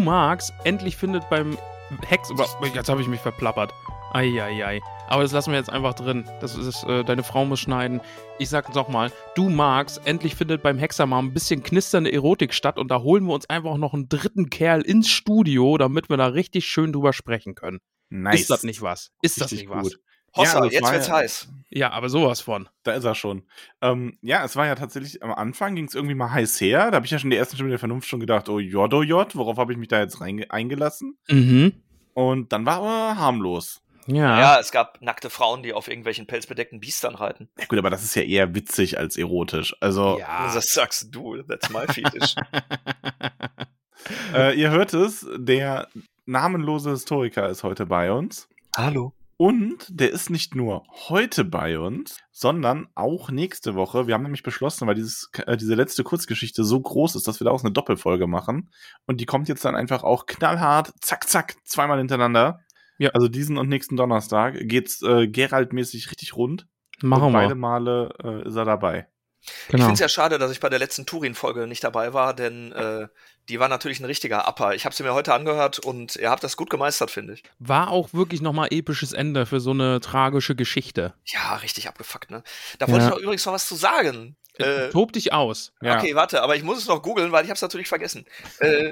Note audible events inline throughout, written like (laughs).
Du magst, endlich findet beim Hex. Jetzt habe ich mich verplappert. Eieiei. Aber das lassen wir jetzt einfach drin. Das ist, äh, deine Frau muss schneiden. Ich sag nochmal, du magst, endlich findet beim Hexer mal ein bisschen knisternde Erotik statt und da holen wir uns einfach noch einen dritten Kerl ins Studio, damit wir da richtig schön drüber sprechen können. Nice. Ist das nicht was? Ist das Richtig nicht was? Hossa, Ja, das jetzt war wird's ja- heiß. Ja, aber sowas von. Da ist er schon. Ähm, ja, es war ja tatsächlich am Anfang ging es irgendwie mal heiß her. Da habe ich ja schon die ersten Stimmen der Vernunft schon gedacht, oh Jod, oh Jod, worauf habe ich mich da jetzt eingelassen? Mhm. Und dann war aber harmlos. Ja. Ja, es gab nackte Frauen, die auf irgendwelchen pelzbedeckten Biestern reiten. Ja, gut, aber das ist ja eher witzig als erotisch. Also, Ja. Das sagst du, that's my fetish. (laughs) äh, ihr hört es, der namenlose Historiker ist heute bei uns. Hallo. Und der ist nicht nur heute bei uns, sondern auch nächste Woche. Wir haben nämlich beschlossen, weil dieses, äh, diese letzte Kurzgeschichte so groß ist, dass wir daraus eine Doppelfolge machen. Und die kommt jetzt dann einfach auch knallhart, zack, zack, zweimal hintereinander. Ja. Also diesen und nächsten Donnerstag geht's äh, Gerald-mäßig richtig rund. Machen und beide wir. Male äh, ist er dabei. Ich Genau. finde es ja schade, dass ich bei der letzten Turin-Folge nicht dabei war, denn äh, die war natürlich ein richtiger Upper. Ich habe sie mir heute angehört und ihr habt das gut gemeistert, finde ich. War auch wirklich nochmal episches Ende für so eine tragische Geschichte. Ja, richtig abgefuckt, ne? Da wollte Ja. ich noch übrigens noch was zu sagen. Äh, Tob dich aus. Ja. Okay, warte, aber ich muss es noch googeln, weil ich habe es natürlich vergessen. Äh,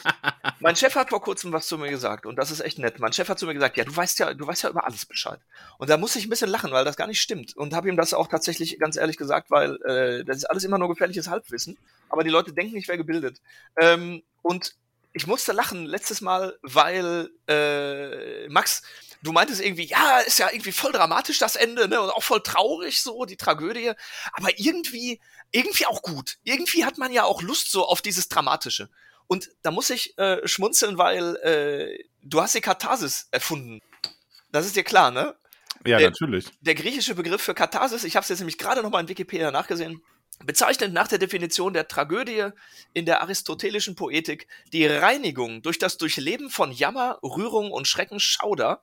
(laughs) mein Chef hat vor kurzem was zu mir gesagt und das ist echt nett. Mein Chef hat zu mir gesagt, ja, du weißt ja, du weißt ja über alles Bescheid. Und da musste ich ein bisschen lachen, weil das gar nicht stimmt und habe ihm das auch tatsächlich ganz ehrlich gesagt, weil äh, das ist alles immer nur gefährliches Halbwissen, aber die Leute denken, ich wäre gebildet. Ähm, und ich musste lachen letztes Mal, weil äh, Max, du meintest irgendwie, ja, ist ja irgendwie voll dramatisch das Ende, ne, und auch voll traurig so die Tragödie, aber irgendwie irgendwie auch gut. Irgendwie hat man ja auch Lust so auf dieses Dramatische. Und da muss ich äh, schmunzeln, weil äh, du hast die Katharsis erfunden. Das ist dir klar, ne? Ja, Äh, natürlich. Der griechische Begriff für Katharsis, ich habe es jetzt nämlich gerade noch mal in Wikipedia nachgesehen, bezeichnet nach der Definition der Tragödie in der aristotelischen Poetik die Reinigung durch das Durchleben von Jammer, Rührung und Schrecken, Schauder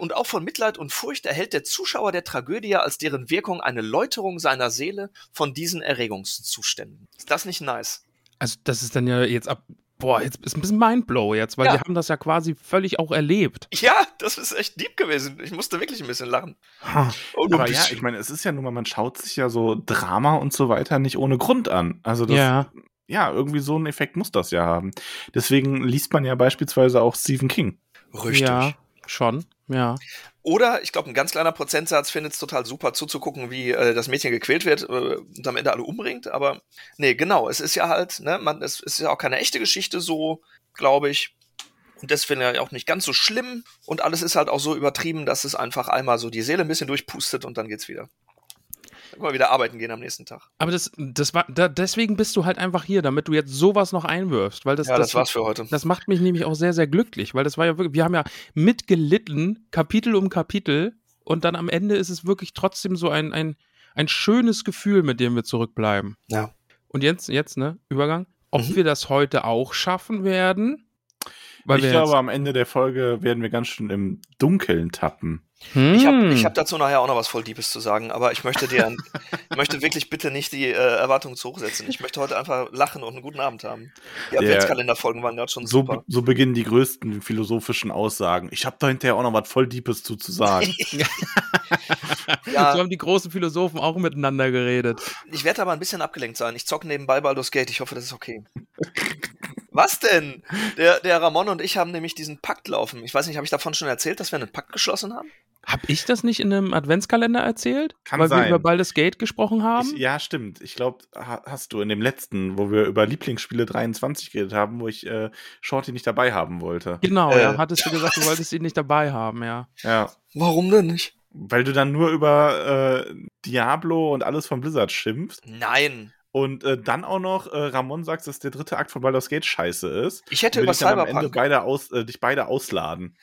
und auch von Mitleid und Furcht erhält der Zuschauer der Tragödie als deren Wirkung eine Läuterung seiner Seele von diesen Erregungszuständen. Ist das nicht nice? Also, das ist dann ja jetzt ab. Boah, jetzt ist ein bisschen Mindblow jetzt, weil Ja. wir haben das ja quasi völlig auch erlebt. Ja, das ist echt deep gewesen. Ich musste wirklich ein bisschen lachen. Ha. Oh, Aber ja, ich meine, es ist ja nun mal, man schaut sich ja so Drama und so weiter nicht ohne Grund an. Also das, Ja. ja, irgendwie so einen Effekt muss das ja haben. Deswegen liest man ja beispielsweise auch Stephen King. Richtig. Ja, schon. Ja. Oder, ich glaube, ein ganz kleiner Prozentsatz findet es total super zuzugucken, wie äh, das Mädchen gequält wird äh, und am Ende alle umbringt. Aber nee, genau, es ist ja halt, ne, man, es ist ja auch keine echte Geschichte so, glaube ich. Und das finde ich auch nicht ganz so schlimm. Und alles ist halt auch so übertrieben, dass es einfach einmal so die Seele ein bisschen durchpustet und dann geht's wieder. Dann können wir wieder arbeiten gehen am nächsten Tag. Aber das, das war, da, deswegen bist du halt einfach hier, damit du jetzt sowas noch einwirfst, weil das, ja, das, war's für heute. Das macht mich nämlich auch sehr, sehr glücklich, weil das war ja wirklich, wir haben ja mitgelitten, Kapitel um Kapitel, und dann am Ende ist es wirklich trotzdem so ein, ein, ein schönes Gefühl, mit dem wir zurückbleiben. Ja. Und jetzt, jetzt, ne, Übergang, ob Mhm. wir das heute auch schaffen werden? Weil ich glaube, am Ende der Folge werden wir ganz schön im Dunkeln tappen. Hm, Ich habe ich hab dazu nachher auch noch was voll Diebes zu sagen, aber ich möchte dir, ich möchte wirklich bitte nicht die äh, Erwartungen zu hoch setzen. Ich möchte heute einfach lachen und einen guten Abend haben. Die Der- Adventskalenderfolgen waren gerade schon So, super. so beginnen die größten philosophischen Aussagen. Ich habe da hinterher auch noch was voll Deepes zu, zu sagen. (laughs) (laughs) so Ja, haben die großen Philosophen auch miteinander geredet. ich werde aber ein bisschen abgelenkt sein. Ich zocke nebenbei Baldur's Gate. Ich hoffe, das ist okay. (laughs) Was denn? Der, der Ramon und ich haben nämlich diesen Pakt laufen. Ich weiß nicht, habe ich davon schon erzählt, dass wir einen Pakt geschlossen haben? Hab ich das nicht in einem Adventskalender erzählt? Kann Weil sein. wir über Baldur's Gate gesprochen haben? Ich, ja, stimmt. Ich glaube, ha hast du in dem letzten, wo wir über Lieblingsspiele 23 geredet haben, wo ich äh, Shorty nicht dabei haben wollte. Genau, Äh. ja, hattest du gesagt, du wolltest ihn nicht dabei haben, ja. Ja. Warum denn nicht? Weil du dann nur über äh, Diablo und alles von Blizzard schimpfst. Nein. Und äh, dann auch noch äh, Ramon sagst, dass der dritte Akt von Baldur's Gate scheiße ist. Ich hätte über ich dann am Ende Cyberpunk. beide aus, äh, dich beide ausladen.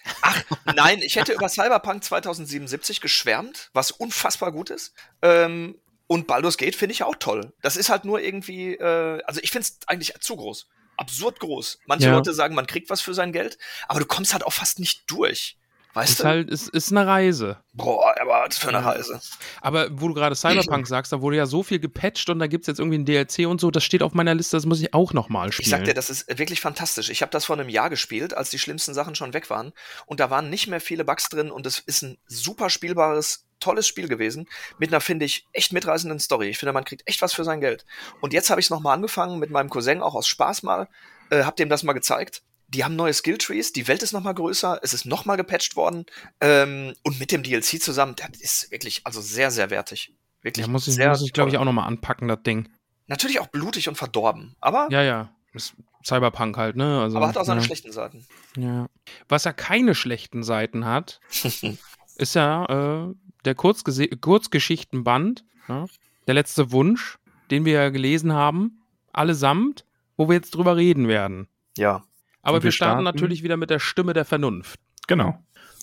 Nein, ich hätte über Cyberpunk 2077 geschwärmt, was unfassbar gut ist. Ähm, und Baldur's Gate finde ich auch toll. Das ist halt nur irgendwie, äh, also ich finde es eigentlich zu groß. Absurd groß. Manche Ja. Leute sagen, man kriegt was für sein Geld, aber du kommst halt auch fast nicht durch. Weißt Ist du? halt, ist, ist eine Reise. Boah, aber was für eine Reise. Aber wo du gerade Cyberpunk (clears throat) sagst, da wurde ja so viel gepatcht und da gibt's jetzt irgendwie ein DLC und so, das steht auf meiner Liste, das muss ich auch nochmal spielen. Ich sag dir, das ist wirklich fantastisch. Ich habe das vor einem Jahr gespielt, als die schlimmsten Sachen schon weg waren. Und da waren nicht mehr viele Bugs drin und es ist ein super spielbares, tolles Spiel gewesen. Mit einer, finde ich, echt mitreißenden Story. Ich finde, man kriegt echt was für sein Geld. Und jetzt habe ich es nochmal angefangen mit meinem Cousin, auch aus Spaß mal. Äh, hab dem das mal gezeigt. Die haben neue Skilltrees, die Welt ist nochmal größer, es ist nochmal gepatcht worden. Ähm, und mit dem DLC zusammen, das ist wirklich, also sehr, sehr wertig. Wirklich ja, muss ich, muss ich glaube ich, auch nochmal anpacken, das Ding. Natürlich auch blutig und verdorben, aber, Ja, ja. Ist Cyberpunk halt, ne? Also, aber hat auch seine ja. schlechten Seiten. Ja. Was ja keine schlechten Seiten hat, (laughs) ist ja äh, der Kurzgese Kurzgeschichtenband, ja? der letzte Wunsch, den wir ja gelesen haben, allesamt, wo wir jetzt drüber reden werden. Ja. Aber wir wir starten starten- natürlich wieder mit der Stimme der Vernunft. Genau.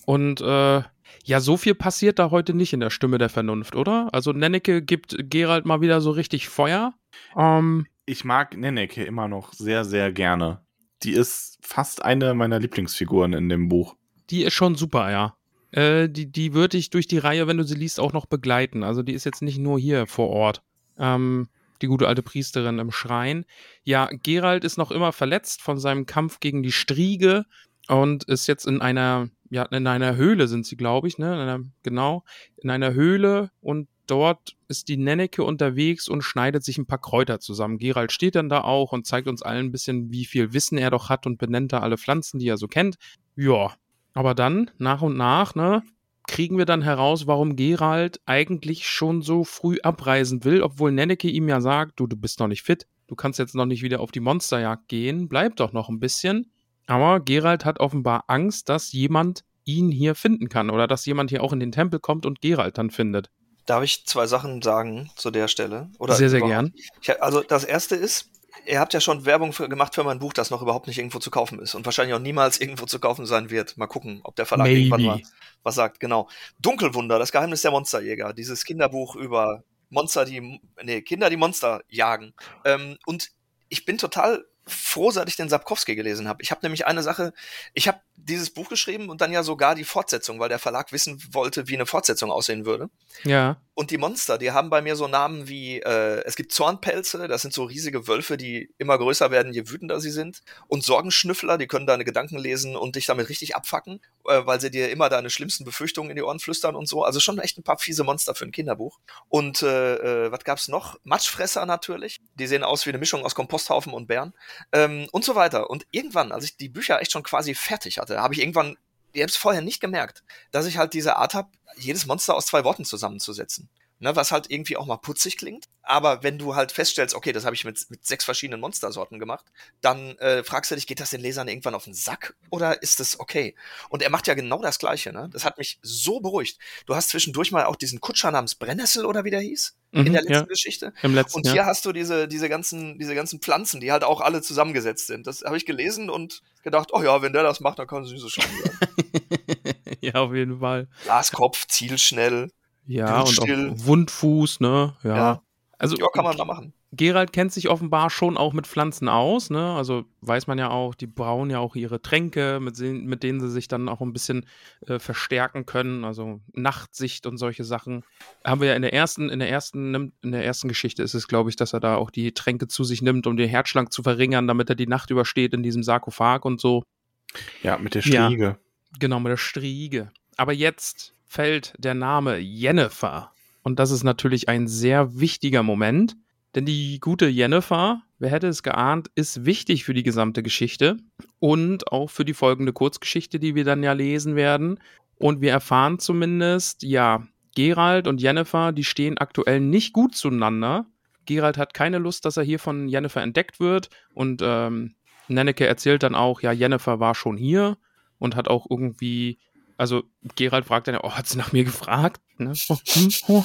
Und äh, ja, so viel passiert da heute nicht in der Stimme der Vernunft, oder? Also Nenneke gibt Gerald mal wieder so richtig Feuer. Ähm, Ich mag Nenneke immer noch sehr, sehr gerne. Die ist fast eine meiner Lieblingsfiguren in dem Buch. die ist schon super, ja. Äh, die, die würde ich durch die Reihe, wenn du sie liest, auch noch begleiten. Also die ist jetzt nicht nur hier vor Ort. Ähm, die gute alte Priesterin im Schrein. Ja, Gerald ist noch immer verletzt von seinem Kampf gegen die Striege und ist jetzt in einer, ja, in einer Höhle sind sie, glaube ich, ne? In einer, genau, in einer Höhle und dort ist die Nenneke unterwegs und schneidet sich ein paar Kräuter zusammen. Gerald steht dann da auch und zeigt uns allen ein bisschen, wie viel Wissen er doch hat und benennt da alle Pflanzen, die er so kennt. Ja, aber dann, nach und nach, ne, kriegen wir dann heraus, warum Gerald eigentlich schon so früh abreisen will, obwohl Nenneke ihm ja sagt, du, du bist noch nicht fit, du kannst jetzt noch nicht wieder auf die Monsterjagd gehen, bleib doch noch ein bisschen. Aber Gerald hat offenbar Angst, dass jemand ihn hier finden kann oder dass jemand hier auch in den Tempel kommt und Gerald dann findet. Darf ich zwei Sachen sagen zu der Stelle? Oder sehr, sehr überhaupt? gern. Ich, also das erste ist, ihr habt ja schon Werbung für, gemacht für mein Buch, das noch überhaupt nicht irgendwo zu kaufen ist und wahrscheinlich auch niemals (laughs) irgendwo zu kaufen sein wird. Mal gucken, ob der Verlag irgendwann mal Maybe. was sagt. Genau. Dunkelwunder, das Geheimnis der Monsterjäger, dieses Kinderbuch über Monster, die nee, Kinder, die Monster jagen. Ähm, und ich bin total froh, seit ich den Sapkowski gelesen habe. Ich habe nämlich eine Sache, ich habe dieses Buch geschrieben und dann ja sogar die Fortsetzung, weil der Verlag wissen wollte, wie eine Fortsetzung aussehen würde. Ja, Und die Monster, die haben bei mir so Namen wie, äh, es gibt Zornpelze, das sind so riesige Wölfe, die immer größer werden, je wütender sie sind. Und Sorgenschnüffler, die können deine Gedanken lesen und dich damit richtig abfacken, äh, weil sie dir immer deine schlimmsten Befürchtungen in die Ohren flüstern und so. Also schon echt ein paar fiese Monster für ein Kinderbuch. Und äh, äh, was gab's noch? Matschfresser natürlich. Die sehen aus wie eine Mischung aus Komposthaufen und Bären. Ähm, und so weiter. Und irgendwann, als ich die Bücher echt schon quasi fertig hatte, habe ich irgendwann ich habe es vorher nicht gemerkt, dass ich halt diese Art habe, jedes Monster aus zwei Worten zusammenzusetzen. Ne, was halt irgendwie auch mal putzig klingt. Aber wenn du halt feststellst, okay, das habe ich mit, mit sechs verschiedenen Monstersorten gemacht, dann äh, fragst du dich, geht das den Lesern irgendwann auf den Sack oder ist das okay? Und er macht ja genau das Gleiche. Ne? Das hat mich so beruhigt. Du hast zwischendurch mal auch diesen Kutscher namens Brennessel oder wie der hieß in Mhm, der letzten ja. Geschichte. im letzten Und hier hast du diese, diese, ganzen, diese ganzen Pflanzen, die halt auch alle zusammengesetzt sind. Das habe ich gelesen und gedacht, oh ja, wenn der das macht, dann kann es nicht so schlimm sein. (laughs) ja, auf jeden Fall. Glaskopf, zielschnell. Ja, und auch Wundfuß, ne? Ja. Ja. Also Ja, kann man mal machen. Gerald kennt sich offenbar schon auch mit Pflanzen aus, ne? Also weiß man ja auch, die brauen ja auch ihre Tränke, mit, mit denen sie sich dann auch ein bisschen äh, verstärken können. Also Nachtsicht und solche Sachen. Haben wir ja in der ersten, in der ersten, in der ersten Geschichte ist es, glaube ich, dass er da auch die Tränke zu sich nimmt, um den Herzschlag zu verringern, damit er die Nacht übersteht in diesem Sarkophag und so. Ja, mit der Ja. Striege. Genau, mit der Striege. Aber jetzt fällt der Name Jennifer. Und das ist natürlich ein sehr wichtiger Moment, denn die gute Jennifer, wer hätte es geahnt, ist wichtig für die gesamte Geschichte und auch für die folgende Kurzgeschichte, die wir dann ja lesen werden. Und wir erfahren zumindest, ja, Gerald und Jennifer, die stehen aktuell nicht gut zueinander. Gerald hat keine Lust, dass er hier von Jennifer entdeckt wird. Und ähm, Nenneke erzählt dann auch, ja, Jennifer war schon hier und hat auch irgendwie, also Gerald fragt dann, oh, hat sie nach mir gefragt? Ne? (laughs) Oh, oh,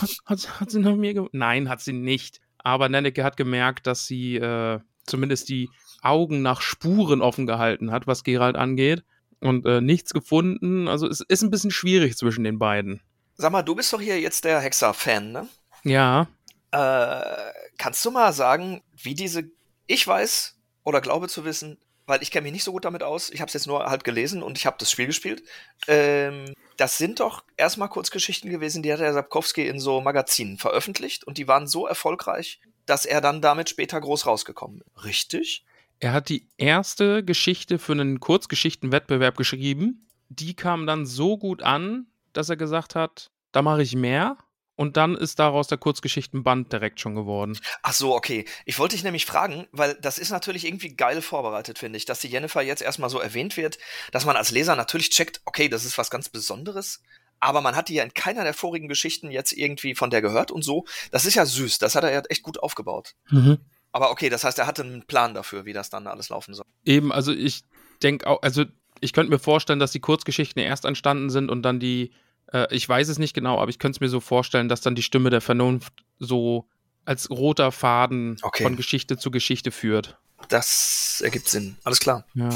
hat, hat, hat, sie nach mir gefragt? Nein, hat sie nicht. Aber Nenneke hat gemerkt, dass sie äh, zumindest die Augen nach Spuren offen gehalten hat, was Gerald angeht. Und äh, nichts gefunden. Also es ist ein bisschen schwierig zwischen den beiden. Sag mal, du bist doch hier jetzt der Hexer-Fan, ne? Ja. Äh, kannst du mal sagen, wie diese. Ich weiß oder glaube zu wissen, weil ich kenne mich nicht so gut damit aus. Ich habe es jetzt nur halt gelesen und ich habe das Spiel gespielt. Ähm, das sind doch erstmal Kurzgeschichten gewesen, die hat der Sapkowski in so Magazinen veröffentlicht und die waren so erfolgreich, dass er dann damit später groß rausgekommen ist. Richtig? Er hat die erste Geschichte für einen Kurzgeschichtenwettbewerb geschrieben. Die kam dann so gut an, dass er gesagt hat, da mache ich mehr. Und dann ist daraus der Kurzgeschichtenband direkt schon geworden. Ach so, okay. Ich wollte dich nämlich fragen, weil das ist natürlich irgendwie geil vorbereitet, finde ich, dass die Jennifer jetzt erstmal so erwähnt wird, dass man als Leser natürlich checkt, okay, das ist was ganz Besonderes. Aber man hat die ja in keiner der vorigen Geschichten jetzt irgendwie von der gehört und so. Das ist ja süß. Das hat er ja echt gut aufgebaut. Mhm. Aber okay, das heißt, er hatte einen Plan dafür, wie das dann alles laufen soll. Eben, also ich denke auch, also ich könnte mir vorstellen, dass die Kurzgeschichten erst entstanden sind und dann die äh, ich weiß es nicht genau, aber ich könnte es mir so vorstellen, dass dann die Stimme der Vernunft so als roter Faden okay. von Geschichte zu Geschichte führt. Das ergibt Sinn. Alles klar. Ja.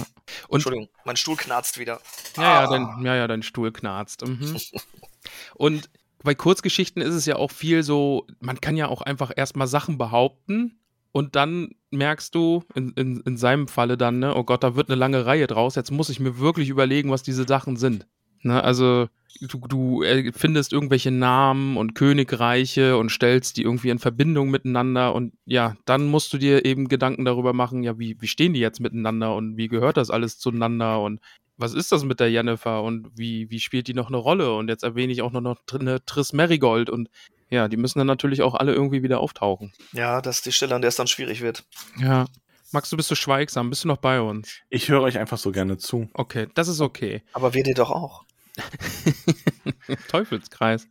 Und, Entschuldigung, mein Stuhl knarzt wieder. Ja, ah. ja, dein, ja, ja, dein Stuhl knarzt. Mhm. (laughs) Und bei Kurzgeschichten ist es ja auch viel so, man kann ja auch einfach erstmal Sachen behaupten und dann merkst du, in, in, in seinem Falle dann, ne, oh Gott, da wird eine lange Reihe draus, jetzt muss ich mir wirklich überlegen, was diese Sachen sind. Ne, also du, du findest irgendwelche Namen und Königreiche und stellst die irgendwie in Verbindung miteinander und ja, dann musst du dir eben Gedanken darüber machen, ja, wie, wie stehen die jetzt miteinander und wie gehört das alles zueinander und was ist das mit der Jennifer und wie, wie spielt die noch eine Rolle? Und jetzt erwähne ich auch noch eine Triss Marigold und ja, die müssen dann natürlich auch alle irgendwie wieder auftauchen. Ja, das ist die Stelle, an der es dann schwierig wird. Ja. Max, du bist so schweigsam. Bist du noch bei uns? Ich höre euch einfach so gerne zu. Okay, das ist okay. Aber wir dir doch auch. (laughs) Teufelskreis.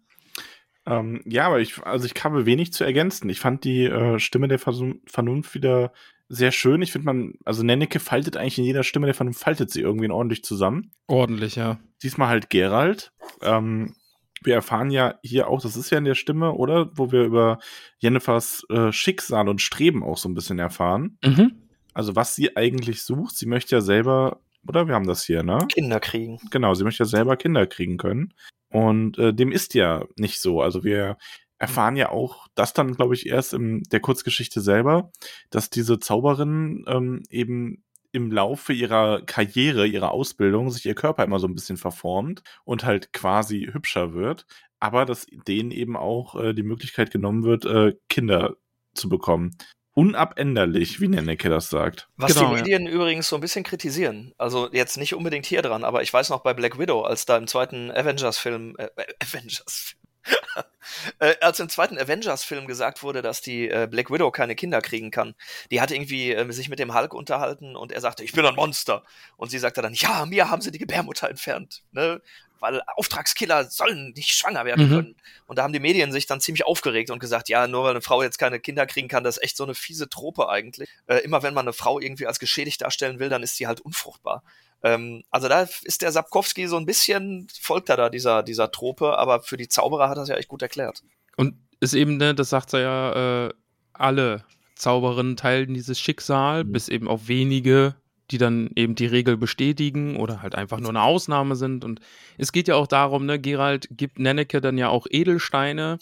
Ähm, ja, aber ich, also ich habe wenig zu ergänzen. Ich fand die äh, Stimme der Vernunft wieder sehr schön. Ich finde man, also Nenneke faltet eigentlich in jeder Stimme der Vernunft, faltet sie irgendwie ordentlich zusammen. Ordentlich, ja. Diesmal halt Gerald. Ähm, wir erfahren ja hier auch, das ist ja in der Stimme, oder? Wo wir über Jennifers äh, Schicksal und Streben auch so ein bisschen erfahren. Mhm. Also was sie eigentlich sucht. Sie möchte ja selber oder? Wir haben das hier, ne? Kinder kriegen. Genau, sie möchte ja selber Kinder kriegen können. Und äh, dem ist ja nicht so. Also wir erfahren ja auch das dann, glaube ich, erst in der Kurzgeschichte selber, dass diese Zauberin ähm, eben im Laufe ihrer Karriere, ihrer Ausbildung sich ihr Körper immer so ein bisschen verformt und halt quasi hübscher wird, aber dass denen eben auch äh, die Möglichkeit genommen wird, äh, Kinder zu bekommen unabänderlich, wie Nenneke das sagt. Was genau, die Medien ja. übrigens so ein bisschen kritisieren. Also jetzt nicht unbedingt hier dran, aber ich weiß noch bei Black Widow, als da im zweiten Avengers-Film, äh, äh Avengers, (laughs) äh, als im zweiten Avengers-Film gesagt wurde, dass die äh, Black Widow keine Kinder kriegen kann, die hat irgendwie äh, sich mit dem Hulk unterhalten und er sagte, ich bin ein Monster. Und sie sagte dann, ja, mir haben sie die Gebärmutter entfernt. Ne? weil Auftragskiller sollen nicht schwanger werden mhm. können. Und da haben die Medien sich dann ziemlich aufgeregt und gesagt, ja, nur weil eine Frau jetzt keine Kinder kriegen kann, das ist echt so eine fiese Trope eigentlich. Äh, immer wenn man eine Frau irgendwie als geschädigt darstellen will, dann ist sie halt unfruchtbar. Ähm, also da ist der Sapkowski so ein bisschen, folgt er da dieser, dieser Trope, aber für die Zauberer hat er es ja echt gut erklärt. Und ist eben, ne, das sagt er ja, äh, alle Zauberinnen teilen dieses Schicksal, mhm. bis eben auf wenige die dann eben die Regel bestätigen oder halt einfach nur eine Ausnahme sind. Und es geht ja auch darum, ne, Gerald gibt Nenneke dann ja auch Edelsteine.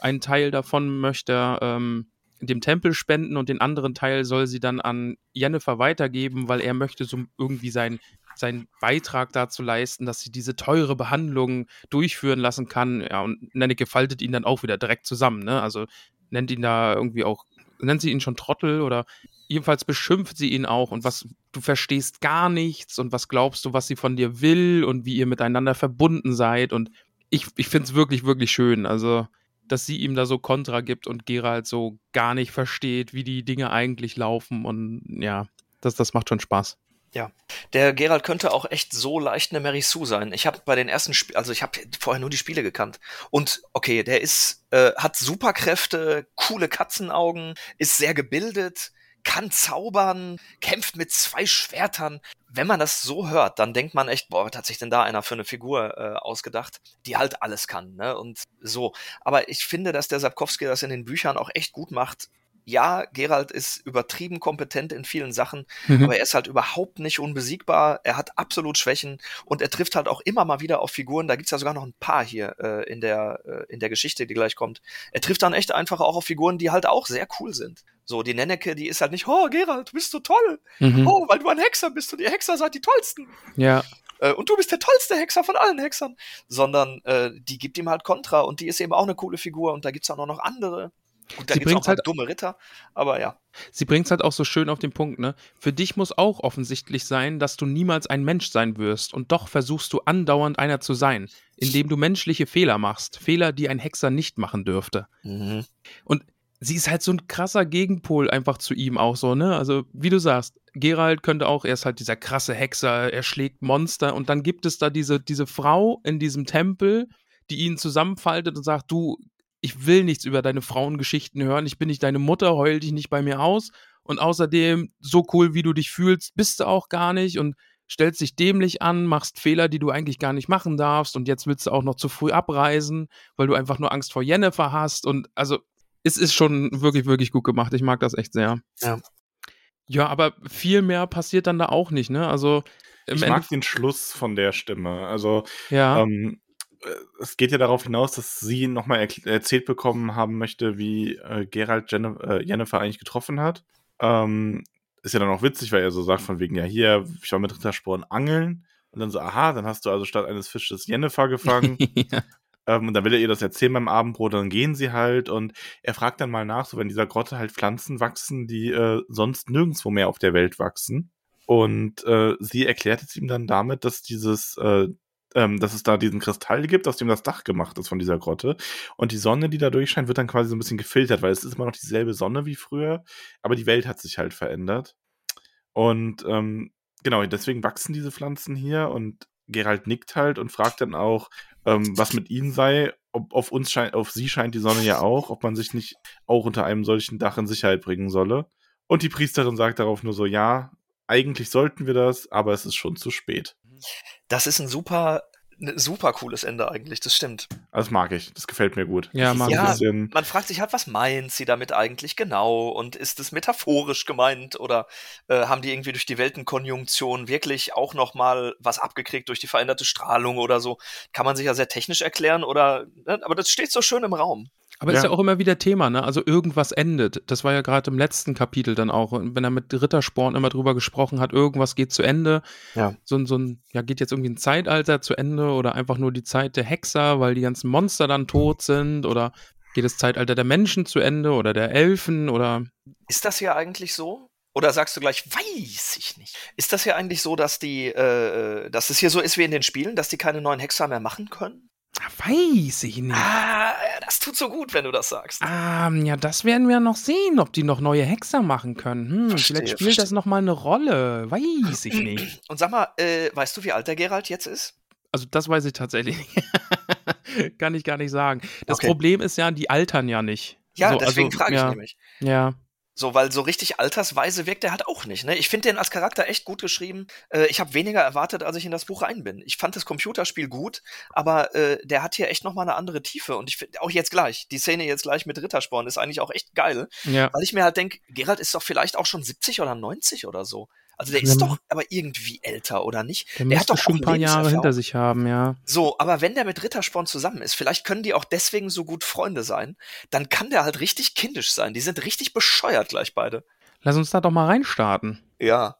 Ein Teil davon möchte er ähm, dem Tempel spenden und den anderen Teil soll sie dann an Jennifer weitergeben, weil er möchte so irgendwie sein, seinen Beitrag dazu leisten, dass sie diese teure Behandlung durchführen lassen kann. Ja, und Nenneke faltet ihn dann auch wieder direkt zusammen, ne? Also nennt ihn da irgendwie auch, nennt sie ihn schon Trottel oder jedenfalls beschimpft sie ihn auch und was du verstehst gar nichts und was glaubst du, was sie von dir will und wie ihr miteinander verbunden seid und ich, ich finde es wirklich, wirklich schön. Also dass sie ihm da so Kontra gibt und Geralt so gar nicht versteht, wie die Dinge eigentlich laufen. Und ja, das, das macht schon Spaß. Ja, der Gerald könnte auch echt so leicht eine Mary Sue sein. Ich habe bei den ersten Spielen, also ich habe vorher nur die Spiele gekannt. Und okay, der ist, äh, hat Superkräfte, coole Katzenaugen, ist sehr gebildet, kann zaubern, kämpft mit zwei Schwertern. Wenn man das so hört, dann denkt man echt, boah, was hat sich denn da einer für eine Figur äh, ausgedacht, die halt alles kann, ne? Und so. Aber ich finde, dass der Sapkowski das in den Büchern auch echt gut macht, ja, Gerald ist übertrieben kompetent in vielen Sachen, mhm. aber er ist halt überhaupt nicht unbesiegbar. Er hat absolut Schwächen und er trifft halt auch immer mal wieder auf Figuren. Da gibt's ja sogar noch ein paar hier äh, in, der, äh, in der Geschichte, die gleich kommt. Er trifft dann echt einfach auch auf Figuren, die halt auch sehr cool sind. So, die Nennecke, die ist halt nicht, oh, Gerald, du bist so toll. Mhm. Oh, weil du ein Hexer bist und die Hexer seid die tollsten. Ja. Äh, und du bist der tollste Hexer von allen Hexern. Sondern äh, die gibt ihm halt Kontra und die ist eben auch eine coole Figur und da gibt's auch noch andere. Gut, da sie bringt halt dumme Ritter, aber ja. Sie bringt es halt auch so schön auf den Punkt, ne? Für dich muss auch offensichtlich sein, dass du niemals ein Mensch sein wirst und doch versuchst du andauernd einer zu sein, indem du menschliche Fehler machst, Fehler, die ein Hexer nicht machen dürfte. Mhm. Und sie ist halt so ein krasser Gegenpol einfach zu ihm auch so, ne? Also, wie du sagst, Gerald könnte auch, er ist halt dieser krasse Hexer, er schlägt Monster und dann gibt es da diese, diese Frau in diesem Tempel, die ihn zusammenfaltet und sagt, du, ich will nichts über deine Frauengeschichten hören, ich bin nicht deine Mutter, heul dich nicht bei mir aus. Und außerdem, so cool wie du dich fühlst, bist du auch gar nicht und stellst dich dämlich an, machst Fehler, die du eigentlich gar nicht machen darfst und jetzt willst du auch noch zu früh abreisen, weil du einfach nur Angst vor Jennifer hast und also es ist schon wirklich, wirklich gut gemacht. Ich mag das echt sehr. Ja. Ja, aber viel mehr passiert dann da auch nicht, ne? Also ich mag den Schluss von der Stimme. Also ja. ähm, äh, es geht ja darauf hinaus, dass sie nochmal erzählt bekommen haben möchte, wie äh, Gerald Jenn äh, Jennifer eigentlich getroffen hat. Ähm, ist ja dann auch witzig, weil er so sagt, von wegen, ja, hier, ich war mit Rittersporn angeln. Und dann so, aha, dann hast du also statt eines Fisches Jennifer gefangen. (laughs) ja. Ähm, und dann will er ihr das erzählen beim Abendbrot, dann gehen sie halt und er fragt dann mal nach, so wenn dieser Grotte halt Pflanzen wachsen, die äh, sonst nirgendwo mehr auf der Welt wachsen. Und äh, sie erklärt es ihm dann damit, dass dieses, äh, ähm, dass es da diesen Kristall gibt, aus dem das Dach gemacht ist von dieser Grotte. Und die Sonne, die da durchscheint, wird dann quasi so ein bisschen gefiltert, weil es ist immer noch dieselbe Sonne wie früher, aber die Welt hat sich halt verändert. Und ähm, genau, deswegen wachsen diese Pflanzen hier und Gerald nickt halt und fragt dann auch, ähm, was mit ihnen sei. Ob auf uns scheint, auf sie scheint die Sonne ja auch, ob man sich nicht auch unter einem solchen Dach in Sicherheit bringen solle. Und die Priesterin sagt darauf nur so, ja, eigentlich sollten wir das, aber es ist schon zu spät. Das ist ein super ein super cooles Ende eigentlich, das stimmt. Das mag ich, das gefällt mir gut. Ja, mag ja man fragt sich halt, was meint sie damit eigentlich genau und ist es metaphorisch gemeint oder äh, haben die irgendwie durch die Weltenkonjunktion wirklich auch nochmal was abgekriegt durch die veränderte Strahlung oder so? Kann man sich ja sehr technisch erklären oder, ne? aber das steht so schön im Raum. Aber ja. ist ja auch immer wieder Thema, ne? Also irgendwas endet. Das war ja gerade im letzten Kapitel dann auch. wenn er mit Rittersporn immer drüber gesprochen hat, irgendwas geht zu Ende. Ja. So, ein, so ein, ja, geht jetzt irgendwie ein Zeitalter zu Ende oder einfach nur die Zeit der Hexer, weil die ganzen Monster dann tot sind oder geht das Zeitalter der Menschen zu Ende oder der Elfen oder. Ist das hier eigentlich so? Oder sagst du gleich, weiß ich nicht. Ist das hier eigentlich so, dass die, äh, dass es hier so ist wie in den Spielen, dass die keine neuen Hexer mehr machen können? Weiß ich nicht. Ah, das tut so gut, wenn du das sagst. Ah, ja, das werden wir noch sehen, ob die noch neue Hexer machen können. Hm, verstehe, vielleicht spielt verstehe. das noch mal eine Rolle. Weiß ich nicht. Und sag mal, äh, weißt du, wie alt der Gerald jetzt ist? Also das weiß ich tatsächlich nicht. (laughs) Kann ich gar nicht sagen. Das okay. Problem ist ja, die altern ja nicht. Ja, so, deswegen also, frage ich ja, nämlich. Ja. So, weil so richtig altersweise wirkt er halt auch nicht. Ne? Ich finde den als Charakter echt gut geschrieben. Äh, ich habe weniger erwartet, als ich in das Buch rein bin. Ich fand das Computerspiel gut, aber äh, der hat hier echt nochmal eine andere Tiefe. Und ich finde auch jetzt gleich, die Szene jetzt gleich mit Rittersporn ist eigentlich auch echt geil. Ja. Weil ich mir halt denke, Gerald ist doch vielleicht auch schon 70 oder 90 oder so. Also der ist doch aber irgendwie älter, oder nicht? Der, der hat doch schon ein paar Jahre hinter sich haben, ja. So, aber wenn der mit Rittersporn zusammen ist, vielleicht können die auch deswegen so gut Freunde sein, dann kann der halt richtig kindisch sein. Die sind richtig bescheuert gleich beide. Lass uns da doch mal reinstarten. Ja.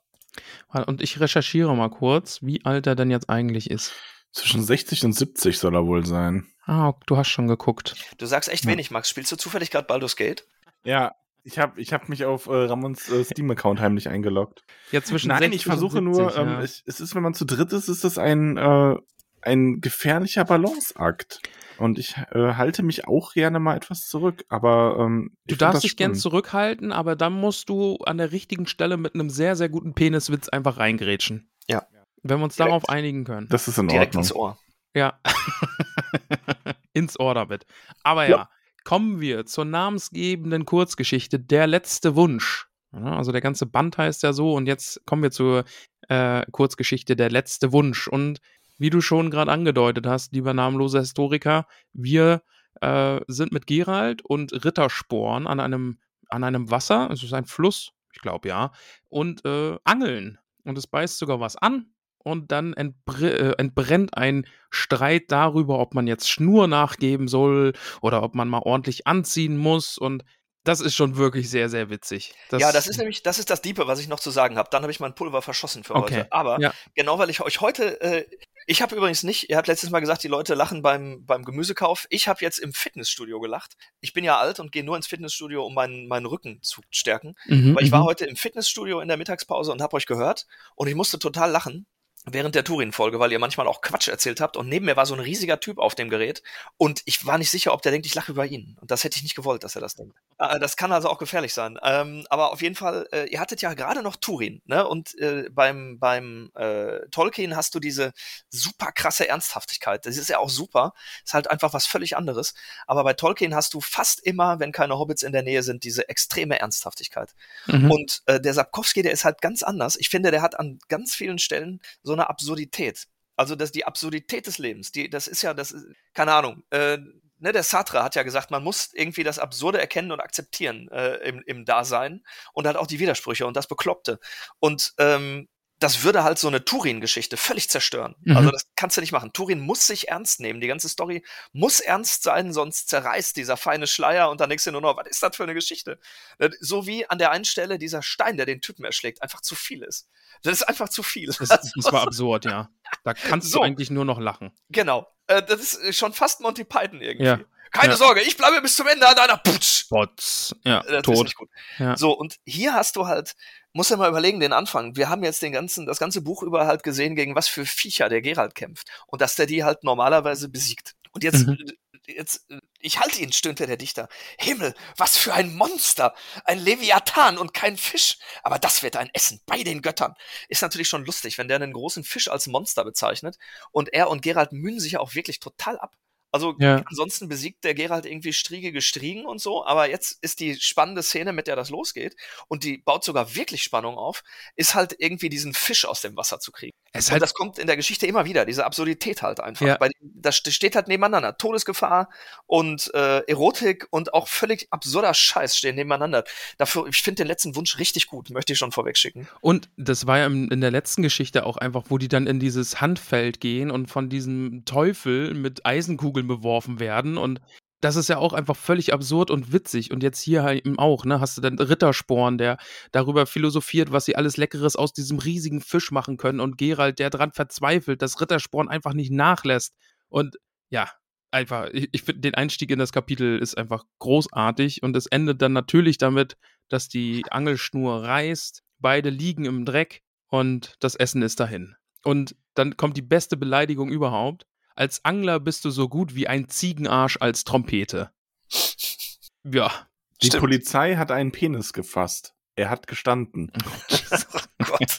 Und ich recherchiere mal kurz, wie alt er denn jetzt eigentlich ist. Zwischen 60 und 70 soll er wohl sein. Ah, du hast schon geguckt. Du sagst echt ja. wenig, Max. Spielst du zufällig gerade Baldur's Gate? Ja, ich habe ich hab mich auf äh, Ramons äh, Steam-Account heimlich eingeloggt. Ja, zwischen Nein, ich versuche 70, nur, ähm, ja. es, es, ist, wenn man zu dritt ist, ist das ein, äh, ein gefährlicher Balanceakt. Und ich äh, halte mich auch gerne mal etwas zurück, aber ähm, Du darfst dich gern zurückhalten, aber dann musst du an der richtigen Stelle mit einem sehr, sehr guten Peniswitz einfach reingrätschen. Ja. Wenn wir uns Direkt. darauf einigen können. Das ist in Direkt Ordnung. ins Ohr. Ja. (laughs) Ins Ohr damit. Aber ja. Ja. Kommen wir zur namensgebenden Kurzgeschichte Der letzte Wunsch. Ja, also der ganze Band heißt ja so und jetzt kommen wir zur äh, Kurzgeschichte Der letzte Wunsch. Und wie du schon gerade angedeutet hast, lieber namenloser Historiker, wir äh, sind mit Gerald und Rittersporn an einem, an einem Wasser, es ist ein Fluss, ich glaube ja, und äh, angeln. Und es beißt sogar was an. Und dann entbr äh, entbrennt ein Streit darüber, ob man jetzt Schnur nachgeben soll oder ob man mal ordentlich anziehen muss. Und das ist schon wirklich sehr, sehr witzig. ja, das ist nämlich, das ist das Diepe, was ich noch zu sagen habe. Dann habe ich mein Pulver verschossen für Okay. heute. Aber Ja. genau, weil ich euch heute, äh, ich habe übrigens nicht, ihr habt letztes Mal gesagt, die Leute lachen beim, beim Gemüsekauf. Ich habe jetzt im Fitnessstudio gelacht. Ich bin ja alt und gehe nur ins Fitnessstudio, um meinen, meinen Rücken zu stärken. Mhm, Weil ich war mhm. heute im Fitnessstudio in der Mittagspause und habe euch gehört und ich musste total lachen während der Turin-Folge, weil ihr manchmal auch Quatsch erzählt habt und neben mir war so ein riesiger Typ auf dem Gerät und ich war nicht sicher, ob der denkt, ich lache über ihn. Und das hätte ich nicht gewollt, dass er das denkt. Äh, Das kann also auch gefährlich sein. Ähm, aber auf jeden Fall, äh, ihr hattet ja gerade noch Turin, ne? Und äh, beim, beim äh, Tolkien hast du diese super krasse Ernsthaftigkeit. Das ist ja auch super. Ist halt einfach was völlig anderes. Aber bei Tolkien hast du fast immer, wenn keine Hobbits in der Nähe sind, diese extreme Ernsthaftigkeit. Mhm. Und äh, der Sapkowski, der ist halt ganz anders. Ich finde, der hat an ganz vielen Stellen so eine Absurdität. Also das, die Absurdität des Lebens, die, das ist ja, das keine Ahnung, äh, ne, der Sartre hat ja gesagt, man muss irgendwie das Absurde erkennen und akzeptieren äh, im, im Dasein und halt auch die Widersprüche und das Bekloppte. Und ähm, das würde halt so eine Turin-Geschichte völlig zerstören. Mhm. Also das kannst du nicht machen. Turin muss sich ernst nehmen. Die ganze Story muss ernst sein, sonst zerreißt dieser feine Schleier und dann denkst du nur noch, was ist das für eine Geschichte? Äh, So wie an der einen Stelle dieser Stein, der den Typen erschlägt, einfach zu viel ist. Das ist einfach zu viel. Das, (laughs) das war absurd, ja. Da kannst So. du eigentlich nur noch lachen. Genau. Äh, das ist äh, schon fast Monty Python irgendwie. Ja. Keine Ja. Sorge, ich bleibe bis zum Ende an deiner Putsch. Bots. Ja, Das ist tot. nicht gut. Ja. So, und hier hast du halt, muss ja mal überlegen, den Anfang. Wir haben jetzt den ganzen, das ganze Buch über halt gesehen, gegen was für Viecher der Gerald kämpft. Und dass der die halt normalerweise besiegt. Und jetzt, Mhm. jetzt, ich halte ihn, stöhnte der Dichter. Himmel, was für ein Monster! Ein Leviathan und kein Fisch. Aber das wird ein Essen bei den Göttern. Ist natürlich schon lustig, wenn der einen großen Fisch als Monster bezeichnet. Und er und Gerald mühen sich ja auch wirklich total ab. Also Ja. ansonsten besiegt der Gerald irgendwie striegige Striegen und so, aber jetzt ist die spannende Szene, mit der das losgeht und die baut sogar wirklich Spannung auf, ist halt irgendwie diesen Fisch aus dem Wasser zu kriegen. Es Und halt, das kommt in der Geschichte immer wieder, diese Absurdität halt einfach. Ja. Bei, das st- steht halt nebeneinander. Todesgefahr und äh, Erotik und auch völlig absurder Scheiß stehen nebeneinander. Dafür, ich finde den letzten Wunsch richtig gut, möchte ich schon vorweg schicken. und das war ja im, in der letzten Geschichte auch einfach, wo die dann in dieses Handfeld gehen und von diesem Teufel mit Eisenkugeln beworfen werden und das ist ja auch einfach völlig absurd und witzig. Und jetzt hier halt eben auch, ne, hast du dann Rittersporn, der darüber philosophiert, was sie alles Leckeres aus diesem riesigen Fisch machen können. Und Gerald, der dran verzweifelt, dass Rittersporn einfach nicht nachlässt. Und ja, einfach, ich, ich finde, den Einstieg in das Kapitel ist einfach großartig. Und es endet dann natürlich damit, dass die Angelschnur reißt, beide liegen im Dreck und das Essen ist dahin. Und dann kommt die beste Beleidigung überhaupt. Als Angler bist du so gut wie ein Ziegenarsch als Trompete. Ja. Die Stimmt. Polizei hat einen Penis gefasst. Er hat gestanden. (laughs) Oh Gott.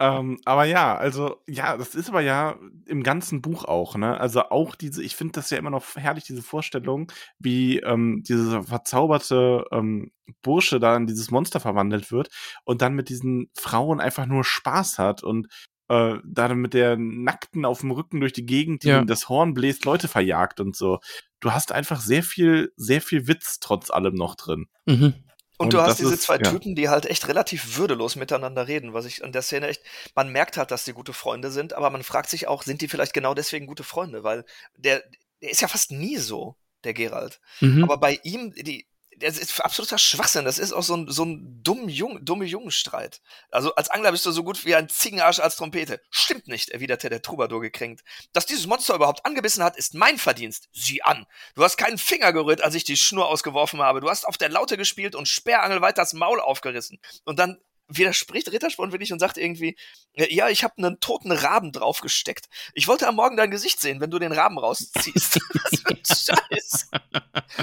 ähm, aber ja, also, ja, das ist aber ja im ganzen Buch auch, ne? Also auch diese, ich finde das ja immer noch herrlich, diese Vorstellung, wie ähm, dieser verzauberte ähm, Bursche da in dieses Monster verwandelt wird und dann mit diesen Frauen einfach nur Spaß hat und äh, dann mit der Nackten auf dem Rücken durch die Gegend, die Ja. das Horn bläst, Leute verjagt und so. Du hast einfach sehr viel, sehr viel Witz trotz allem noch drin. Mhm. Und, Und du hast diese ist- zwei ja. Typen, die halt echt relativ würdelos miteinander reden, was ich an der Szene echt, man merkt halt, dass die gute Freunde sind, aber man fragt sich auch, sind die vielleicht genau deswegen gute Freunde? Weil der, der ist ja fast nie so, der Gerald. Mhm. Aber bei ihm, die, das ist absoluter Schwachsinn. Das ist auch so ein, so ein dumm Jung, dumme Jungenstreit. Also als Angler bist du so gut wie ein Ziegenarsch als Trompete. Stimmt nicht, erwiderte der Troubadour gekränkt. Dass dieses Monster überhaupt angebissen hat, ist mein Verdienst. Sieh an. Du hast keinen Finger gerührt, als ich die Schnur ausgeworfen habe. Du hast auf der Laute gespielt und sperrangelweit das Maul aufgerissen. Und dann widerspricht Rittersporn wirklich und sagt irgendwie, äh, ja, ich habe einen toten Raben draufgesteckt. Ich wollte am Morgen dein Gesicht sehen, wenn du den Raben rausziehst. (laughs) (laughs) Scheiß.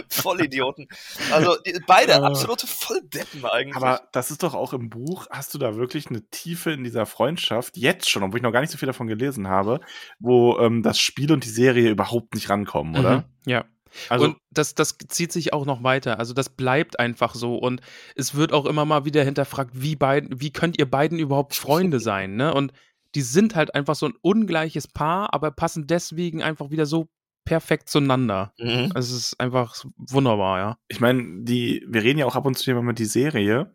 Vollidioten. Also die, beide Äh. absolute Volldeppen eigentlich. Aber das ist doch auch im Buch, hast du da wirklich eine Tiefe in dieser Freundschaft, jetzt schon, obwohl ich noch gar nicht so viel davon gelesen habe, wo ähm, das Spiel und die Serie überhaupt nicht rankommen, oder? Mhm. Ja. Also, und das, das zieht sich auch noch weiter. Also das bleibt einfach so. Und es wird auch immer mal wieder hinterfragt, wie, beiden, wie könnt ihr beiden überhaupt Freunde (laughs) sein? Ne? Und die sind halt einfach so ein ungleiches Paar, aber passen deswegen einfach wieder so perfekt zueinander. Mhm. Also es ist einfach wunderbar, ja. ich meine, die, wir reden ja auch ab und zu über die Serie.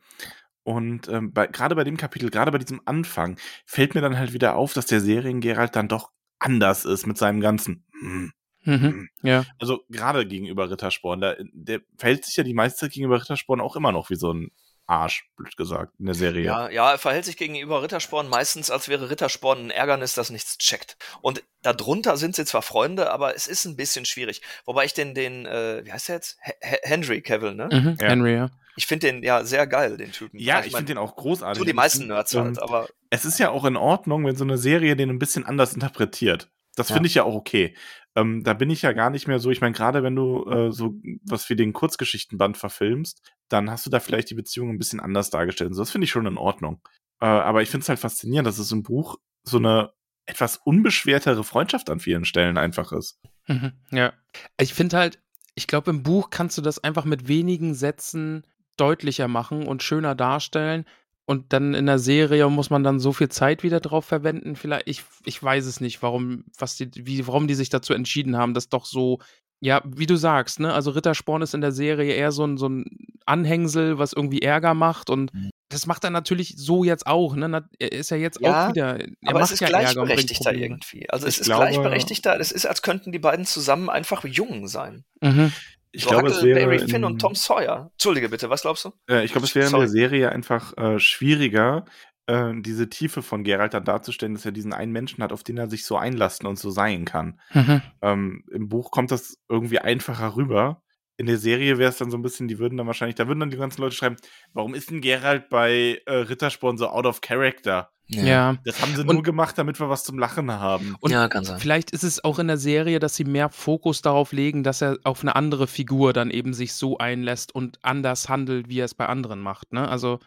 Und ähm, gerade bei dem Kapitel, gerade bei diesem Anfang, fällt mir dann halt wieder auf, dass der Serien-Geralt dann doch anders ist mit seinem ganzen. hm. Mhm. Ja. Also gerade gegenüber Rittersporn, da, der verhält sich ja die meiste Zeit gegenüber Rittersporn auch immer noch wie so ein Arsch, blöd gesagt, in der Serie. Ja, ja, er verhält sich gegenüber Rittersporn meistens, als wäre Rittersporn ein Ärgernis, das nichts checkt. Und darunter sind sie zwar Freunde, aber es ist ein bisschen schwierig. Wobei ich den, den, äh, wie heißt der jetzt? H Henry Cavill, ne? Mhm. Ja. Henry, ja. Ich finde den ja sehr geil, den Typen. Ja, ich ich mein, finde den auch großartig. tun die meisten Nerds Ähm, halt, aber Es ist ja auch in Ordnung, wenn so eine Serie den ein bisschen anders interpretiert. Das Ja. finde ich ja auch okay. Ähm, da bin ich ja gar nicht mehr so, ich meine, gerade wenn du äh, so was wie den Kurzgeschichtenband verfilmst, dann hast du da vielleicht die Beziehung ein bisschen anders dargestellt. Und so, das finde ich schon in Ordnung. Äh, aber ich finde es halt faszinierend, dass es im Buch so eine etwas unbeschwertere Freundschaft an vielen Stellen einfach ist. Mhm. Ja. Ich finde halt, ich glaube, im Buch kannst du das einfach mit wenigen Sätzen deutlicher machen und schöner darstellen. Und dann in der Serie muss man dann so viel Zeit wieder drauf verwenden. Vielleicht, ich, ich weiß es nicht, warum, was die, wie, warum die sich dazu entschieden haben, das doch so, ja, wie du sagst, ne? Also Rittersporn ist in der Serie eher so ein, so ein Anhängsel, was irgendwie Ärger macht. Und Mhm. das macht er natürlich so jetzt auch, ne? Na- Er ist ja jetzt Ja, auch wieder. Er aber macht es ist ja gleichberechtigter irgendwie. Also es Ich ist glaube- gleichberechtigter. Es ist, als könnten die beiden zusammen einfach jung sein. Mhm. Ich so glaube, es wäre Huckleberry Finn in- und Tom Sawyer. Entschuldige bitte, was glaubst du? Äh, ich glaube, es wäre in der Serie einfach äh, schwieriger, äh, diese Tiefe von Geralt dann darzustellen, dass er diesen einen Menschen hat, auf den er sich so einlassen und so sein kann. Mhm. Ähm, Im Buch kommt das irgendwie einfacher rüber. In der Serie wäre es dann so ein bisschen, die würden dann wahrscheinlich, da würden dann die ganzen Leute schreiben, warum ist denn Geralt bei äh, Rittersporn so out of character? ja. Das haben sie Und- nur gemacht, damit wir was zum Lachen haben. Und ja, kann sein. Vielleicht ist es auch in der Serie, dass sie mehr Fokus darauf legen, dass er auf eine andere Figur dann eben sich so einlässt und anders handelt, wie er es bei anderen macht. Ne? Also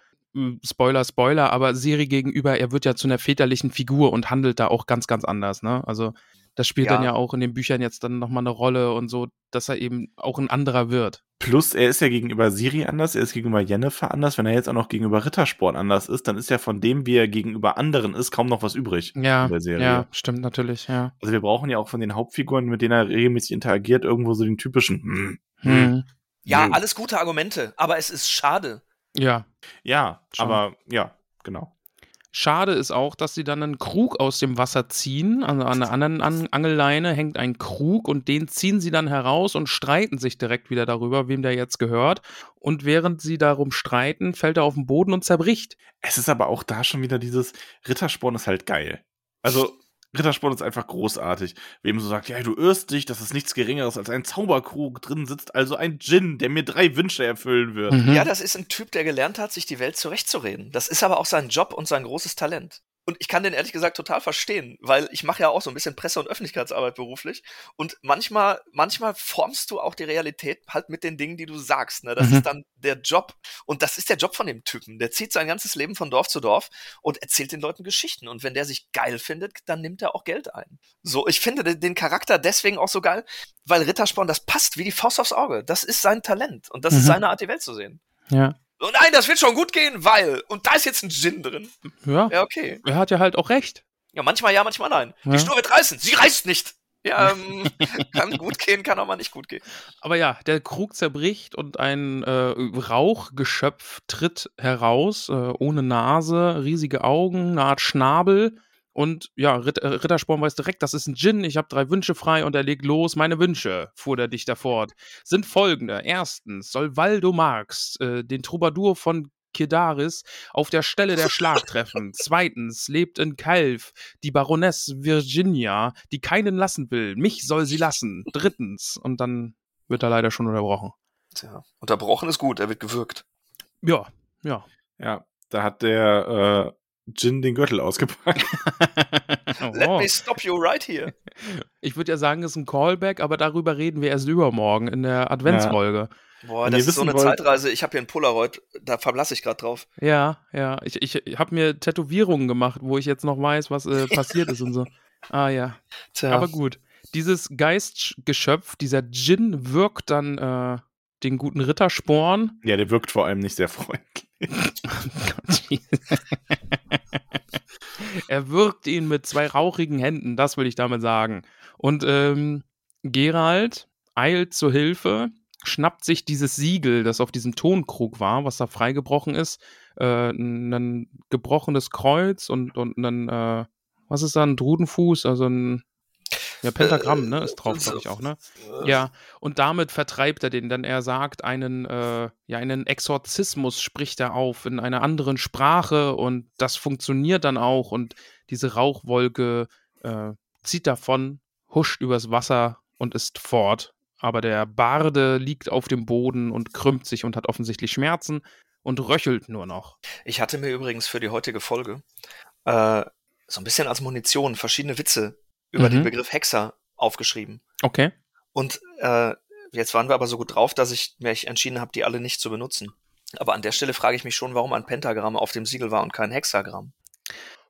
Spoiler, Spoiler, aber Siri gegenüber, er wird ja zu einer väterlichen Figur und handelt da auch ganz, ganz anders. Ne? Also das spielt Ja. dann ja auch in den Büchern jetzt dann nochmal eine Rolle und so, dass er eben auch ein anderer wird. Plus, er ist ja gegenüber Siri anders, er ist gegenüber Jennifer anders. Wenn er jetzt auch noch gegenüber Rittersporn anders ist, dann ist ja von dem, wie er gegenüber anderen ist, kaum noch was übrig Ja, in der Serie. ja, stimmt natürlich, ja. Also wir brauchen ja auch von den Hauptfiguren, mit denen er regelmäßig interagiert, irgendwo so den typischen. Hm, Hm. Ja, Nö. alles gute Argumente, aber es ist schade. Ja, Ja, Schon. aber ja, genau. Schade ist auch, dass sie dann einen Krug aus dem Wasser ziehen. Also an der anderen An Angelleine hängt ein Krug und den ziehen sie dann heraus und streiten sich direkt wieder darüber, wem der jetzt gehört. Und während sie darum streiten, fällt er auf den Boden und zerbricht. Es ist aber auch da schon wieder dieses Rittersporn ist halt geil. Also Rittersporn ist einfach großartig. Wem so sagt, ja, du irrst dich, dass es nichts Geringeres als ein Zauberkrug drin sitzt, also ein Djinn, der mir drei Wünsche erfüllen wird. Mhm. Ja, das ist ein Typ, der gelernt hat, sich die Welt zurechtzureden. Das ist aber auch sein Job und sein großes Talent. Und ich kann den ehrlich gesagt total verstehen, weil ich mache ja auch so ein bisschen Presse- und Öffentlichkeitsarbeit beruflich. Und manchmal, manchmal formst du auch die Realität halt mit den Dingen, die du sagst. Ne? Das Mhm. ist dann der Job. Und das ist der Job von dem Typen. Der zieht sein ganzes Leben von Dorf zu Dorf und erzählt den Leuten Geschichten. Und wenn der sich geil findet, dann nimmt er auch Geld ein. So, ich finde den- Charakter deswegen auch so geil, weil Rittersporn, das passt wie die Faust aufs Auge. Das ist sein Talent. Und das Mhm. ist seine Art, die Welt zu sehen. Ja. Oh nein, das wird schon gut gehen, weil. Und da ist jetzt ein Gin drin. Ja, Ja, okay. er hat ja halt auch recht. Ja, manchmal ja, manchmal nein. Ja. Die Schnur wird reißen. Sie reißt nicht. Ja, ähm, (laughs) kann gut gehen, kann auch mal nicht gut gehen. Aber ja, der Krug zerbricht und ein äh, Rauchgeschöpf tritt heraus, äh, ohne Nase, riesige Augen, eine Art Schnabel. Und ja, Ritt, äh, Rittersporn weiß direkt, das ist ein Djinn, ich habe drei Wünsche frei und er legt los. Meine Wünsche, fuhr der Dichter fort, sind folgende. Erstens soll Waldo Marx äh, den Troubadour von Kedaris auf der Stelle der Schlag (laughs) treffen. Zweitens lebt in Calv die Baroness Virginia, die keinen lassen will. Mich soll sie lassen. Drittens. Und dann wird er leider schon unterbrochen. Tja, unterbrochen ist gut, er wird gewürgt. Ja, ja. Ja, Da hat der äh, Jin den Gürtel ausgepackt. (laughs) Let Oh. me stop you right here. Ich würde ja sagen, es ist ein Callback, aber darüber reden wir erst übermorgen in der Adventsfolge. Boah, Wenn das ist so eine wollt- Zeitreise. Ich habe hier ein Polaroid, da verblasse ich gerade drauf. Ja, ja. Ich, ich habe mir Tätowierungen gemacht, wo ich jetzt noch weiß, was äh, (laughs) passiert ist und so. Ah ja. Tja. Aber gut. Dieses Geistgeschöpf, dieser Djinn, wirkt dann äh, den guten Rittersporn. ja, der wirkt vor allem nicht sehr freundlich. (laughs) er wirkt ihn mit zwei rauchigen Händen, das will ich damit sagen. Und ähm, Gerald eilt zur Hilfe, schnappt sich dieses Siegel, das auf diesem Tonkrug war, was da freigebrochen ist, äh, ein gebrochenes Kreuz und, und ein, äh, was ist da, ein Drudenfuß, also ein ja, Pentagramm, ne, ist drauf, glaube ich auch, ne? Ja, und damit vertreibt er den, denn er sagt einen, äh, ja, einen Exorzismus spricht er auf in einer anderen Sprache und das funktioniert dann auch und diese Rauchwolke äh, zieht davon, huscht übers Wasser und ist fort. Aber der Barde liegt auf dem Boden und krümmt sich und hat offensichtlich Schmerzen und röchelt nur noch. Ich hatte mir übrigens für die heutige Folge äh, so ein bisschen als Munition verschiedene Witze über Mhm. den Begriff Hexer aufgeschrieben. Okay. Und äh, jetzt waren wir aber so gut drauf, dass ich mich entschieden habe, die alle nicht zu benutzen. Aber an der Stelle frage ich mich schon, warum ein Pentagramm auf dem Siegel war und kein Hexagramm.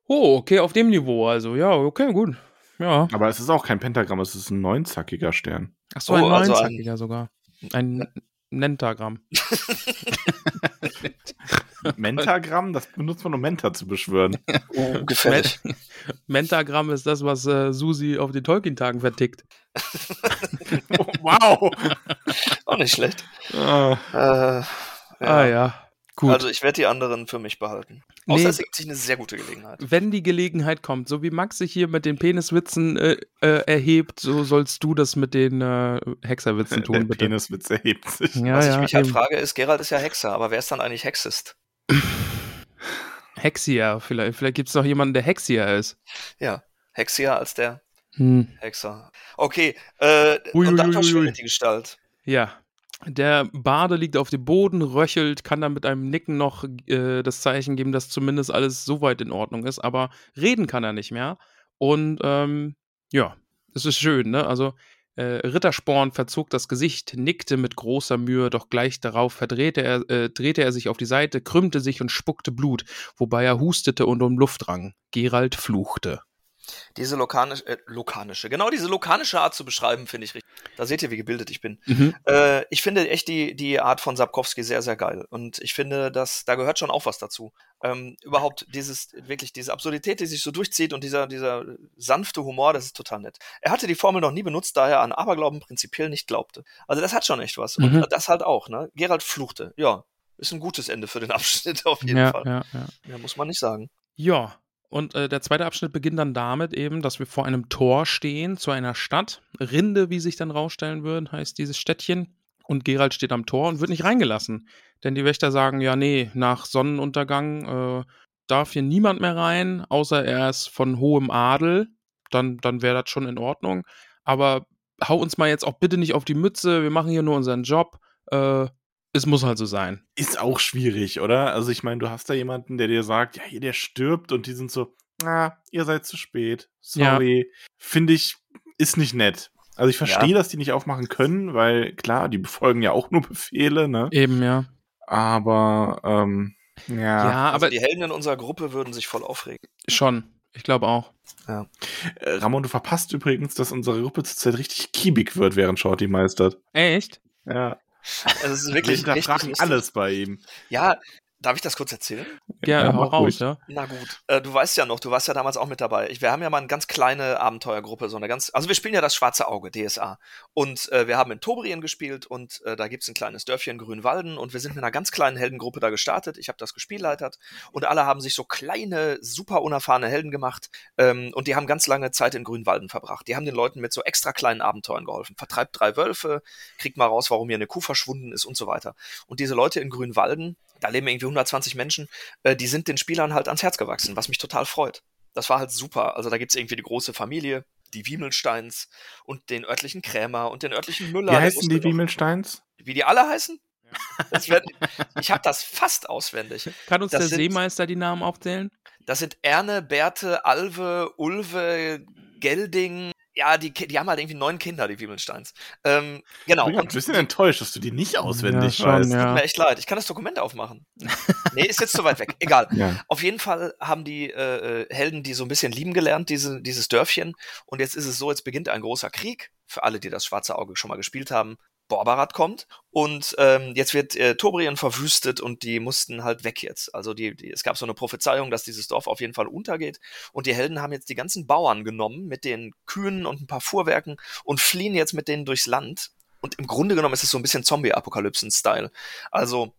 Oh, okay, auf dem Niveau also. Ja, okay, gut. Ja. Aber es ist auch kein Pentagramm, es ist ein neunzackiger Stern. Achso, Oh, ein also ein- neunzackiger sogar. Ein Nentagramm. (laughs) Mentagramm, das benutzt man, um Menta zu beschwören. (laughs) Oh, gefällig. Mentagramm ist das, was äh, Susi auf den Tolkien-Tagen vertickt. (laughs) wow! Auch nicht schlecht. Ah, Äh, ja. Ah ja. Gut. Also ich werde die anderen für mich behalten. Nee. Außer es ergibt sich eine sehr gute Gelegenheit. Wenn die Gelegenheit kommt, so wie Max sich hier mit den Peniswitzen äh, äh, erhebt, so sollst du das mit den äh, Hexerwitzen der tun, bitte. Peniswitz erhebt sich. Ja, Was ja, ich mich halt eben. frage, ist, Gerald ist ja Hexer, aber wer ist dann eigentlich Hexist? Hexier, vielleicht, vielleicht gibt es noch jemanden, der Hexier ist. Ja, Hexier als der Hm. Hexer. Okay, äh, Ui, und dann ui, ui, ui. verschwindet die Gestalt. Ja. Der Bade liegt auf dem Boden, röchelt, kann dann mit einem Nicken noch äh, das Zeichen geben, dass zumindest alles soweit in Ordnung ist, aber reden kann er nicht mehr. Und ähm, ja, es ist schön, ne? Also äh, Rittersporn verzog das Gesicht, nickte mit großer Mühe, doch gleich darauf verdrehte er, äh, drehte er sich auf die Seite, krümmte sich und spuckte Blut, wobei er hustete und um Luft rang. Gerald fluchte. Diese lokanisch, äh, lokanische, genau diese lokanische Art zu beschreiben, finde ich richtig. Da seht ihr, wie gebildet ich bin. Mhm. Äh, ich finde echt die, die Art von Sapkowski sehr, sehr geil. Und ich finde, dass da gehört schon auch was dazu. Ähm, überhaupt dieses, wirklich diese Absurdität, die sich so durchzieht und dieser, dieser sanfte Humor, das ist total nett. Er hatte die Formel noch nie benutzt, da er an Aberglauben prinzipiell nicht glaubte. Also das hat schon echt was. Mhm. Und das halt auch, ne? Gerald fluchte. Ja, ist ein gutes Ende für den Abschnitt auf jeden Ja, Fall. ja, ja. Ja, muss man nicht sagen. Ja, und äh, der zweite Abschnitt beginnt dann damit eben, dass wir vor einem Tor stehen zu einer Stadt. Rinde, wie sich dann rausstellen würden, heißt dieses Städtchen. Und Gerald steht am Tor und wird nicht reingelassen. Denn die Wächter sagen, ja, nee, nach Sonnenuntergang äh, darf hier niemand mehr rein, außer er ist von hohem Adel. Dann, dann wäre das schon in Ordnung. Aber hau uns mal jetzt auch bitte nicht auf die Mütze, wir machen hier nur unseren Job. Äh, es muss halt so sein. Ist auch schwierig, oder? Also ich meine, du hast da jemanden, der dir sagt, ja, hier, der stirbt und die sind so, ah, ihr seid zu spät. Sorry. Finde ich, ist nicht nett. Also ich verstehe, dass die nicht aufmachen können, weil klar, die befolgen ja auch nur Befehle, ne? Eben, ja. Aber, ähm, ja. Ja, Also aber die Helden in unserer Gruppe würden sich voll aufregen. schon. Ich glaube auch. Äh, Ramon, du verpasst übrigens, dass unsere Gruppe zurzeit richtig kiebig wird, während Shorty meistert. Echt? Ja. Also es ist Wir wirklich hinterfragen richtig alles bei ihm. Ja, darf ich das kurz erzählen? Ja, Ja, mach raus, ja. Na gut, äh, du weißt ja noch, du warst ja damals auch mit dabei. Ich, wir haben ja mal eine ganz kleine Abenteuergruppe, so eine ganz, also wir spielen ja das Schwarze Auge, DSA. Und äh, wir haben in Tobrien gespielt und äh, da gibt's ein kleines Dörfchen Grünwalden und wir sind mit einer ganz kleinen Heldengruppe da gestartet. Ich habe das gespielleitet und alle haben sich so kleine, super unerfahrene Helden gemacht ähm, und die haben ganz lange Zeit in Grünwalden verbracht. Die haben den Leuten mit so extra kleinen Abenteuern geholfen. Vertreibt drei Wölfe, kriegt mal raus, warum hier eine Kuh verschwunden ist und so weiter. Und diese Leute in Grünwalden, da leben irgendwie 120 Menschen, äh, die sind den Spielern halt ans Herz gewachsen, was mich total freut. Das war halt super. Also da gibt's irgendwie die große Familie, die Wiemelsteins und den örtlichen Krämer und den örtlichen Müller. Wie heißen die Wiemelsteins? Wie die alle heißen? Das wird, ich habe das fast auswendig. Kann uns Das der sind- Seemeister die Namen aufzählen? Das sind Erne, Berthe, Alve, Ulve, Gelding. Ja, die, die haben halt irgendwie neun Kinder, die Wiebelsteins. Ähm, genau. Ich bin ein bisschen enttäuscht, dass du die nicht auswendig Ja, schon, weißt. ja. Tut mir echt leid. Ich kann das Dokument aufmachen. (laughs) nee, ist jetzt zu weit weg. Egal. Ja. Auf jeden Fall haben die äh, äh, Helden die so ein bisschen lieben gelernt, diese, dieses Dörfchen. Und jetzt ist es so, jetzt beginnt ein großer Krieg. Für alle, die das Schwarze Auge schon mal gespielt haben. Borbarat kommt und ähm, jetzt wird äh, Tobrien verwüstet und die mussten halt weg jetzt. Also die, die, es gab so eine Prophezeiung, dass dieses Dorf auf jeden Fall untergeht und die Helden haben jetzt die ganzen Bauern genommen mit den Kühen und ein paar Fuhrwerken und fliehen jetzt mit denen durchs Land. Und im Grunde genommen ist es so ein bisschen Zombie-Apokalypsen-Style. Also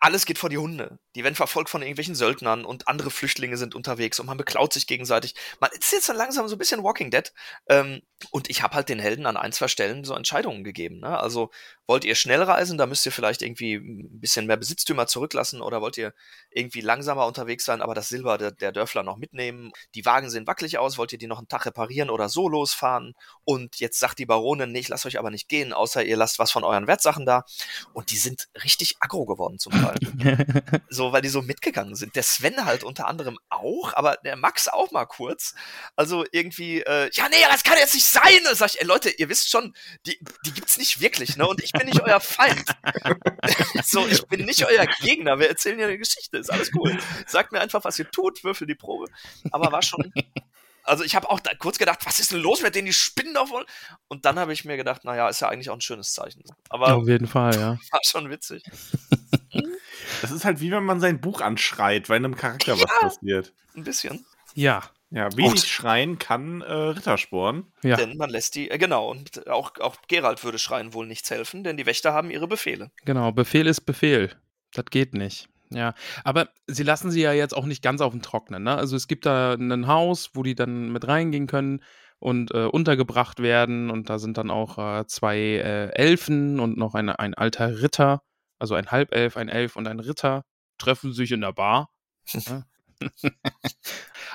alles geht vor die Hunde. Die werden verfolgt von irgendwelchen Söldnern und andere Flüchtlinge sind unterwegs und man beklaut sich gegenseitig. Man ist jetzt so langsam so ein bisschen Walking Dead. Ähm, und ich habe halt den Helden an ein, zwei Stellen so Entscheidungen gegeben. Ne? Also wollt ihr schnell reisen, da müsst ihr vielleicht irgendwie ein bisschen mehr Besitztümer zurücklassen oder wollt ihr irgendwie langsamer unterwegs sein, aber das Silber der, der Dörfler noch mitnehmen. Die Wagen sehen wackelig aus, wollt ihr die noch einen Tag reparieren oder so losfahren? Und jetzt sagt die Baronin, nee, ich lasst euch aber nicht gehen, außer ihr lasst was von euren Wertsachen da. Und die sind richtig aggro geworden zum Teil. (laughs) so, weil die so mitgegangen sind. Der Sven halt unter anderem auch, aber der Max auch mal kurz. Also irgendwie, äh, ja, nee, das kann jetzt nicht sein. Sag ich, ey Leute, ihr wisst schon, die, die gibt's nicht wirklich, ne? Und ich bin nicht euer Feind. (laughs) so, ich bin nicht euer Gegner. Wir erzählen ja eine Geschichte, ist alles cool. Sagt mir einfach, was ihr tut, würfel die Probe. Aber war schon. Also ich habe auch da kurz gedacht, was ist denn los mit denen, die spinnen doch wohl? Und dann habe ich mir gedacht, naja, ist ja eigentlich auch ein schönes Zeichen. Aber Auf jeden Fall, ja. (laughs) war schon witzig. Das ist halt wie wenn man sein Buch anschreit, weil einem Charakter was passiert. Ein bisschen. Ja, Ja, wenig schreien kann äh, Rittersporn. ja. Denn man lässt die, äh, genau, und auch, auch Gerald würde schreien wohl nichts helfen, denn die Wächter haben ihre Befehle. Genau, Befehl ist Befehl. Das geht nicht. Ja, aber sie lassen sie ja jetzt auch nicht ganz auf dem Trocknen. Ne? Also es gibt da ein Haus, wo die dann mit reingehen können und äh, untergebracht werden. Und da sind dann auch äh, zwei äh, Elfen und noch eine, ein alter Ritter. Also ein Halbelf, ein Elf und ein Ritter treffen sich in der Bar. Ja. (laughs)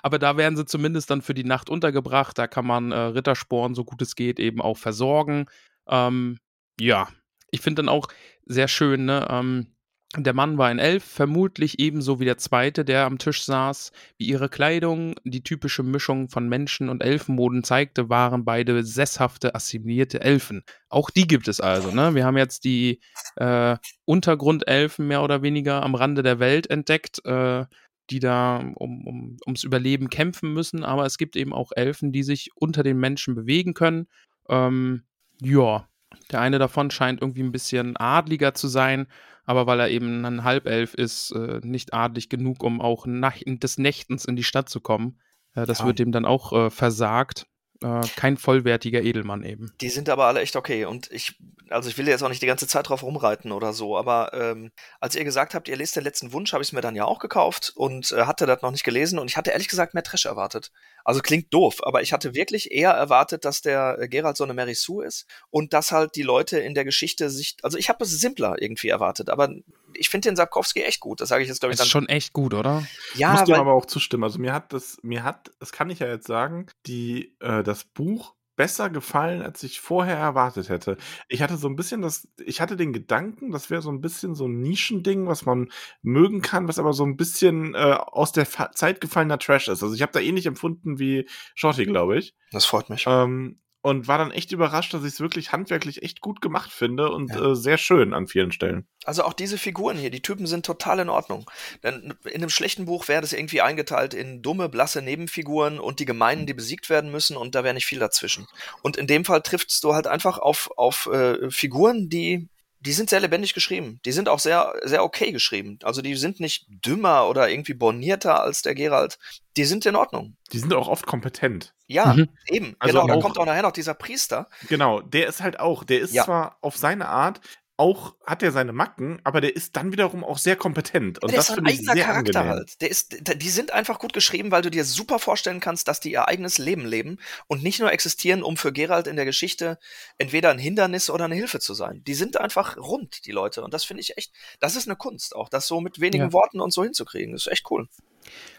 aber da werden sie zumindest dann für die Nacht untergebracht. Da kann man äh, Rittersporen, so gut es geht, eben auch versorgen. Ähm, ja, ich finde dann auch sehr schön, ne? Ähm, der Mann war ein Elf, vermutlich ebenso wie der zweite, der am Tisch saß. Wie ihre Kleidung die typische Mischung von Menschen- und Elfenmoden zeigte, waren beide sesshafte, assimilierte Elfen. Auch die gibt es also, ne? Wir haben jetzt die äh, Untergrundelfen mehr oder weniger am Rande der Welt entdeckt, äh, die da um, um, ums Überleben kämpfen müssen, aber es gibt eben auch Elfen, die sich unter den Menschen bewegen können. Ähm, ja, der eine davon scheint irgendwie ein bisschen adliger zu sein, aber weil er eben ein Halbelf ist, äh, nicht adlig genug, um auch nach, des Nächtens in die Stadt zu kommen. Äh, das Ja. wird ihm dann auch äh, versagt. Äh, kein vollwertiger Edelmann eben. Die sind aber alle echt okay. Und ich, also ich will jetzt auch nicht die ganze Zeit drauf rumreiten oder so, aber ähm, als ihr gesagt habt, ihr lest den letzten Wunsch, habe ich es mir dann ja auch gekauft und äh, hatte das noch nicht gelesen und ich hatte ehrlich gesagt mehr Trash erwartet. Also klingt doof, aber ich hatte wirklich eher erwartet, dass der äh, Gerald so eine Mary Sue ist und dass halt die Leute in der Geschichte sich, also ich habe es simpler irgendwie erwartet, aber ich finde den Sapkowski echt gut. Das sage ich jetzt, glaube ich, Das ist dann. schon echt gut, oder? Ich Ja, muss dir aber auch zustimmen. Also mir hat das, mir hat, das kann ich ja jetzt sagen, die, äh, das Buch besser gefallen, als ich vorher erwartet hätte. Ich hatte so ein bisschen das, ich hatte den Gedanken, das wäre so ein bisschen so ein Nischending, was man mögen kann, was aber so ein bisschen äh, aus der Fa Zeit gefallener Trash ist. Also ich habe da ähnlich empfunden wie Shorty, glaube ich. das freut mich. Ähm, und war dann echt überrascht, dass ich es wirklich handwerklich echt gut gemacht finde und Ja. äh, sehr schön an vielen Stellen. Also auch diese Figuren hier, die Typen sind total in Ordnung. Denn in einem schlechten Buch wäre das irgendwie eingeteilt in dumme, blasse Nebenfiguren und die Gemeinen, die besiegt werden müssen und da wäre nicht viel dazwischen. Und in dem Fall triffst du halt einfach auf, auf äh, Figuren, die die sind sehr lebendig geschrieben. Die sind auch sehr, sehr okay geschrieben. Also die sind nicht dümmer oder irgendwie bornierter als der Gerald. Die sind in Ordnung. Die sind auch oft kompetent. Ja, Mhm. eben. Also genau, da kommt auch nachher noch dieser Priester. Genau, der ist halt auch, der ist Ja. zwar auf seine Art, auch hat er seine Macken, aber der ist dann wiederum auch sehr kompetent. Und der das ist ein finde ich eigener sehr Charakter angenehm. halt. Der ist, die sind einfach gut geschrieben, weil du dir super vorstellen kannst, dass die ihr eigenes Leben leben und nicht nur existieren, um für Gerald in der Geschichte entweder ein Hindernis oder eine Hilfe zu sein. Die sind einfach rund, die Leute. Und das finde ich echt, das ist eine Kunst auch, das so mit wenigen Ja. Worten und so hinzukriegen. Das ist echt cool.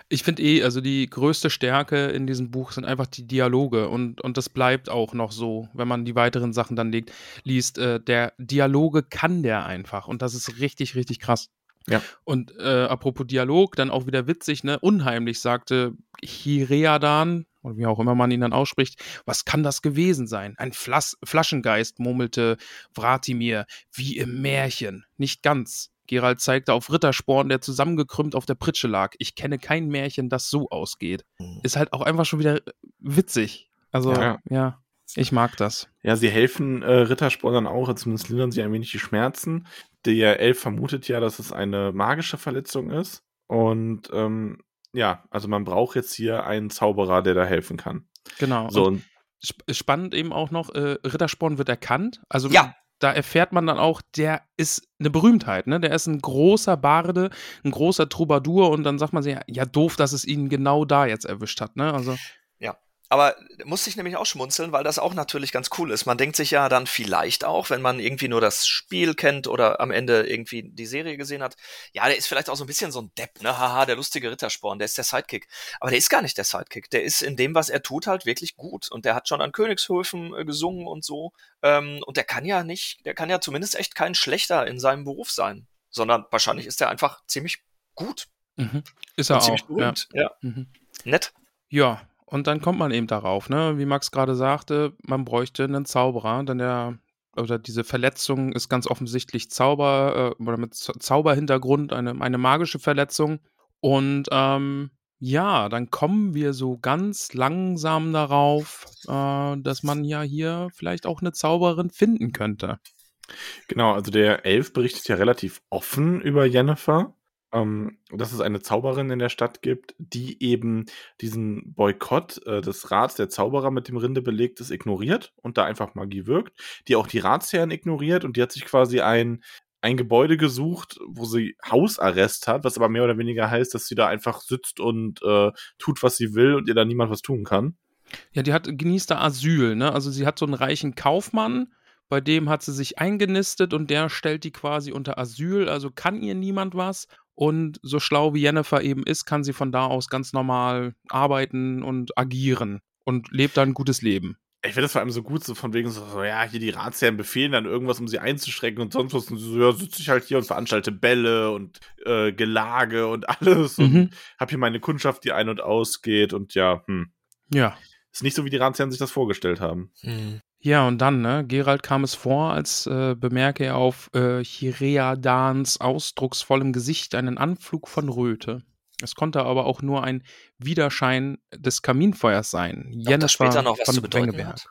Ich finde eh, also die größte Stärke in diesem Buch sind einfach die Dialoge und, und das bleibt auch noch so, wenn man die weiteren Sachen dann legt, liest. Äh, der Dialoge kann der einfach und das ist richtig, richtig krass. Ja. Und äh, apropos Dialog, dann auch wieder witzig, ne? Unheimlich sagte Hireadan, oder wie auch immer man ihn dann ausspricht, was kann das gewesen sein? Ein Flas Flaschengeist, murmelte Vratimir, wie im Märchen. Nicht ganz. Gerald zeigte auf Rittersporn, der zusammengekrümmt auf der Pritsche lag. Ich kenne kein Märchen, das so ausgeht. Mhm. Ist halt auch einfach schon wieder äh, witzig. Also, ja, Ja. ich mag das. Ja, sie helfen äh, Rittersporn dann auch, zumindest lindern sie ein wenig die Schmerzen. Der Elf vermutet ja, dass es eine magische Verletzung ist. Und ähm, ja, also man braucht jetzt hier einen Zauberer, der da helfen kann. Genau. So, Und und sp spannend eben auch noch, äh, Rittersporn wird erkannt. Also Ja. Da erfährt man dann auch, der ist eine Berühmtheit, ne? Der ist ein großer Barde, ein großer Troubadour und dann sagt man sich, ja, doof, dass es ihn genau da jetzt erwischt hat, ne? Also, Aber musste ich nämlich auch schmunzeln, weil das auch natürlich ganz cool ist. Man denkt sich ja dann vielleicht auch, wenn man irgendwie nur das Spiel kennt oder am Ende irgendwie die Serie gesehen hat, ja, der ist vielleicht auch so ein bisschen so ein Depp, ne? Haha, der lustige Rittersporn, der ist der Sidekick. Aber der ist gar nicht der Sidekick. Der ist in dem, was er tut, halt wirklich gut. Und der hat schon an Königshöfen äh, gesungen und so. Ähm, und der kann ja nicht, der kann ja zumindest echt kein Schlechter in seinem Beruf sein. Sondern wahrscheinlich ist er einfach ziemlich gut. mhm. ist er Und ziemlich auch. Ja. berühmt. Ja. Mhm. Nett. ja, und dann kommt man eben darauf, ne? Wie Max gerade sagte, man bräuchte einen Zauberer, denn der oder diese Verletzung ist ganz offensichtlich Zauber äh, oder mit Zauberhintergrund eine, eine magische Verletzung. Und ähm, ja, dann kommen wir so ganz langsam darauf, äh, dass man ja hier vielleicht auch eine Zauberin finden könnte. Genau, also der Elf berichtet ja relativ offen über Jennifer, ähm, dass es eine Zauberin in der Stadt gibt, die eben diesen Boykott äh, des Rats der Zauberer mit dem Rinde belegt ist, ignoriert und da einfach Magie wirkt, die auch die Ratsherren ignoriert und die hat sich quasi ein, ein Gebäude gesucht, wo sie Hausarrest hat, was aber mehr oder weniger heißt, dass sie da einfach sitzt und äh, tut, was sie will und ihr da niemand was tun kann. Ja, die hat genießt da Asyl, ne? Also sie hat so einen reichen Kaufmann, bei dem hat sie sich eingenistet und der stellt die quasi unter Asyl, also kann ihr niemand was. Und so schlau wie Jennifer eben ist, kann sie von da aus ganz normal arbeiten und agieren und lebt da ein gutes Leben. Ich finde das vor allem so gut, so von wegen so, so, ja, hier die Ratsherren befehlen dann irgendwas, um sie einzuschrecken und sonst was. Und so, ja, sitze ich halt hier und veranstalte Bälle und äh, Gelage und (laughs) alles und Mhm. hab hier meine Kundschaft, die ein- und ausgeht und ja, hm. Ja. Ist nicht so, wie die Ratsherren sich das vorgestellt haben. Hm. Ja, und dann, ne, Gerald kam es vor, als äh, bemerke er auf äh, Chireadans ausdrucksvollem Gesicht einen Anflug von Röte. Es konnte aber auch nur ein Widerschein des Kaminfeuers sein. Das später noch was von zu bedeuten Wengeberg. hat?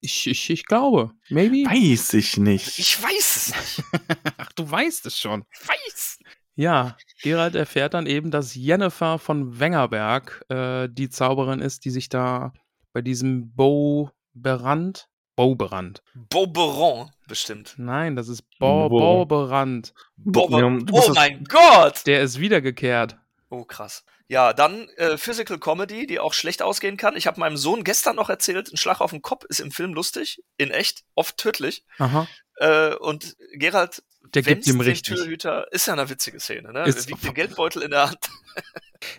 Ich, ich, ich glaube. Maybe? Weiß ich nicht. Ich weiß es nicht. (laughs) Ach, du weißt es schon. Ich weiß. Ja, Gerald erfährt dann eben, dass Jennifer von Wengerberg äh, die Zauberin ist, die sich da bei diesem Bo Berand, Boberand. Boberon, bestimmt. Nein, das ist Bo Bo- Boberand. Bobe Ja, du bist oh mein Gott! Der ist wiedergekehrt. Oh, krass. Ja, dann äh, Physical Comedy, die auch schlecht ausgehen kann. Ich habe meinem Sohn gestern noch erzählt, ein Schlag auf den Kopf ist im Film lustig, in echt, oft tödlich. Aha. Äh, und Gerald Der gibt ihm richtig. Türhüter, ist ja eine witzige Szene, ne? Ist- Er wiegt den Geldbeutel in der Hand. (laughs)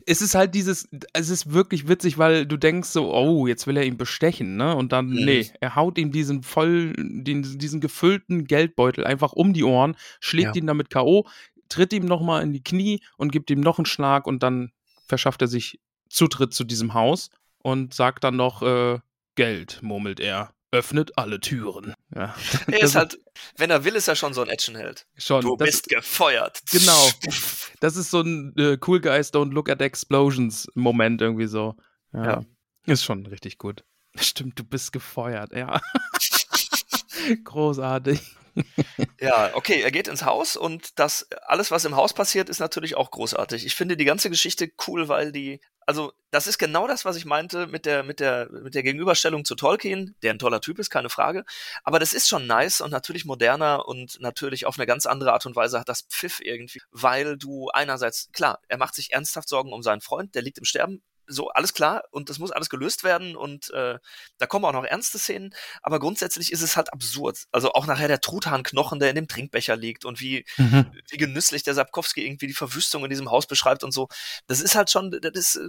Es ist halt dieses, es ist wirklich witzig, weil du denkst so, oh, jetzt will er ihn bestechen, ne? Und dann, Mhm. nee, er haut ihm diesen voll, den, diesen gefüllten Geldbeutel einfach um die Ohren, schlägt Ja. ihn damit K.O., tritt ihm nochmal in die Knie und gibt ihm noch einen Schlag und dann verschafft er sich Zutritt zu diesem Haus und sagt dann noch, äh, Geld, murmelt er. Öffnet alle Türen. Ja. (laughs) Er ist halt, wenn er will, ist er schon so ein Actionheld. schon. Du das, bist gefeuert. Genau. (laughs) Das ist so ein äh, Cool Guys Don't Look at Explosions Moment irgendwie so. Ja. Ja. Ist schon richtig gut. (laughs) Stimmt, du bist gefeuert, ja. Großartig. Ja, okay, er geht ins Haus und das alles, was im Haus passiert, ist natürlich auch großartig. Ich finde die ganze Geschichte cool, weil die, also das ist genau das, was ich meinte mit der mit der mit der Gegenüberstellung zu Tolkien, der ein toller Typ ist, keine Frage. Aber das ist schon nice und natürlich moderner und natürlich auf eine ganz andere Art und Weise hat das Pfiff irgendwie, weil du einerseits klar, er macht sich ernsthaft Sorgen um seinen Freund, der liegt im Sterben. So, alles klar und das muss alles gelöst werden und äh, da kommen auch noch ernste Szenen, aber grundsätzlich ist es halt absurd. Also auch nachher der Truthahnknochen, der in dem Trinkbecher liegt und wie, Mhm. wie genüsslich der Sapkowski irgendwie die Verwüstung in diesem Haus beschreibt und so. Das ist halt schon, das ist, äh,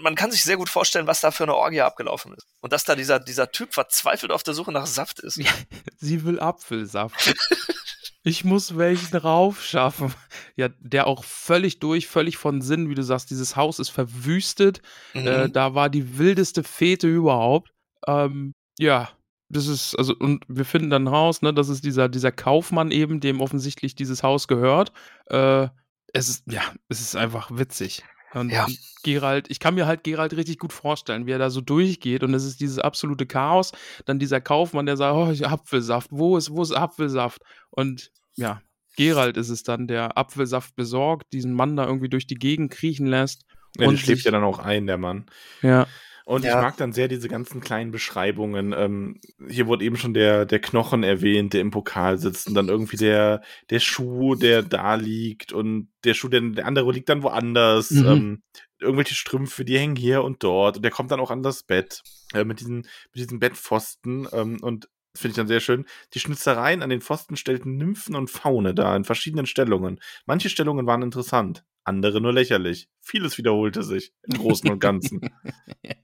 man kann sich sehr gut vorstellen, was da für eine Orgie abgelaufen ist. Und dass da dieser, dieser Typ verzweifelt auf der Suche nach Saft ist. Ja. (laughs) Sie will Apfelsaft. (laughs) Ich muss welchen raufschaffen. Ja, der auch völlig durch, völlig von Sinn, wie du sagst, dieses Haus ist verwüstet. Mhm. Äh, da war die wildeste Fete überhaupt. Ähm, ja, das ist, also, und wir finden dann raus, ne, das ist dieser, dieser Kaufmann eben, dem offensichtlich dieses Haus gehört. Äh, es ist, ja, es ist einfach witzig. Und, Ja. Gerald, ich kann mir halt Gerald richtig gut vorstellen, wie er da so durchgeht und es ist dieses absolute Chaos. Dann dieser Kaufmann, der sagt, oh, ich Apfelsaft, wo ist, wo ist Apfelsaft? Und ja, Gerald ist es dann, der Apfelsaft besorgt, diesen Mann da irgendwie durch die Gegend kriechen lässt. Ja, Und schläft ja dann auch ein, der Mann. Ja, Und Ja. ich mag dann sehr diese ganzen kleinen Beschreibungen. Ähm, hier wurde eben schon der, der Knochen erwähnt, der im Pokal sitzt und dann irgendwie der, der Schuh, der da liegt und der Schuh, der, der andere liegt dann woanders. Mhm. Ähm, irgendwelche Strümpfe, die hängen hier und dort und der kommt dann auch an das Bett äh, mit, diesen, mit diesen Bettpfosten ähm, und das finde ich dann sehr schön. Die Schnitzereien an den Pfosten stellten Nymphen und Faune dar in verschiedenen Stellungen. Manche Stellungen waren interessant, andere nur lächerlich. Vieles wiederholte sich im Großen und Ganzen. (laughs) ja.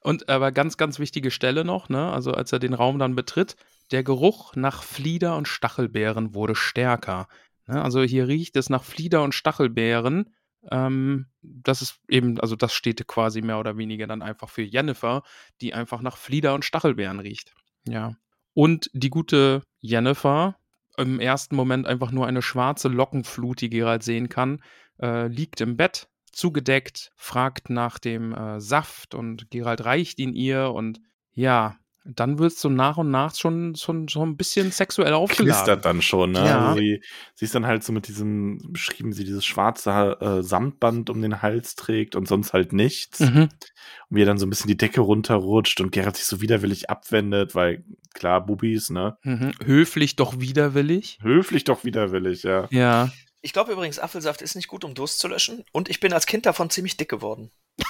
Und aber ganz, ganz wichtige Stelle noch, ne? Also als er den Raum dann betritt, der Geruch nach Flieder und Stachelbeeren wurde stärker. Ne? Also hier riecht es nach Flieder und Stachelbeeren. Ähm, das ist eben, also das steht quasi mehr oder weniger dann einfach für Jennifer, die einfach nach Flieder und Stachelbeeren riecht. Ja. Und die gute Jennifer, im ersten Moment einfach nur eine schwarze Lockenflut, die Gerald sehen kann, äh, liegt im Bett, zugedeckt, fragt nach dem äh, Saft und Gerald reicht ihn ihr und ja, dann wird es so nach und nach schon, schon, schon ein bisschen sexuell aufgeladen. knistert dann schon, ne? Ja. Also sie, sie ist dann halt so mit diesem, beschrieben sie dieses schwarze äh, Samtband um den Hals trägt und sonst halt nichts. Mhm. Und wie er dann so ein bisschen die Decke runterrutscht und Gerhard sich so widerwillig abwendet, weil klar, Bubis, ne? Mhm. Höflich, doch widerwillig. Höflich doch widerwillig, ja. Ja. Ich glaube übrigens, Apfelsaft ist nicht gut, um Durst zu löschen. Und ich bin als Kind davon ziemlich dick geworden. (laughs)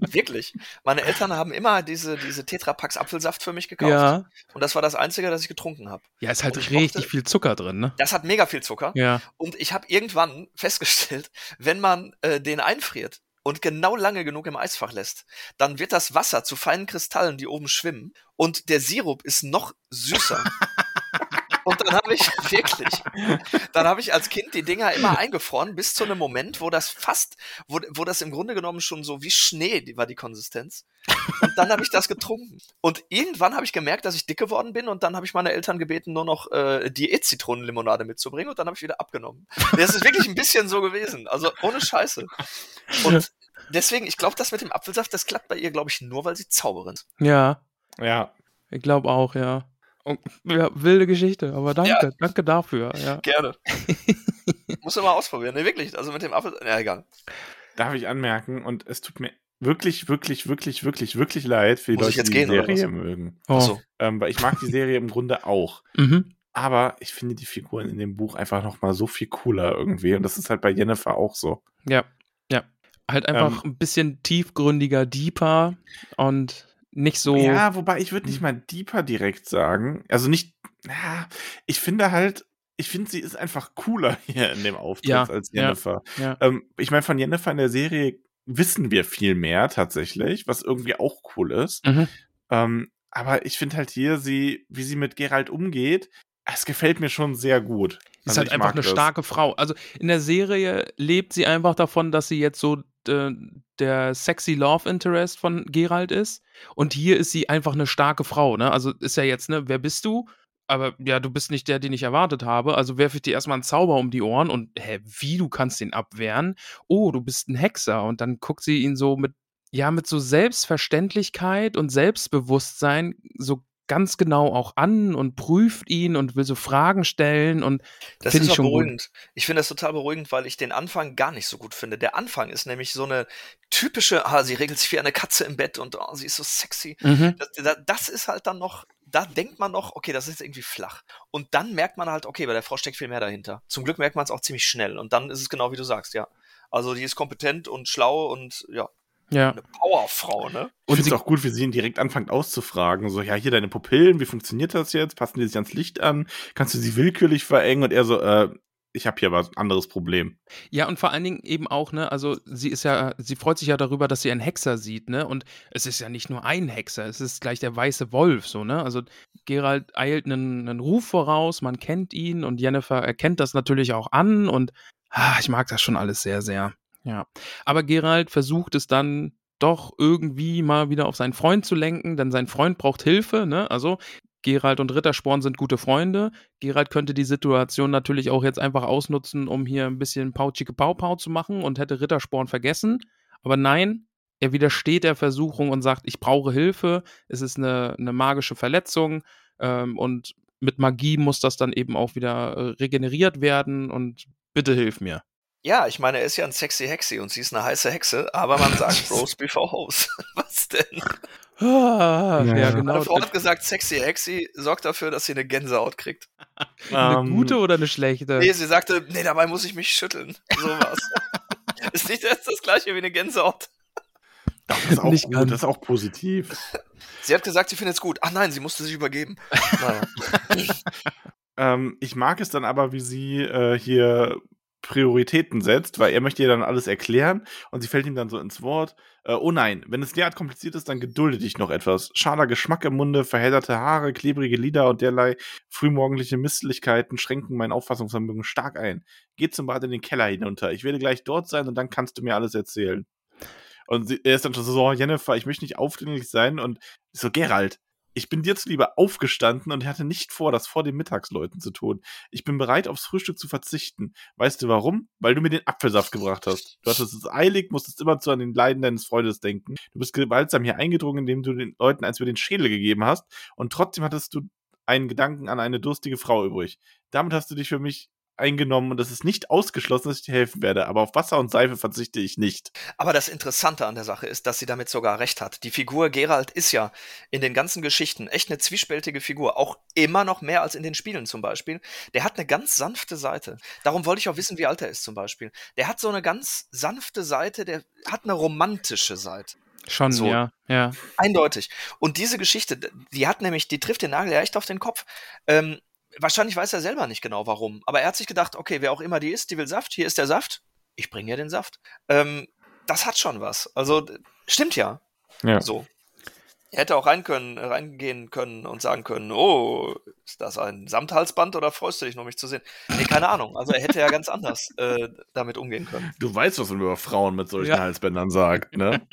Wirklich. Meine Eltern haben immer diese, diese Tetrapacks Apfelsaft für mich gekauft. Ja. Und das war das Einzige, das ich getrunken habe. Ja, ist halt richtig mochte- viel Zucker drin, ne? Das hat mega viel Zucker. Ja. Und ich habe irgendwann festgestellt, wenn man äh, den einfriert und genau lange genug im Eisfach lässt, dann wird das Wasser zu feinen Kristallen, die oben schwimmen. Und der Sirup ist noch süßer. (laughs) Und dann habe ich (laughs) wirklich, dann habe ich als Kind die Dinger immer eingefroren bis zu einem Moment, wo das fast, wo, wo das im Grunde genommen schon so wie Schnee die, war die Konsistenz. Und dann habe ich das getrunken. Und irgendwann habe ich gemerkt, dass ich dick geworden bin und dann habe ich meine Eltern gebeten, nur noch äh, Diät-Zitronenlimonade mitzubringen und dann habe ich wieder abgenommen. Das ist wirklich ein bisschen so gewesen. Also ohne Scheiße. Und deswegen, ich glaube, das mit dem Apfelsaft, das klappt bei ihr, glaube ich, nur, weil sie Zauberin ist. Ja. Ja. Ich glaube auch, ja. Und, ja. Wilde Geschichte, aber danke, Ja. danke dafür, ja. Gerne. (laughs) Muss du mal ausprobieren. Ne, wirklich. Also mit dem Apfel. Ja, egal. Darf ich anmerken, und es tut mir wirklich, wirklich, wirklich, wirklich, wirklich leid für die Muss ich Leute, jetzt die gehen, die oder Serie mögen. Oh. Achso. Ähm, weil ich mag die Serie im Grunde auch. Mhm. Aber ich finde die Figuren in dem Buch einfach noch mal so viel cooler irgendwie. Und das ist halt bei Jennifer auch so. Ja, ja. Halt einfach ein bisschen tiefgründiger, deeper und nicht so. Ja, wobei ich würde nicht mal deeper direkt sagen. Also nicht, ja, ich finde halt, ich finde, sie ist einfach cooler (laughs) hier in dem Auftritt Ja, als ja, Jennifer. ja. Ähm, ich meine, von Jennifer in der Serie wissen wir viel mehr tatsächlich, was irgendwie auch cool ist. Mhm. Ähm, aber ich finde halt hier, sie, wie sie mit Gerald umgeht, es gefällt mir schon sehr gut. Ist Also halt ich einfach eine das. starke Frau. Also in der Serie lebt sie einfach davon, dass sie jetzt so äh, der sexy Love Interest von Gerald ist. Und hier ist sie einfach eine starke Frau. Ne? Also ist ja jetzt, ne, wer bist du? Aber ja, du bist nicht der, den ich erwartet habe. Also werfe ich dir erstmal einen Zauber um die Ohren und hä, wie, du kannst den abwehren? Oh, du bist ein Hexer. Und dann guckt sie ihn so mit, ja, mit so Selbstverständlichkeit und Selbstbewusstsein so ganz genau auch an und prüft ihn und will so Fragen stellen und Das ist ich schon gut. beruhigend. Ich finde das total beruhigend, weil ich den Anfang gar nicht so gut finde. Der Anfang ist nämlich so eine typische, ah, sie regelt sich wie eine Katze im Bett und oh, sie ist so sexy. Mhm. Das, das ist halt dann noch, da denkt man noch, okay, das ist irgendwie flach. Und dann merkt man halt, okay, bei der Frau steckt viel mehr dahinter. Zum Glück merkt man es auch ziemlich schnell. Und dann ist es genau wie du sagst, ja. Also die ist kompetent und schlau und ja. Ja. Eine Powerfrau, ne? Und es ist auch gut, wie sie ihn direkt anfängt auszufragen. So, ja, hier deine Pupillen, wie funktioniert das jetzt? Passen die sich ans Licht an? Kannst du sie willkürlich verengen? Und er so, äh, ich habe hier was anderes Problem. Ja, und vor allen Dingen eben auch, ne, also sie ist ja, sie freut sich ja darüber, dass sie einen Hexer sieht, ne? Und es ist ja nicht nur ein Hexer, es ist gleich der weiße Wolf, so, ne? Also Gerald eilt einen, einen Ruf voraus, man kennt ihn und Jennifer erkennt das natürlich auch an und ah, ich mag das schon alles sehr, sehr. Ja. Aber Gerald versucht es dann doch irgendwie mal wieder auf seinen Freund zu lenken, denn sein Freund braucht Hilfe, ne? Also Gerald und Rittersporn sind gute Freunde. Gerald könnte die Situation natürlich auch jetzt einfach ausnutzen, um hier ein bisschen Pau-Chicke Pau-Pau zu machen und hätte Rittersporn vergessen. Aber nein, er widersteht der Versuchung und sagt, ich brauche Hilfe, es ist eine, eine magische Verletzung ähm, und mit Magie muss das dann eben auch wieder äh, regeneriert werden und bitte hilf mir. Ja, ich meine, er ist ja ein sexy Hexi und sie ist eine heiße Hexe, aber man sagt (laughs) Rose before Hose. (laughs) Was denn? Ah, ja, Ja. genau. Meine Frau hat gesagt, sexy Hexi sorgt dafür, dass sie eine Gänsehaut kriegt. (laughs) Eine Ähm, gute oder eine schlechte? Nee, sie sagte, nee, dabei muss ich mich schütteln. Sowas. ist nicht das, das gleiche wie eine Gänsehaut. Das ist auch Nicht gut, das ist auch positiv. Sie hat gesagt, sie findet es gut. Ach nein, sie musste sich übergeben. Naja. Ähm, ich mag es dann aber, wie sie äh, hier Prioritäten setzt, weil er möchte ihr dann alles erklären und sie fällt ihm dann so ins Wort. Äh, oh nein, wenn es derart kompliziert ist, dann gedulde dich noch etwas. Schaler Geschmack im Munde, verhedderte Haare, klebrige Lider und derlei frühmorgendliche Misslichkeiten schränken mein Auffassungsvermögen stark ein. Geh zum Bad in den Keller hinunter. Ich werde gleich dort sein und dann kannst du mir alles erzählen. Und sie, er ist dann schon so, oh, Jennifer, ich möchte nicht aufdringlich sein. Und so, Gerald, ich bin dir zuliebe aufgestanden und hatte nicht vor, das vor den Mittagsleuten zu tun. Ich bin bereit, aufs Frühstück zu verzichten. Weißt du warum? Weil du mir den Apfelsaft gebracht hast. Du hattest es eilig, musstest immer zu an den Leiden deines Freundes denken. Du bist gewaltsam hier eingedrungen, indem du den Leuten eins über den Schädel gegeben hast. Und trotzdem hattest du einen Gedanken an eine durstige Frau übrig. Damit hast du dich für mich eingenommen und es ist nicht ausgeschlossen, dass ich dir helfen werde. Aber auf Wasser und Seife verzichte ich nicht. Aber das Interessante an der Sache ist, dass sie damit sogar recht hat. Die Figur Gerald ist ja in den ganzen Geschichten echt eine zwiespältige Figur. Auch immer noch mehr als in den Spielen zum Beispiel. Der hat eine ganz sanfte Seite. Darum wollte ich auch wissen, wie alt er ist zum Beispiel. Der hat so eine ganz sanfte Seite, der hat eine romantische Seite. Schon, So. ja, ja. Eindeutig. Und diese Geschichte, die hat nämlich, die trifft den Nagel ja echt auf den Kopf. Ähm, wahrscheinlich weiß er selber nicht genau warum, aber er hat sich gedacht, okay, wer auch immer die ist, die will Saft, hier ist der Saft, ich bringe ihr den Saft. Ähm, das hat schon was. Also, stimmt ja. Ja. So. Er hätte auch rein können, reingehen können und sagen können, oh, ist das ein Samthalsband oder freust du dich noch, mich zu sehen? Nee, keine Ahnung. Also er hätte ja ganz anders äh, damit umgehen können. Du weißt, was man über Frauen mit solchen Ja. Halsbändern sagt, ne? (laughs)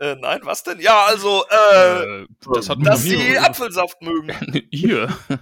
Äh, nein, was denn? Ja, also, äh, Äh, das hat dass sie Apfelsaft mögen. (laughs) Hier. (laughs)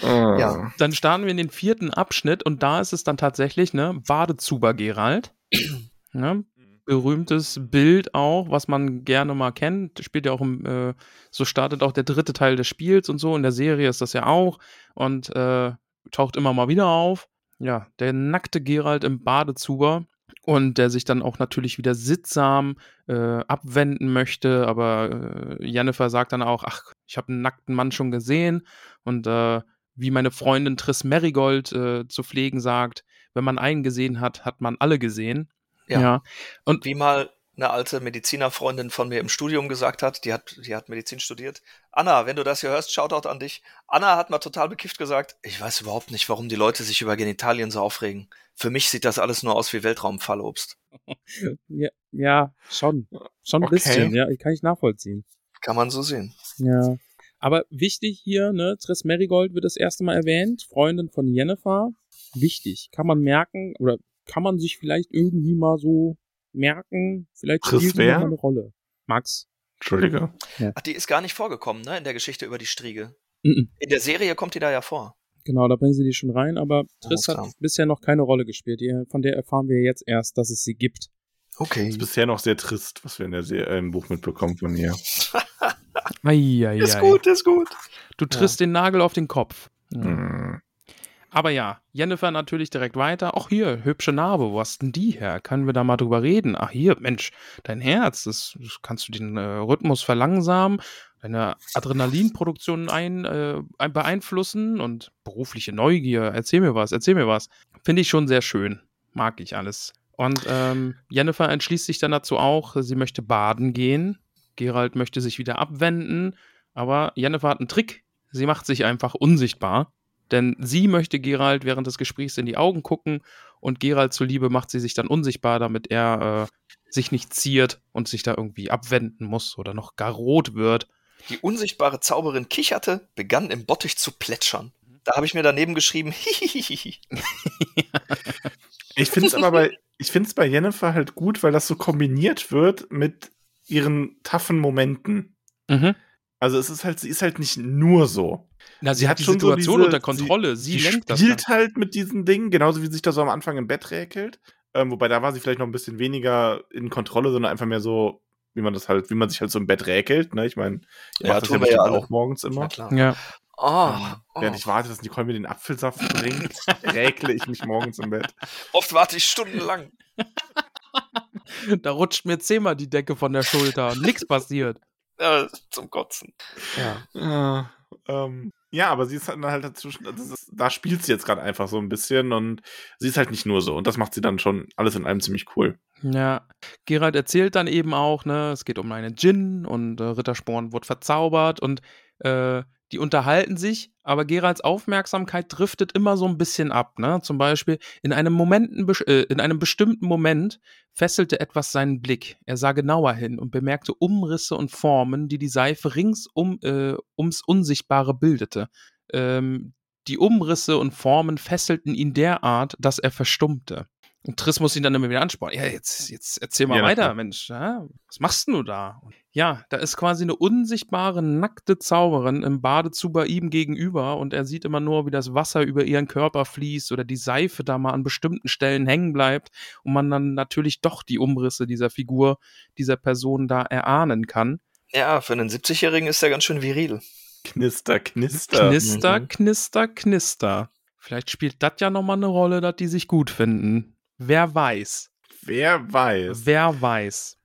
Ja. Dann starten wir in den vierten Abschnitt und da ist es dann tatsächlich, ne, Badezuber Gerald. (clears throat) ne? Berühmtes Bild auch, was man gerne mal kennt. Spielt ja auch im, äh, so startet auch der dritte Teil des Spiels und so. In der Serie ist das ja auch und äh, taucht immer mal wieder auf. Ja, der nackte Gerald im Badezuber und der sich dann auch natürlich wieder sittsam äh, abwenden möchte, aber äh, Jennifer sagt dann auch, ach, ich habe einen nackten Mann schon gesehen und äh, wie meine Freundin Triss Merigold äh, zu pflegen sagt, wenn man einen gesehen hat, hat man alle gesehen. Ja. Und Wie mal eine alte Medizinerfreundin von mir im Studium gesagt hat, die hat, die hat Medizin studiert. Anna, wenn du das hier hörst, Shoutout an dich. Anna hat mal total bekifft gesagt, ich weiß überhaupt nicht, warum die Leute sich über Genitalien so aufregen. Für mich sieht das alles nur aus wie Weltraumfallobst. (laughs) ja, ja schon. Schon ein Okay. bisschen, ja, kann ich nachvollziehen. Kann man so sehen. Ja. Aber wichtig hier, ne, Triss Merigold wird das erste Mal erwähnt, Freundin von Jennifer. Wichtig. Kann man merken, oder kann man sich vielleicht irgendwie mal so merken, vielleicht spielt mal eine Rolle. Max. Entschuldige. Ach, die ist gar nicht vorgekommen, ne, in der Geschichte über die Striege. Mhm. In der Serie kommt die da ja vor. Genau, da bringen sie die schon rein, aber Triss Alles hat bisher noch keine Rolle gespielt. Die, von der erfahren wir jetzt erst, dass es sie gibt. Okay. Ist bisher noch sehr trist, was wir in der Se äh, im Buch mitbekommen von ihr. (laughs) Eieiei. Ist gut, ist gut. Du triffst den Nagel auf den Kopf. Hm. Aber ja, Jennifer natürlich direkt weiter. Ach hier, hübsche Narbe, wo hast denn die her? Können wir da mal drüber reden? Ach hier, Mensch, dein Herz, das, das kannst du den äh, Rhythmus verlangsamen, deine Adrenalinproduktion ein, äh, ein beeinflussen und berufliche Neugier. Erzähl mir was, erzähl mir was. Finde ich schon sehr schön. Mag ich alles. Und ähm, Jennifer entschließt sich dann dazu auch, sie möchte baden gehen. Gerald möchte sich wieder abwenden, aber Jennifer hat einen Trick. Sie macht sich einfach unsichtbar, denn sie möchte Gerald während des Gesprächs in die Augen gucken und Gerald zuliebe macht sie sich dann unsichtbar, damit er äh, sich nicht ziert und sich da irgendwie abwenden muss oder noch gar rot wird. Die unsichtbare Zauberin kicherte, begann im Bottich zu plätschern. Da habe ich mir daneben geschrieben, (laughs) hihihihi. Ich finde es aber bei, ich finde es bei Jennifer halt gut, weil das so kombiniert wird mit ihren taffen Momenten. Mhm. Also es ist halt, sie ist halt nicht nur so. Na, sie, Sie hat hat die schon so Situation diese- unter Kontrolle. Sie, sie lenkt das. spielt halt mit diesen Dingen, genauso wie sie sich da so am Anfang im Bett räkelt. Ähm, wobei da war sie vielleicht noch ein bisschen weniger in Kontrolle, sondern einfach mehr so, wie man das halt, wie man sich halt so im Bett räkelt. Ne? Ich meine, ihr Ja, macht das ja ja auch morgens immer. klar. Ja. Oh, oh. Während ich warte, dass Nicole mir den Apfelsaft bringt, (laughs) räkle ich mich morgens im Bett. Oft warte ich stundenlang. (laughs) Da rutscht mir zehnmal die Decke von der Schulter und nichts passiert. (laughs) Ja, zum Kotzen. Ja. Ja, ähm, ja, aber sie ist halt halt dazwischen, ist, da spielt sie jetzt gerade einfach so ein bisschen und sie ist halt nicht nur so und das macht sie dann schon alles in allem ziemlich cool. Ja, Gerald erzählt dann eben auch, ne, es geht um einen Djinn und äh, Rittersporn wird verzaubert und äh, die unterhalten sich, aber Geralds Aufmerksamkeit driftet immer so ein bisschen ab, ne? Zum Beispiel in einem Momenten, äh, in einem bestimmten Moment fesselte etwas seinen Blick. Er sah genauer hin und bemerkte Umrisse und Formen, die die Seife rings um, äh, ums Unsichtbare bildete. Ähm, die Umrisse und Formen fesselten ihn derart, dass er verstummte. Und Triss muss ihn dann immer wieder anspornen. Ja, jetzt, jetzt erzähl mal Ja, weiter, klar. Mensch. Ja, was machst denn du da? Ja, da ist quasi eine unsichtbare, nackte Zauberin im Badezug bei ihm gegenüber und er sieht immer nur, wie das Wasser über ihren Körper fließt oder die Seife da mal an bestimmten Stellen hängen bleibt und man dann natürlich doch die Umrisse dieser Figur, dieser Person da erahnen kann. Ja, für einen 70-Jährigen ist der ganz schön viril. Knister, knister. Knister, Mhm. knister, knister. Vielleicht spielt das ja nochmal eine Rolle, dass die sich gut finden. Wer weiß. Wer weiß. Wer weiß.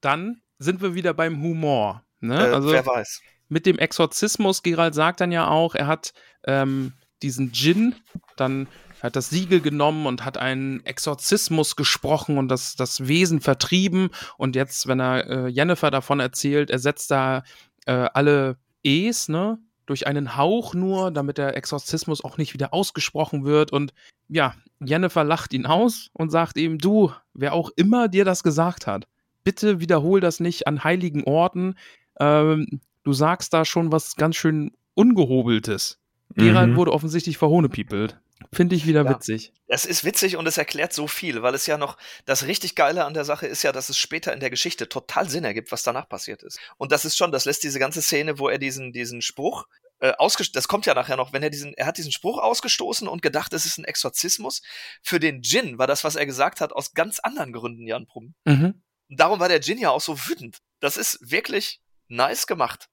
Dann sind wir wieder beim Humor. Ne? Äh, also wer weiß. mit dem Exorzismus, Gerald sagt dann ja auch, er hat ähm, diesen Djinn, dann hat das Siegel genommen und hat einen Exorzismus gesprochen und das, das Wesen vertrieben. Und jetzt, wenn er äh, Jennifer davon erzählt, er setzt da äh, alle E's, ne? Durch einen Hauch nur, damit der Exorzismus auch nicht wieder ausgesprochen wird. Und ja, Jennifer lacht ihn aus und sagt ihm, du, wer auch immer dir das gesagt hat, bitte wiederhol das nicht an heiligen Orten. Ähm, du sagst da schon was ganz schön Ungehobeltes. Gerald Mhm. wurde offensichtlich verhohnepiepelt. Finde ich wieder Ja. witzig. Es ist witzig und es erklärt so viel, weil es ja noch, das richtig Geile an der Sache ist ja, dass es später in der Geschichte total Sinn ergibt, was danach passiert ist. Und das ist schon, das lässt diese ganze Szene, wo er diesen, diesen Spruch, äh, ausgestoßen, das kommt ja nachher noch, wenn er diesen, er hat diesen Spruch ausgestoßen und gedacht, es ist ein Exorzismus. Für den Djinn war das, was er gesagt hat, aus ganz anderen Gründen, Jan Prum. Mhm. Und darum war der Djinn ja auch so wütend. Das ist wirklich nice gemacht.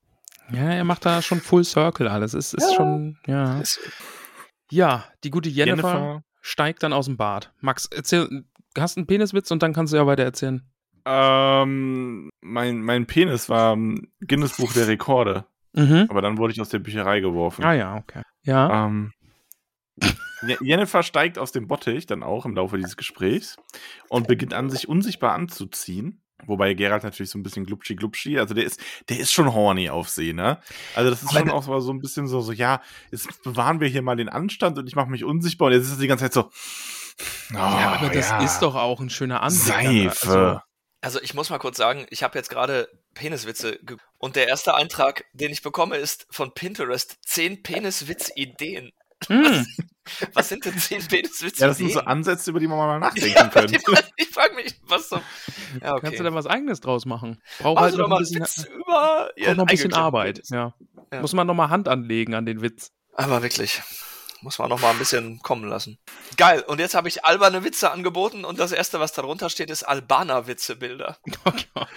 Ja, er macht da schon Full Circle alles. Es ist Ja. schon, ja. Ist, Ja, die gute Jennifer, Jennifer. steigt dann aus dem Bad. Max, erzähl, hast einen Peniswitz und dann kannst du ja weiter erzählen. Ähm, mein, mein Penis war im Guinness-Buch der Rekorde, Mhm. aber dann wurde ich aus der Bücherei geworfen. Ah ja, okay. Ja. Ähm, Je- Jennifer steigt aus dem Bottich dann auch im Laufe dieses Gesprächs und beginnt an, sich unsichtbar anzuziehen. Wobei Gerald natürlich so ein bisschen glubschi glubschi, also der ist, der ist schon horny auf See, ne? Also das ist Aber schon auch so so ein bisschen so, so, ja, jetzt bewahren wir hier mal den Anstand und ich mache mich unsichtbar und jetzt ist es die ganze Zeit so. Oh, ja, aber das ja. ist doch auch ein schöner Anblick. Seife. Also, Also ich muss mal kurz sagen, ich habe jetzt gerade Peniswitze ge und der erste Eintrag, den ich bekomme, ist von Pinterest 10 Peniswitz-Ideen. hm, (laughs) Was sind denn 10 Peniswitze-Ideen? ja, das sind so Ansätze, über die man mal nachdenken könnte. ich frage mich, was so. Ja, okay. Kannst du da was eigenes draus machen? Braucht Machen halt noch mal ein bisschen, Witz über noch ein bisschen Arbeit. Ja. Ja. Muss man noch mal Hand anlegen an den Witz. Aber wirklich. Muss man noch mal ein bisschen kommen lassen. Geil. Und jetzt habe ich alberne Witze angeboten und das erste, was darunter steht, ist Albaner-Witze-Bilder. (laughs) Oh Gott.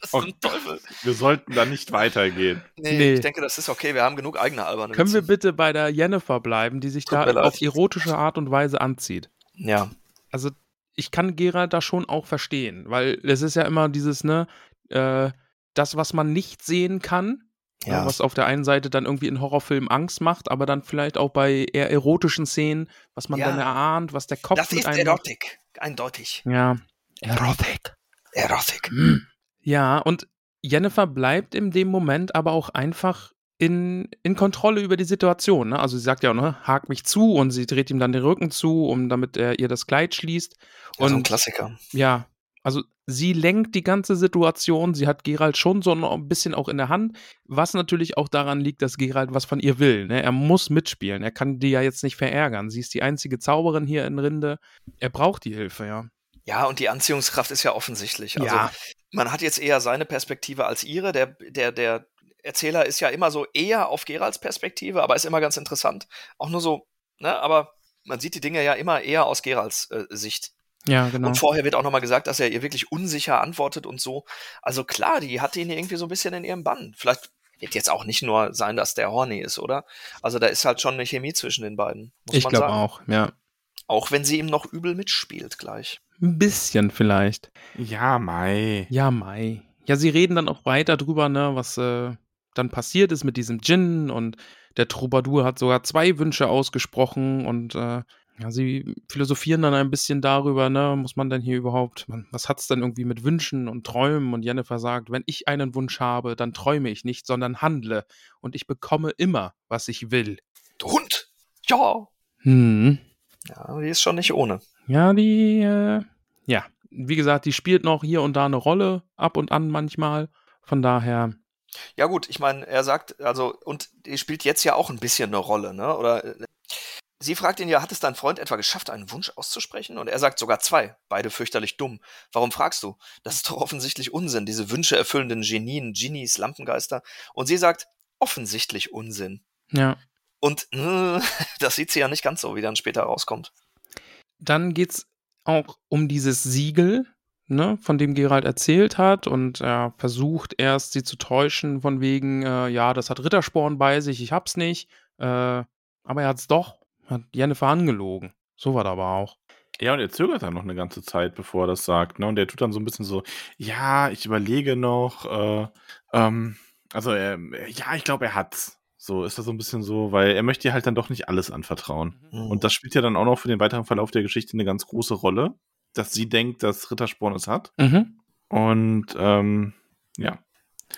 Was zum (laughs) Teufel? Wir sollten da nicht weitergehen. Nee, Nee. ich denke, das ist okay. Wir haben genug eigene alberne Können wir Witze. bitte bei der Jennifer bleiben, die sich Tut da auf erotische Art und Weise anzieht? Ja. also ich kann Gerald da schon auch verstehen, weil es ist ja immer dieses, ne, äh, das, was man nicht sehen kann, Ja. ja. was auf der einen Seite dann irgendwie in Horrorfilmen Angst macht, aber dann vielleicht auch bei eher erotischen Szenen, was man Ja. dann erahnt, was der Kopf Das mit ist. Erotik. eindeutig. Ja. Erotik. Erotik. Ja, und Jennifer bleibt in dem Moment aber auch einfach in, in Kontrolle über die Situation. Ne? Also sie sagt ja, ne, hak mich zu und sie dreht ihm dann den Rücken zu, um damit er ihr das Kleid schließt. Ja, so ein Und Klassiker. ja, also sie lenkt die ganze Situation. Sie hat Gerald schon so ein bisschen auch in der Hand, was natürlich auch daran liegt, dass Gerald was von ihr will. Ne? Er muss mitspielen. Er kann die ja jetzt nicht verärgern. Sie ist die einzige Zauberin hier in Rinde. Er braucht die Hilfe, ja. Ja, und die Anziehungskraft ist ja offensichtlich. Also Ja. man hat jetzt eher seine Perspektive als ihre. Der, der, der Erzähler ist ja immer so eher auf Geralds Perspektive, aber ist immer ganz interessant. Auch nur so, ne, aber man sieht die Dinge ja immer eher aus Geralds äh, Sicht. Ja, genau. Und vorher wird auch nochmal gesagt, dass er ihr wirklich unsicher antwortet und so. Also klar, die hat ihn irgendwie so ein bisschen in ihrem Bann. Vielleicht wird jetzt auch nicht nur sein, dass der horny ist, oder? Also da ist halt schon eine Chemie zwischen den beiden. Muss ich man glaube sagen. auch, ja. Auch wenn sie ihm noch übel mitspielt gleich. Ein bisschen vielleicht. Ja, Mai. Ja, Mai. Ja, sie reden dann auch weiter drüber, ne, was äh, dann passiert ist mit diesem Djinn und der Troubadour hat sogar zwei Wünsche ausgesprochen und äh, ja, sie philosophieren dann ein bisschen darüber, ne, muss man denn hier überhaupt, man, was hat's denn irgendwie mit Wünschen und Träumen und Jennifer sagt, wenn ich einen Wunsch habe, dann träume ich nicht, sondern handle und ich bekomme immer, was ich will. Du Hund! Ja! Hm. Ja, die ist schon nicht ohne. Ja, die, äh, ja, wie gesagt, die spielt noch hier und da eine Rolle, ab und an manchmal. Von daher, Ja, gut, ich meine, er sagt, also, und die spielt jetzt ja auch ein bisschen eine Rolle, ne? Oder äh, sie fragt ihn ja, hat es dein Freund etwa geschafft, einen Wunsch auszusprechen? Und er sagt sogar zwei, beide fürchterlich dumm. Warum fragst du? Das ist doch offensichtlich Unsinn, diese Wünsche erfüllenden Genien, Genies, Lampengeister. Und sie sagt, offensichtlich Unsinn. ja. Und äh, (laughs) das sieht sie ja nicht ganz so, wie dann später rauskommt. Dann geht's auch um dieses Siegel, ne, von dem Gerald erzählt hat und er versucht erst, sie zu täuschen, von wegen, äh, ja, das hat Rittersporn bei sich, ich hab's nicht. Äh, aber er hat's doch, hat Jennifer angelogen. So war das aber auch. Ja, und er zögert dann noch eine ganze Zeit, bevor er das sagt. Ne? Und er tut dann so ein bisschen so, ja, ich überlege noch. Äh, ähm, also, er, ja, ich glaube, er hat's. So ist das so ein bisschen so, weil er möchte ihr halt dann doch nicht alles anvertrauen. Mhm. Und das spielt ja dann auch noch für den weiteren Verlauf der Geschichte eine ganz große Rolle, dass sie denkt, dass Rittersporn es hat. Mhm. Und ähm, ja,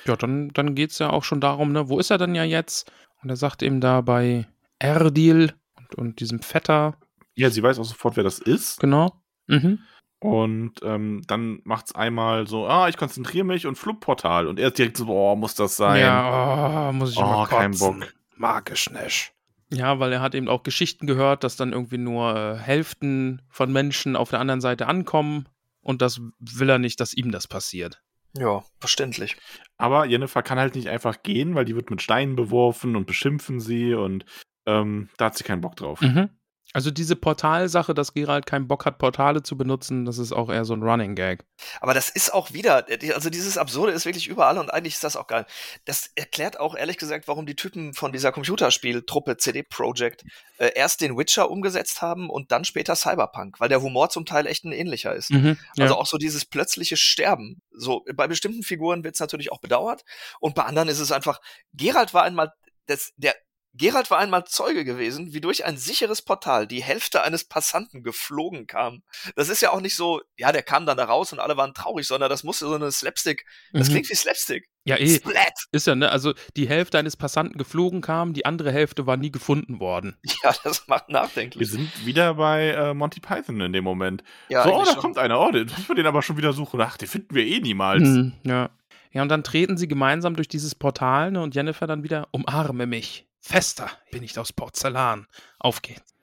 Ja, dann, dann geht's ja auch schon darum, ne, wo ist er denn ja jetzt? Und er sagt eben da bei Erdil und, diesem Vetter, ja, sie weiß auch sofort, wer das ist. genau. Mhm. Und ähm, dann macht's einmal so, ah, ich konzentriere mich und Flugportal. Und er ist direkt so, boah, muss das sein? Ja, oh, muss ich Oh, mal kein kotzen. Bock. Mag ich nicht. Ja, weil er hat eben auch Geschichten gehört, dass dann irgendwie nur äh, Hälften von Menschen auf der anderen Seite ankommen und das will er nicht, dass ihm das passiert. Ja, verständlich. Aber Jennifer kann halt nicht einfach gehen, weil die wird mit Steinen beworfen und beschimpfen sie und ähm, da hat sie keinen Bock drauf. Mhm. Also diese Portalsache, dass Gerald keinen Bock hat, Portale zu benutzen, das ist auch eher so ein Running Gag. Aber das ist auch wieder, also dieses Absurde ist wirklich überall und eigentlich ist das auch geil. Das erklärt auch ehrlich gesagt, warum die Typen von dieser Computerspieltruppe CD Projekt äh, erst den Witcher umgesetzt haben und dann später Cyberpunk, weil der Humor zum Teil echt ein ähnlicher ist. Mhm, ja. Also auch so dieses plötzliche Sterben. So bei bestimmten Figuren wird es natürlich auch bedauert und bei anderen ist es einfach. Gerald war einmal das, der Gerald war einmal Zeuge gewesen, wie durch ein sicheres Portal die Hälfte eines Passanten geflogen kam. Das ist ja auch nicht so, ja, der kam dann da raus und alle waren traurig, sondern das musste so eine Slapstick. Das Mhm. klingt wie Slapstick. ja, eh. Splat. Ist ja, ne? Also die Hälfte eines Passanten geflogen kam, die andere Hälfte war nie gefunden worden. (laughs) Ja, das macht Wir nachdenklich. sind wieder bei äh, Monty Python in dem Moment. Ja, so, oh, da schon. kommt einer. Oh, den müssen wir den aber schon wieder suchen. Ach, den finden wir eh niemals. Mhm, ja. Ja, und dann treten sie gemeinsam durch dieses Portal ne, und Jennifer dann wieder umarme mich. Fester bin ich aus Porzellan. Auf geht's.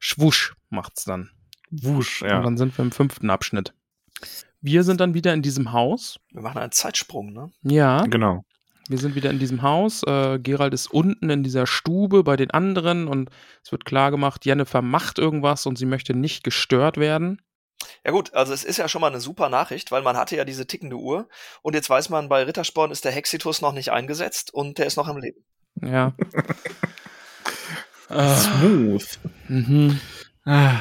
Schwusch macht's dann. Wusch, Und ja. dann sind wir im fünften Abschnitt. Wir sind dann wieder in diesem Haus. Wir machen einen Zeitsprung, ne? Ja, Genau. wir sind wieder in diesem Haus. Äh, Gerald ist unten in dieser Stube bei den anderen und es wird klar gemacht, Jennifer macht irgendwas und sie möchte nicht gestört werden. Ja gut, also es ist ja schon mal eine super Nachricht, weil man hatte ja diese tickende Uhr und jetzt weiß man, bei Rittersporn ist der Hexitus noch nicht eingesetzt und der ist noch am Leben. Ja. äh, (laughs) Smooth. mhm. Ah.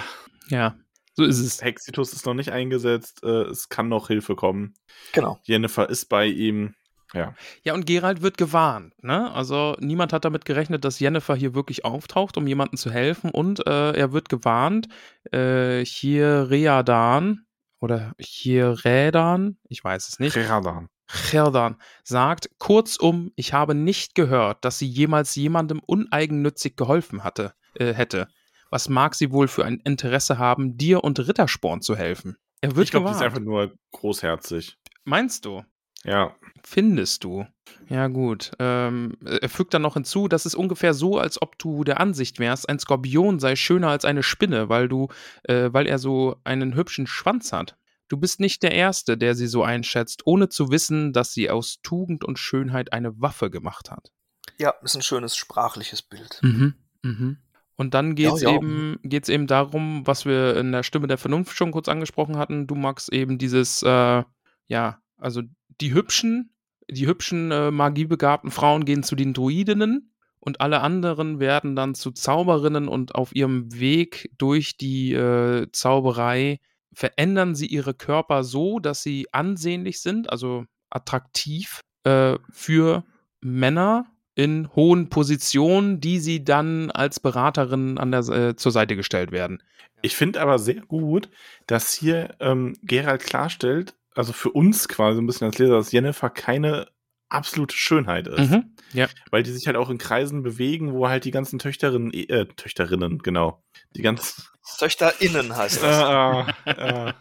Ja, so ist es. Hexitus ist noch nicht eingesetzt. Äh, es kann noch Hilfe kommen. Genau. Jennifer ist bei ihm. Ja. Ja, und Gerald wird gewarnt, ne? Also niemand hat damit gerechnet, dass Jennifer hier wirklich auftaucht, um jemandem zu helfen. Und äh, er wird gewarnt, äh, hier Readan oder hier Rädan, ich weiß es nicht. Reradan. Cherdan sagt, kurzum, ich habe nicht gehört, dass sie jemals jemandem uneigennützig geholfen hatte, äh, hätte. Was mag sie wohl für ein Interesse haben, dir und Rittersporn zu helfen? Er wird Ich glaube, die ist einfach nur großherzig. Meinst du? Ja. Findest du? Ja, gut. Ähm, er fügt dann noch hinzu, das ist ungefähr so, als ob du der Ansicht wärst, ein Skorpion sei schöner als eine Spinne, weil du, äh, weil er so einen hübschen Schwanz hat. Du bist nicht der Erste, der sie so einschätzt, ohne zu wissen, dass sie aus Tugend und Schönheit eine Waffe gemacht hat. Ja, ist ein schönes sprachliches Bild. Mhm. Mhm. Und dann geht's Ja, ja. eben, geht's eben darum, was wir in der Stimme der Vernunft schon kurz angesprochen hatten. Du magst eben dieses, äh, ja, also die hübschen, die hübschen äh, magiebegabten Frauen gehen zu den Druidinnen und alle anderen werden dann zu Zauberinnen und auf ihrem Weg durch die äh, Zauberei verändern sie ihre Körper so, dass sie ansehnlich sind, also attraktiv äh, für Männer in hohen Positionen, die sie dann als Beraterin an der, äh, zur Seite gestellt werden. Ich finde aber sehr gut, dass hier ähm, Gerald klarstellt, also für uns quasi ein bisschen als Leser, dass Jennifer keine absolute Schönheit ist. Mhm. Ja. Weil die sich halt auch in Kreisen bewegen, wo halt die ganzen Töchterinnen, äh, Töchterinnen, genau. Die ganzen. (laughs) TöchterInnen heißt das. (laughs) Äh, äh,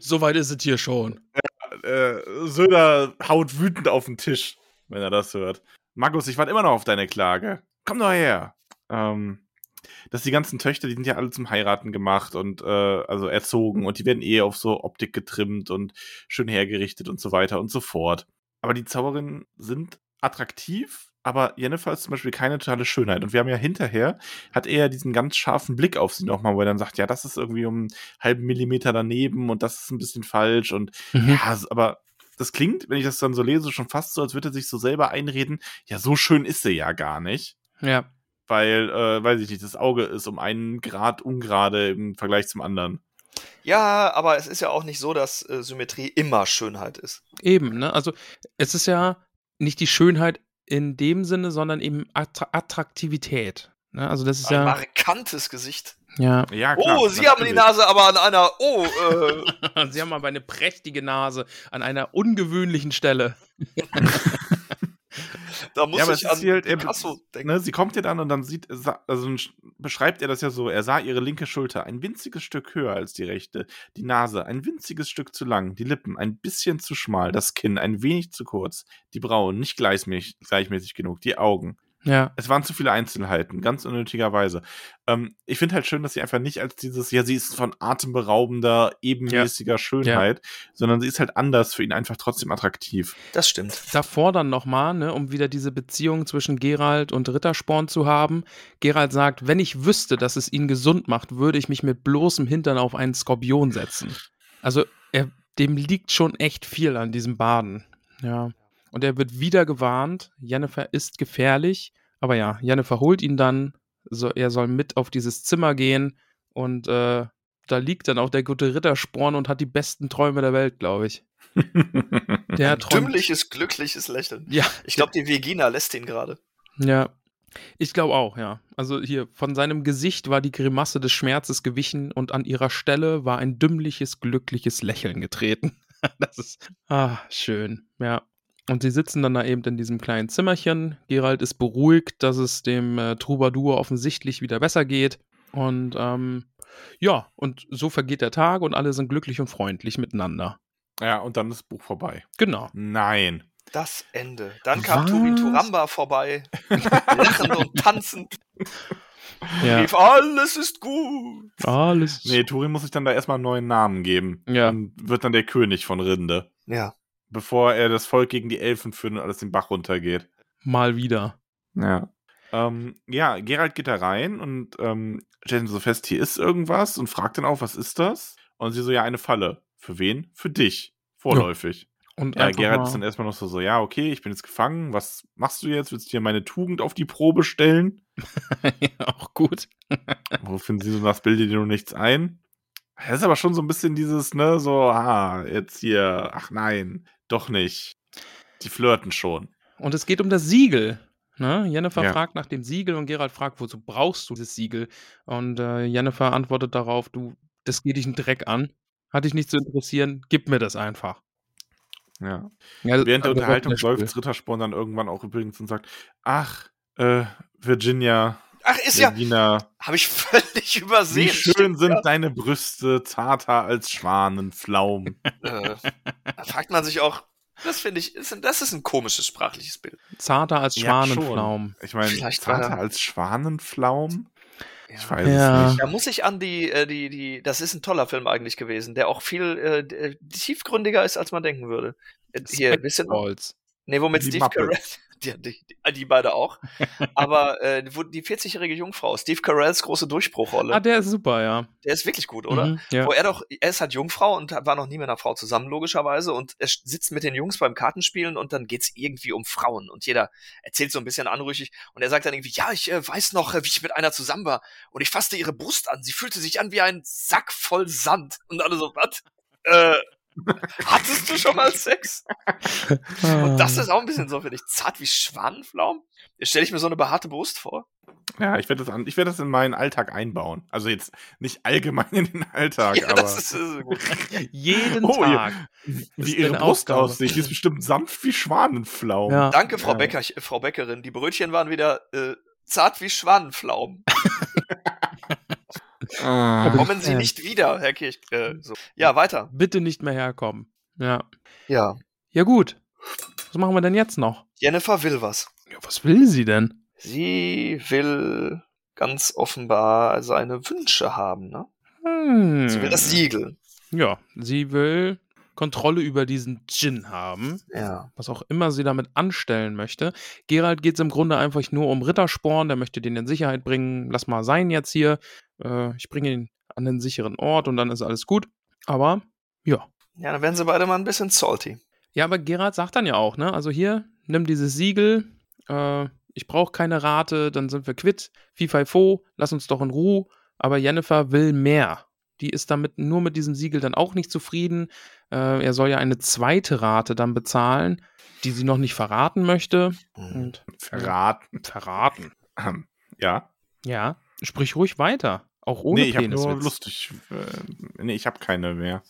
Soweit ist es hier schon. äh, Söder haut wütend auf den Tisch, wenn er das hört. Markus, ich warte immer noch auf deine Klage. Komm doch her. Ähm, dass die ganzen Töchter, die sind ja alle zum Heiraten gemacht und äh, also erzogen und die werden eh auf so Optik getrimmt und schön hergerichtet und so weiter und so fort. Aber die Zauberinnen sind attraktiv, aber Jennifer ist zum Beispiel keine totale Schönheit. Und wir haben ja hinterher, hat er diesen ganz scharfen Blick auf sie nochmal, wo er dann sagt, ja, das ist irgendwie um einen halben Millimeter daneben und das ist ein bisschen falsch und Mhm. ja, aber das klingt, wenn ich das dann so lese, schon fast so, als würde er sich so selber einreden, ja, so schön ist sie ja gar nicht. Ja. Weil, äh, weiß ich nicht, das Auge ist um einen Grad ungerade im Vergleich zum anderen. Ja, aber es ist ja auch nicht so, dass äh, Symmetrie immer Schönheit ist. Eben, ne? Also es ist ja nicht die Schönheit in dem Sinne, sondern eben Attra Attraktivität. Ne? Also das ist Ein ja. markantes Gesicht. Ja. Ja, klar. oh, Sie haben die natürlich. Nase aber an einer. Oh, äh, (laughs) Sie haben aber eine prächtige Nase an einer ungewöhnlichen Stelle. (laughs) da muss Ja, aber ich an halt, er, Picasso denken. ne, sie kommt ja dann und dann sieht, also sch- beschreibt er das ja so, er sah ihre linke Schulter ein winziges Stück höher als die rechte, die Nase ein winziges Stück zu lang, die Lippen ein bisschen zu schmal, das Kinn ein wenig zu kurz, die Brauen nicht gleichmäßig, gleichmäßig genug, die Augen. Ja. Es waren zu viele Einzelheiten, ganz unnötigerweise. Ähm, ich finde halt schön, dass sie einfach nicht als dieses, ja, sie ist von atemberaubender, ebenmäßiger Schönheit, sondern sie ist halt anders, für ihn einfach trotzdem attraktiv. Das stimmt. davor dann nochmal, ne, um wieder diese Beziehung zwischen Gerald und Rittersporn zu haben. Gerald sagt, wenn ich wüsste, dass es ihn gesund macht, würde ich mich mit bloßem Hintern auf einen Skorpion setzen. Also er, dem liegt schon echt viel an diesem Baden. Ja. Und er wird wieder gewarnt, Jennifer ist gefährlich. Aber ja, Jennifer holt ihn dann, so, er soll mit auf dieses Zimmer gehen und äh, da liegt dann auch der gute Rittersporn und hat die besten Träume der Welt, glaube ich. (laughs) Der Ein träumt. dümmliches, glückliches Lächeln. Ja, Ich glaube, die Vegina lässt ihn gerade. Ja, ich glaube auch, ja. Also hier, von seinem Gesicht war die Grimasse des Schmerzes gewichen und an ihrer Stelle war ein dümmliches, glückliches Lächeln getreten. (laughs) Das ist, ah, schön, ja. Und sie sitzen dann da eben in diesem kleinen Zimmerchen. Gerald ist beruhigt, dass es dem äh, Troubadour offensichtlich wieder besser geht. Und ähm, ja, und so vergeht der Tag und alle sind glücklich und freundlich miteinander. ja, und dann ist das Buch vorbei. Genau. Nein. Das Ende. Dann kam Was? Turin Turamba vorbei, (laughs) lachend und tanzend. Ja. Rief, alles ist gut. Alles. Nee, Turin muss sich dann da erstmal einen neuen Namen geben. Ja. Und wird dann der König von Rinde. Ja. Bevor er das Volk gegen die Elfen führt und alles den Bach runtergeht. Mal wieder. Ja. Ähm, ja, Gerald geht da rein und ähm, stellt so fest, hier ist irgendwas und fragt dann auch, was ist das? Und sie so, ja, eine Falle. Für wen? Für dich. Vorläufig. Und Ja, Gerald mal- ist dann erstmal noch so, so, ja, okay, ich bin jetzt gefangen. Was machst du jetzt? Willst du dir meine Tugend auf die Probe stellen? (laughs) ja, auch gut. (laughs) Woraufhin sie so nach bilde dir nur nichts ein. Das ist aber schon so ein bisschen dieses, ne, so, ah, jetzt hier, ach nein, doch nicht. Die flirten schon. Und es geht um das Siegel. Ne? Jennifer Ja. fragt nach dem Siegel und Gerald fragt, wozu brauchst du das Siegel? Und äh, Jennifer antwortet darauf, du, das geht dich einen Dreck an. Hat dich nicht zu interessieren, gib mir das einfach. Ja. Ja, Während der Unterhaltung läuft Rittersporn dann irgendwann auch übrigens und sagt, ach, äh, Virginia, Ach, ist ja, Regina, habe ich (laughs) völlig übersehen. wie schön Stimmt, sind ja. deine Brüste, zarter als Schwanenflaum. (laughs) Äh, da fragt man sich auch, das finde ich, ist, das ist ein komisches sprachliches Bild. Zarter als Ja. Schwanenflaum. Ich meine, zarter er- als Schwanenflaum? Ich Ja. weiß Ja. es nicht. Da muss ich an die, äh, die, die, das ist ein toller Film eigentlich gewesen, der auch viel äh, äh, tiefgründiger ist, als man denken würde. Äh, Hier? Spaceballs. Nee, wo mit Die Steve Carell, (laughs) die, die, die beide auch. (laughs) Aber äh, wo die 40-jährige Jungfrau, Steve Carells große Durchbruchrolle, Ah, der ist super, ja. der ist wirklich gut, oder? Mhm, ja. Wo er doch, er ist halt Jungfrau und war noch nie mit einer Frau zusammen, logischerweise. Und er sitzt mit den Jungs beim Kartenspielen und dann geht's irgendwie um Frauen. Und jeder erzählt so ein bisschen anrüchig. Und er sagt dann irgendwie, ja, ich äh, weiß noch, äh, wie ich mit einer zusammen war. Und ich fasste ihre Brust an. Sie fühlte sich an wie ein Sack voll Sand. Und alle so, was? Äh, (laughs) hattest du schon mal Sex? Und das ist auch ein bisschen so, finde ich, zart wie Schwanenflaum. Jetzt stelle ich mir so eine behaarte Brust vor. Ja, ich werde das, an- ich werd das in meinen Alltag einbauen. Also jetzt nicht allgemein in den Alltag, (laughs) Ja, aber das ist äh, gut. (laughs) Jeden Oh, ja. Tag. ist wie ihre Brust aussieht. Die ist bestimmt sanft wie Schwanenflaum. Ja. Danke, Frau, Ja. Bäcker, Frau Bäckerin. Die Brötchen waren wieder äh, zart wie Schwanenflaum. Ah. Kommen Sie Fan. nicht wieder, Herr Kirch. Äh, so. Ja, weiter. Bitte nicht mehr herkommen. Ja. Ja. Ja, gut. Was machen wir denn jetzt noch? Jennifer will was. Ja, was will sie denn? Sie will ganz offenbar seine Wünsche haben, ne? Hm. Sie will das Siegel. Ja, sie will Kontrolle über diesen Djinn haben, Ja. was auch immer sie damit anstellen möchte. Gerald geht es im Grunde einfach nur um Rittersporn, der möchte den in Sicherheit bringen. Lass mal sein jetzt hier. Äh, ich bringe ihn an den sicheren Ort und dann ist alles gut. Aber ja. Ja, dann werden sie beide mal ein bisschen salty. Ja, aber Gerald sagt dann ja auch, ne? Also hier, nimm dieses Siegel. Äh, ich brauche keine Rate, dann sind wir quitt. Fifo, lass uns doch in Ruhe. Aber Jennifer will mehr. Die ist damit nur mit diesem Siegel dann auch nicht zufrieden. Äh, er soll ja eine zweite Rate dann bezahlen, die sie noch nicht verraten möchte. Mhm. Und Verraten. verraten. Ähm, Ja. Ja, sprich ruhig weiter. Auch ohne nee, ich habe nur Peniswitz. lustig. Äh, nee, ich habe keine mehr.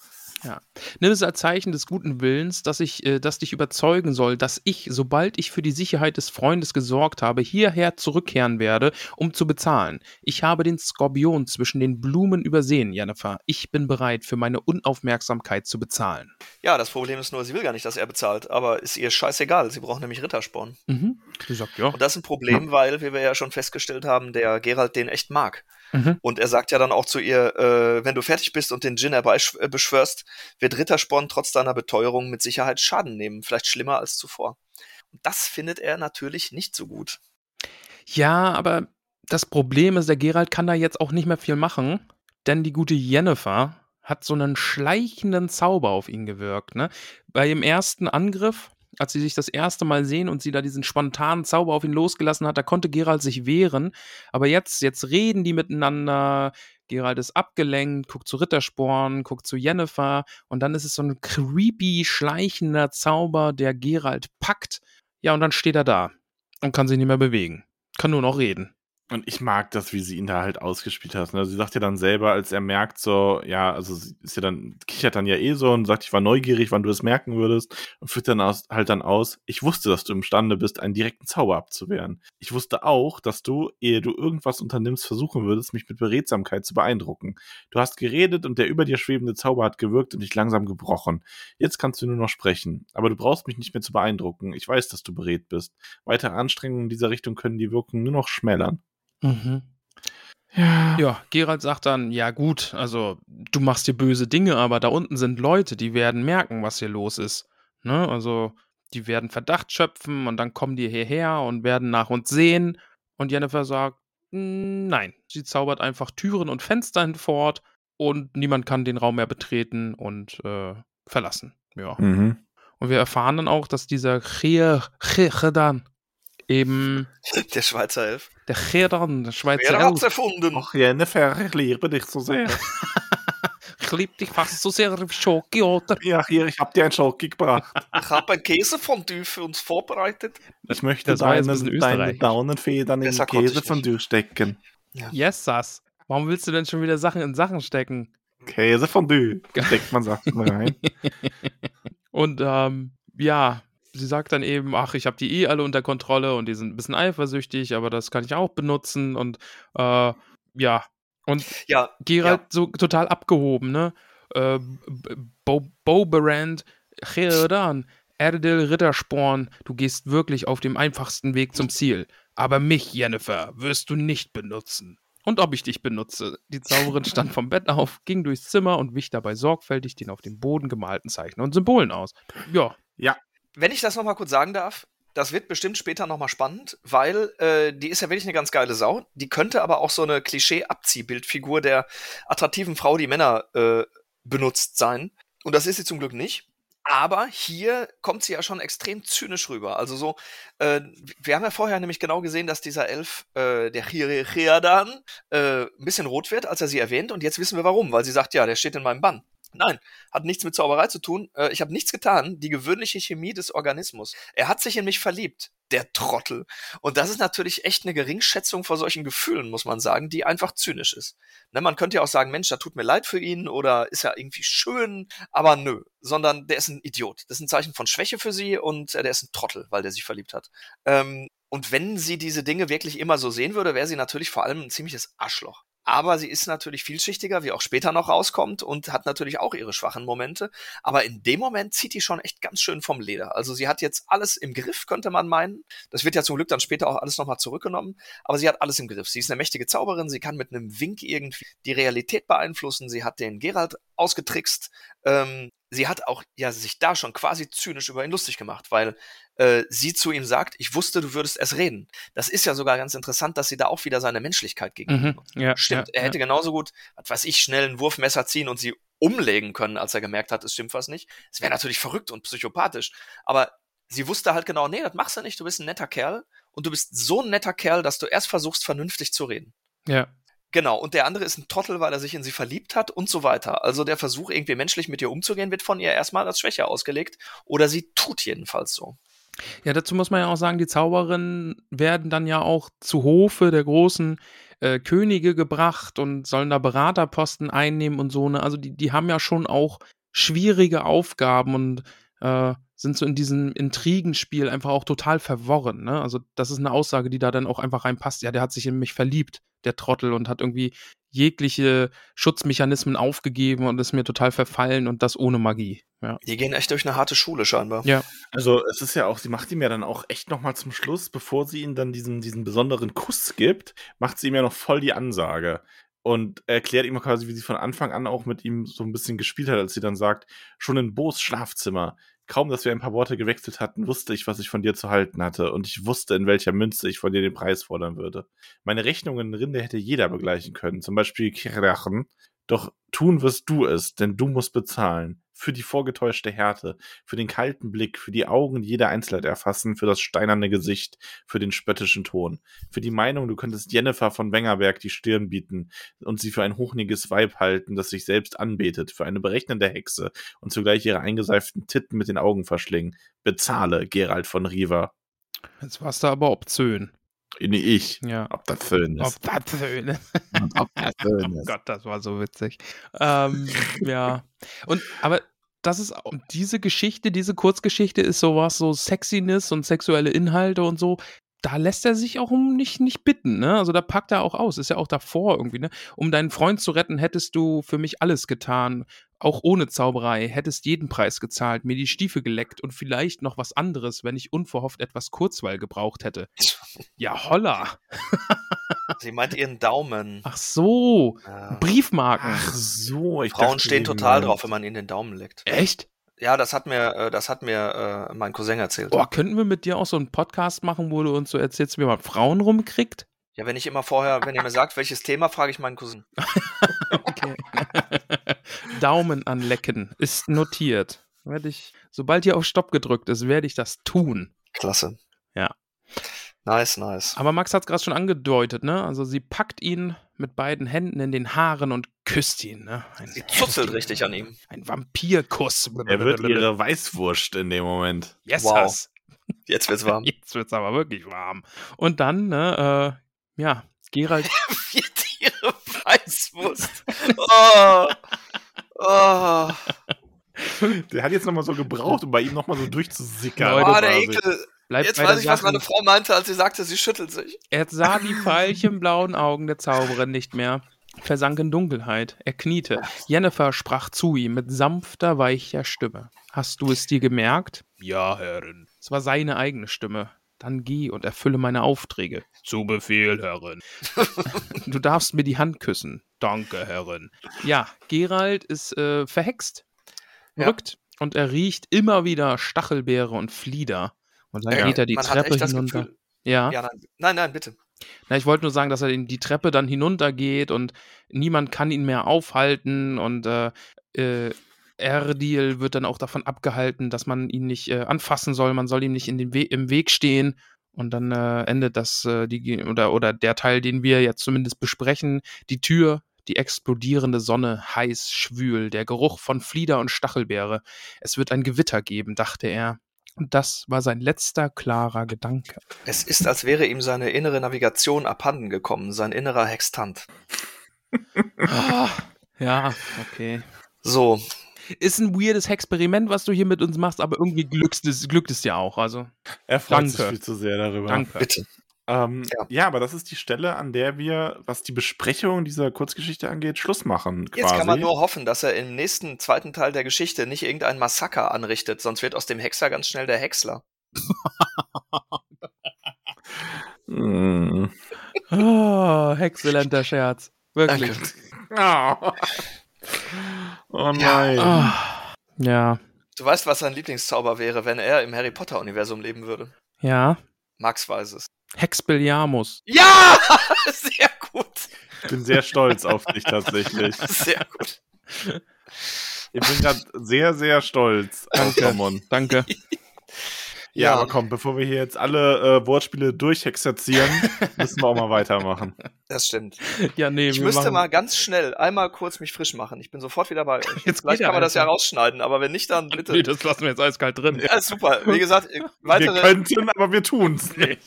Nimm es als Zeichen des guten Willens, dass ich, äh, das dich überzeugen soll, dass ich, sobald ich für die Sicherheit des Freundes gesorgt habe, hierher zurückkehren werde, um zu bezahlen. Ich habe den Skorpion zwischen den Blumen übersehen, Jennifer. Ich bin bereit, für meine Unaufmerksamkeit zu bezahlen. Ja, das Problem ist nur, sie will gar nicht, dass er bezahlt, aber ist ihr scheißegal. Sie braucht nämlich Rittersporn. Mhm. Sie sagt, ja. Und das ist ein Problem, weil, wie wir ja schon festgestellt haben, der Gerald den echt mag. Mhm. Und er sagt ja dann auch zu ihr, äh, wenn du fertig bist und den Djinn herbeibeschwörst, wird Rittersporn trotz deiner Beteuerung mit Sicherheit Schaden nehmen, vielleicht schlimmer als zuvor. Und das findet er natürlich nicht so gut. Ja, aber das Problem ist, der Gerald kann da jetzt auch nicht mehr viel machen, denn die gute Jennifer hat so einen schleichenden Zauber auf ihn gewirkt. Ne? Bei dem ersten Angriff, als sie sich das erste Mal sehen und sie da diesen spontanen Zauber auf ihn losgelassen hat, da konnte Gerald sich wehren. Aber jetzt, jetzt reden die miteinander. Gerald ist abgelenkt, guckt zu Rittersporn, guckt zu Jennifer und dann ist es so ein creepy, schleichender Zauber, der Gerald packt. Ja, und dann steht er da und kann sich nicht mehr bewegen. Kann nur noch reden. Und ich mag das, wie sie ihn da halt ausgespielt hat. Ne? Sie sagt ja dann selber, als er merkt, so, ja, also sie ist ja dann, kichert dann ja eh so und sagt, ich war neugierig, wann du es merken würdest. Und führt dann aus, halt dann aus, ich wusste, dass du imstande bist, einen direkten Zauber abzuwehren. Ich wusste auch, dass du, ehe du irgendwas unternimmst, versuchen würdest, mich mit Beredsamkeit zu beeindrucken. Du hast geredet und der über dir schwebende Zauber hat gewirkt und dich langsam gebrochen. Jetzt kannst du nur noch sprechen. Aber du brauchst mich nicht mehr zu beeindrucken. Ich weiß, dass du beredt bist. Weitere Anstrengungen in dieser Richtung können die Wirkung nur noch schmälern. Mhm. Ja. Ja, Gerald sagt dann, ja gut, also du machst hier böse Dinge, aber da unten sind Leute, die werden merken, was hier los ist. Ne? Also die werden Verdacht schöpfen und dann kommen die hierher und werden nach uns sehen. Und Jennifer sagt, "Mm, nein, sie zaubert einfach Türen und Fenster hinfort und niemand kann den Raum mehr betreten und äh, verlassen. Ja. Mhm. Und wir erfahren dann auch, dass dieser Chedan eben Der Schweizer Elf. der Chedan, der Schweizer Wer hat's Elf, erfunden? Ach, Jennifer, ich liebe dich so sehr. (laughs) liebe dich fast so sehr wie Schoki, oder? Ja, hier, ich habe dir ein Schoki gebracht. Ich habe ein Käsefondue für uns vorbereitet. Ich möchte Das deine. Daunenfedern in ich Käsefondue stecken. Yes, Sass. Warum willst du denn schon wieder Sachen in Sachen stecken? Käsefondue. (laughs) Steckt man Sachen rein. Und ähm, ja, sie sagt dann eben, ach, ich habe die eh alle unter Kontrolle und die sind ein bisschen eifersüchtig, aber das kann ich auch benutzen und äh, ja. Und Ja, Gerald so total abgehoben, ne? Äh, Bo Boberand, Cheran, Erdil Rittersporn, du gehst wirklich auf dem einfachsten Weg zum Ziel. Aber mich, Jennifer, wirst du nicht benutzen. Und ob ich dich benutze. Die Zauberin stand vom Bett auf, ging durchs Zimmer und wich dabei sorgfältig den auf dem Boden gemalten Zeichen und Symbolen aus. Ja, wenn ich das nochmal kurz sagen darf, das wird bestimmt später nochmal spannend, weil äh, die ist ja wirklich eine ganz geile Sau. Die könnte aber auch so eine Klischee-Abziehbildfigur der attraktiven Frau, die Männer äh, benutzt sein. Und das ist sie zum Glück nicht. Aber hier kommt sie ja schon extrem zynisch rüber. Also so, äh, wir haben ja vorher nämlich genau gesehen, dass dieser Elf, äh, der Chiriadan, äh, ein bisschen rot wird, als er sie erwähnt. Und jetzt wissen wir warum, weil sie sagt, ja, der steht in meinem Bann. Nein, hat nichts mit Zauberei zu tun. Äh, ich habe nichts getan. Die gewöhnliche Chemie des Organismus. Er hat sich in mich verliebt. Der Trottel. Und das ist natürlich echt eine Geringschätzung vor solchen Gefühlen, muss man sagen, die einfach zynisch ist. Ne, man könnte ja auch sagen, Mensch, da tut mir leid für ihn oder ist ja irgendwie schön, aber nö. Sondern der ist ein Idiot. Das ist ein Zeichen von Schwäche für sie und äh, der ist ein Trottel, weil der sich verliebt hat. Ähm, und wenn sie diese Dinge wirklich immer so sehen würde, wäre sie natürlich vor allem ein ziemliches Arschloch. Aber sie ist natürlich vielschichtiger, wie auch später noch rauskommt und hat natürlich auch ihre schwachen Momente. Aber in dem Moment zieht die schon echt ganz schön vom Leder. Also sie hat jetzt alles im Griff, könnte man meinen. Das wird ja zum Glück dann später auch alles nochmal zurückgenommen. Aber sie hat alles im Griff. Sie ist eine mächtige Zauberin. Sie kann mit einem Wink irgendwie die Realität beeinflussen. Sie hat den Gerald ausgetrickst. Ähm, sie hat auch ja sich da schon quasi zynisch über ihn lustig gemacht, weil äh, sie zu ihm sagt, ich wusste, du würdest erst reden. Das ist ja sogar ganz interessant, dass sie da auch wieder seine Menschlichkeit gegenüber mhm. ja Stimmt, ja, er hätte genauso gut, was weiß ich, schnell ein Wurfmesser ziehen und sie umlegen können, als er gemerkt hat, es stimmt was nicht. Es wäre natürlich verrückt und psychopathisch. Aber sie wusste halt genau, nee, das machst du nicht, du bist ein netter Kerl und du bist so ein netter Kerl, dass du erst versuchst, vernünftig zu reden. Ja, ja. Genau, und der andere ist ein Trottel, weil er sich in sie verliebt hat und so weiter. Also der Versuch, irgendwie menschlich mit ihr umzugehen, wird von ihr erstmal als Schwäche ausgelegt. Oder sie tut jedenfalls so. Ja, dazu muss man ja auch sagen, die Zauberinnen werden dann ja auch zu Hofe der großen äh, Könige gebracht und sollen da Beraterposten einnehmen und so. Ne? Also die, die haben ja schon auch schwierige Aufgaben und äh, sind so in diesem Intrigenspiel einfach auch total verworren. Ne? Also das ist eine Aussage, die da dann auch einfach reinpasst. Ja, der hat sich in mich verliebt, der Trottel, und hat irgendwie jegliche Schutzmechanismen aufgegeben und ist mir total verfallen und das ohne Magie. Ja. Die gehen echt durch eine harte Schule scheinbar. Ja. Also es ist ja auch, sie macht ihm ja dann auch echt nochmal zum Schluss, bevor sie ihm dann diesen, diesen besonderen Kuss gibt, macht sie ihm ja noch voll die Ansage. Und erklärt ihm quasi, wie sie von Anfang an auch mit ihm so ein bisschen gespielt hat, als sie dann sagt, schon in Bo's Schlafzimmer. Kaum, dass wir ein paar Worte gewechselt hatten, wusste ich, was ich von dir zu halten hatte. Und ich wusste, in welcher Münze ich von dir den Preis fordern würde. Meine Rechnungen in Rinde hätte jeder begleichen können, zum Beispiel Kirachen. Doch tun wirst du es, denn du musst bezahlen. Für die vorgetäuschte Härte, für den kalten Blick, für die Augen, die jede Einzelheit erfassen, für das steinerne Gesicht, für den spöttischen Ton, für die Meinung, du könntest Jennifer von Wengerberg die Stirn bieten und sie für ein hochniges Weib halten, das sich selbst anbetet, für eine berechnende Hexe und zugleich ihre eingeseiften Titten mit den Augen verschlingen. Bezahle, Gerald von Riva. Jetzt warst du aber obszön. Nee, ich. Ja. Ob das schön ist. Obszön. Ob das schön (laughs) Oh ist. Gott, das war so witzig. Ähm, ja. Und aber das ist auch- diese Geschichte, diese Kurzgeschichte ist sowas, so Sexiness und sexuelle Inhalte und so. Da lässt er sich auch um nicht, nicht bitten, ne? Also da packt er auch aus. Ist ja auch davor irgendwie, ne? Um deinen Freund zu retten, hättest du für mich alles getan. Auch ohne Zauberei. Hättest jeden Preis gezahlt, mir die Stiefel geleckt und vielleicht noch was anderes, wenn ich unverhofft etwas Kurzweil gebraucht hätte. (laughs) Ja, holla. (laughs) Sie meint ihren Daumen. Ach so. Ja. Briefmarken. Ach so, ich Frauen dachte, stehen total drauf, wenn man ihnen den Daumen leckt. Echt? Ja, das hat mir, äh, das hat mir äh, mein Cousin erzählt. Boah, könnten wir mit dir auch so einen Podcast machen, wo du uns so erzählst, wie man Frauen rumkriegt? Ja, wenn ich immer vorher, wenn ihr mir sagt, welches Thema, frage ich meinen Cousin. (laughs) Okay. Daumen anlecken ist notiert. Werde ich, sobald hier auf Stopp gedrückt ist, werde ich das tun. Klasse. Nice, nice. Aber Max hat es gerade schon angedeutet, ne? Also sie packt ihn mit beiden Händen in den Haaren und küsst ihn, ne? Ein, Sie zutzelt richtig an ihm. ein Vampirkuss. Er wird ihre Weißwurst in dem Moment. Yes, Wow. Hass. Jetzt wird's warm. (laughs) Jetzt wird's aber wirklich warm. Und dann, ne, äh, ja, Gerald. (laughs) Vier Tiere Weißwurst. Oh. Oh. Der hat jetzt nochmal so gebraucht, um bei ihm nochmal so durchzusickern. Leute, oh, der. Ekel. Bleibt Jetzt weiß ich, was Sache. meine Frau meinte, als sie sagte, sie schüttelt sich. Er sah die (laughs) veilchenblauen Augen der Zauberin nicht mehr, versank in Dunkelheit. Er kniete. Jennifer sprach zu ihm mit sanfter, weicher Stimme. Hast du es dir gemerkt? Ja, Herrin. Es war seine eigene Stimme. Dann geh und erfülle meine Aufträge. Zu Befehl, Herrin. du darfst mir die Hand küssen. Danke, Herrin. Ja, Gerald ist äh, verhext, Ja. verrückt und er riecht immer wieder Stachelbeere und Flieder. Und dann Ja. geht er die Man Treppe hinunter. Gefühl. Ja. Ja, nein, nein, nein, bitte. Na, ich wollte nur sagen, dass er in die Treppe dann hinuntergeht und niemand kann ihn mehr aufhalten und äh, äh, Erdil wird dann auch davon abgehalten, dass man ihn nicht äh, anfassen soll, man soll ihm nicht in den We im Weg stehen und dann äh, endet das äh, die oder oder der Teil, den wir jetzt zumindest besprechen, die Tür, die explodierende Sonne, heiß, schwül, der Geruch von Flieder und Stachelbeere. Es wird ein Gewitter geben, dachte er. Und das war sein letzter klarer Gedanke. Es ist, als wäre ihm seine innere Navigation abhanden gekommen, sein innerer Hextant. Ah, ja, okay. So, Ist ein weirdes Experiment, was du hier mit uns machst, aber irgendwie glückt es, glückt es ja auch. Also, Er freut Danke. sich viel zu sehr darüber. danke. bitte. Ähm, Ja. ja. aber das ist die Stelle, an der wir, was die Besprechung dieser Kurzgeschichte angeht, Schluss machen. Quasi. Jetzt kann man nur hoffen, dass er im nächsten, zweiten Teil der Geschichte nicht irgendein Massaker anrichtet, sonst wird aus dem Hexer ganz schnell der Häcksler. Mm. (laughs) Oh, exzellenter Scherz. Wirklich. Oh. oh nein. Ah, ja, Du weißt, was sein Lieblingszauber wäre, wenn er im Harry Potter-Universum leben würde. ja. Max weiß es. Hexpelliarmus. Ja! (laughs) Sehr gut. Ich bin sehr stolz auf dich tatsächlich. (laughs) Sehr gut. Ich bin gerade sehr, sehr stolz Danke. Ramon. Danke. Ja, Ja. aber komm, bevor wir hier jetzt alle äh, Wortspiele durchhexerzieren, (laughs) müssen wir auch mal weitermachen. Das stimmt. Ja, nee, Ich wir müsste machen- mal ganz schnell einmal kurz mich frisch machen. Ich bin sofort wieder bei euch. Jetzt Vielleicht kann man das ja rausschneiden, aber wenn nicht, dann bitte. Nee, das lassen wir jetzt eiskalt drin. Ja, ist super. Wie gesagt, Wir weitere. könnten, aber wir tun's nicht.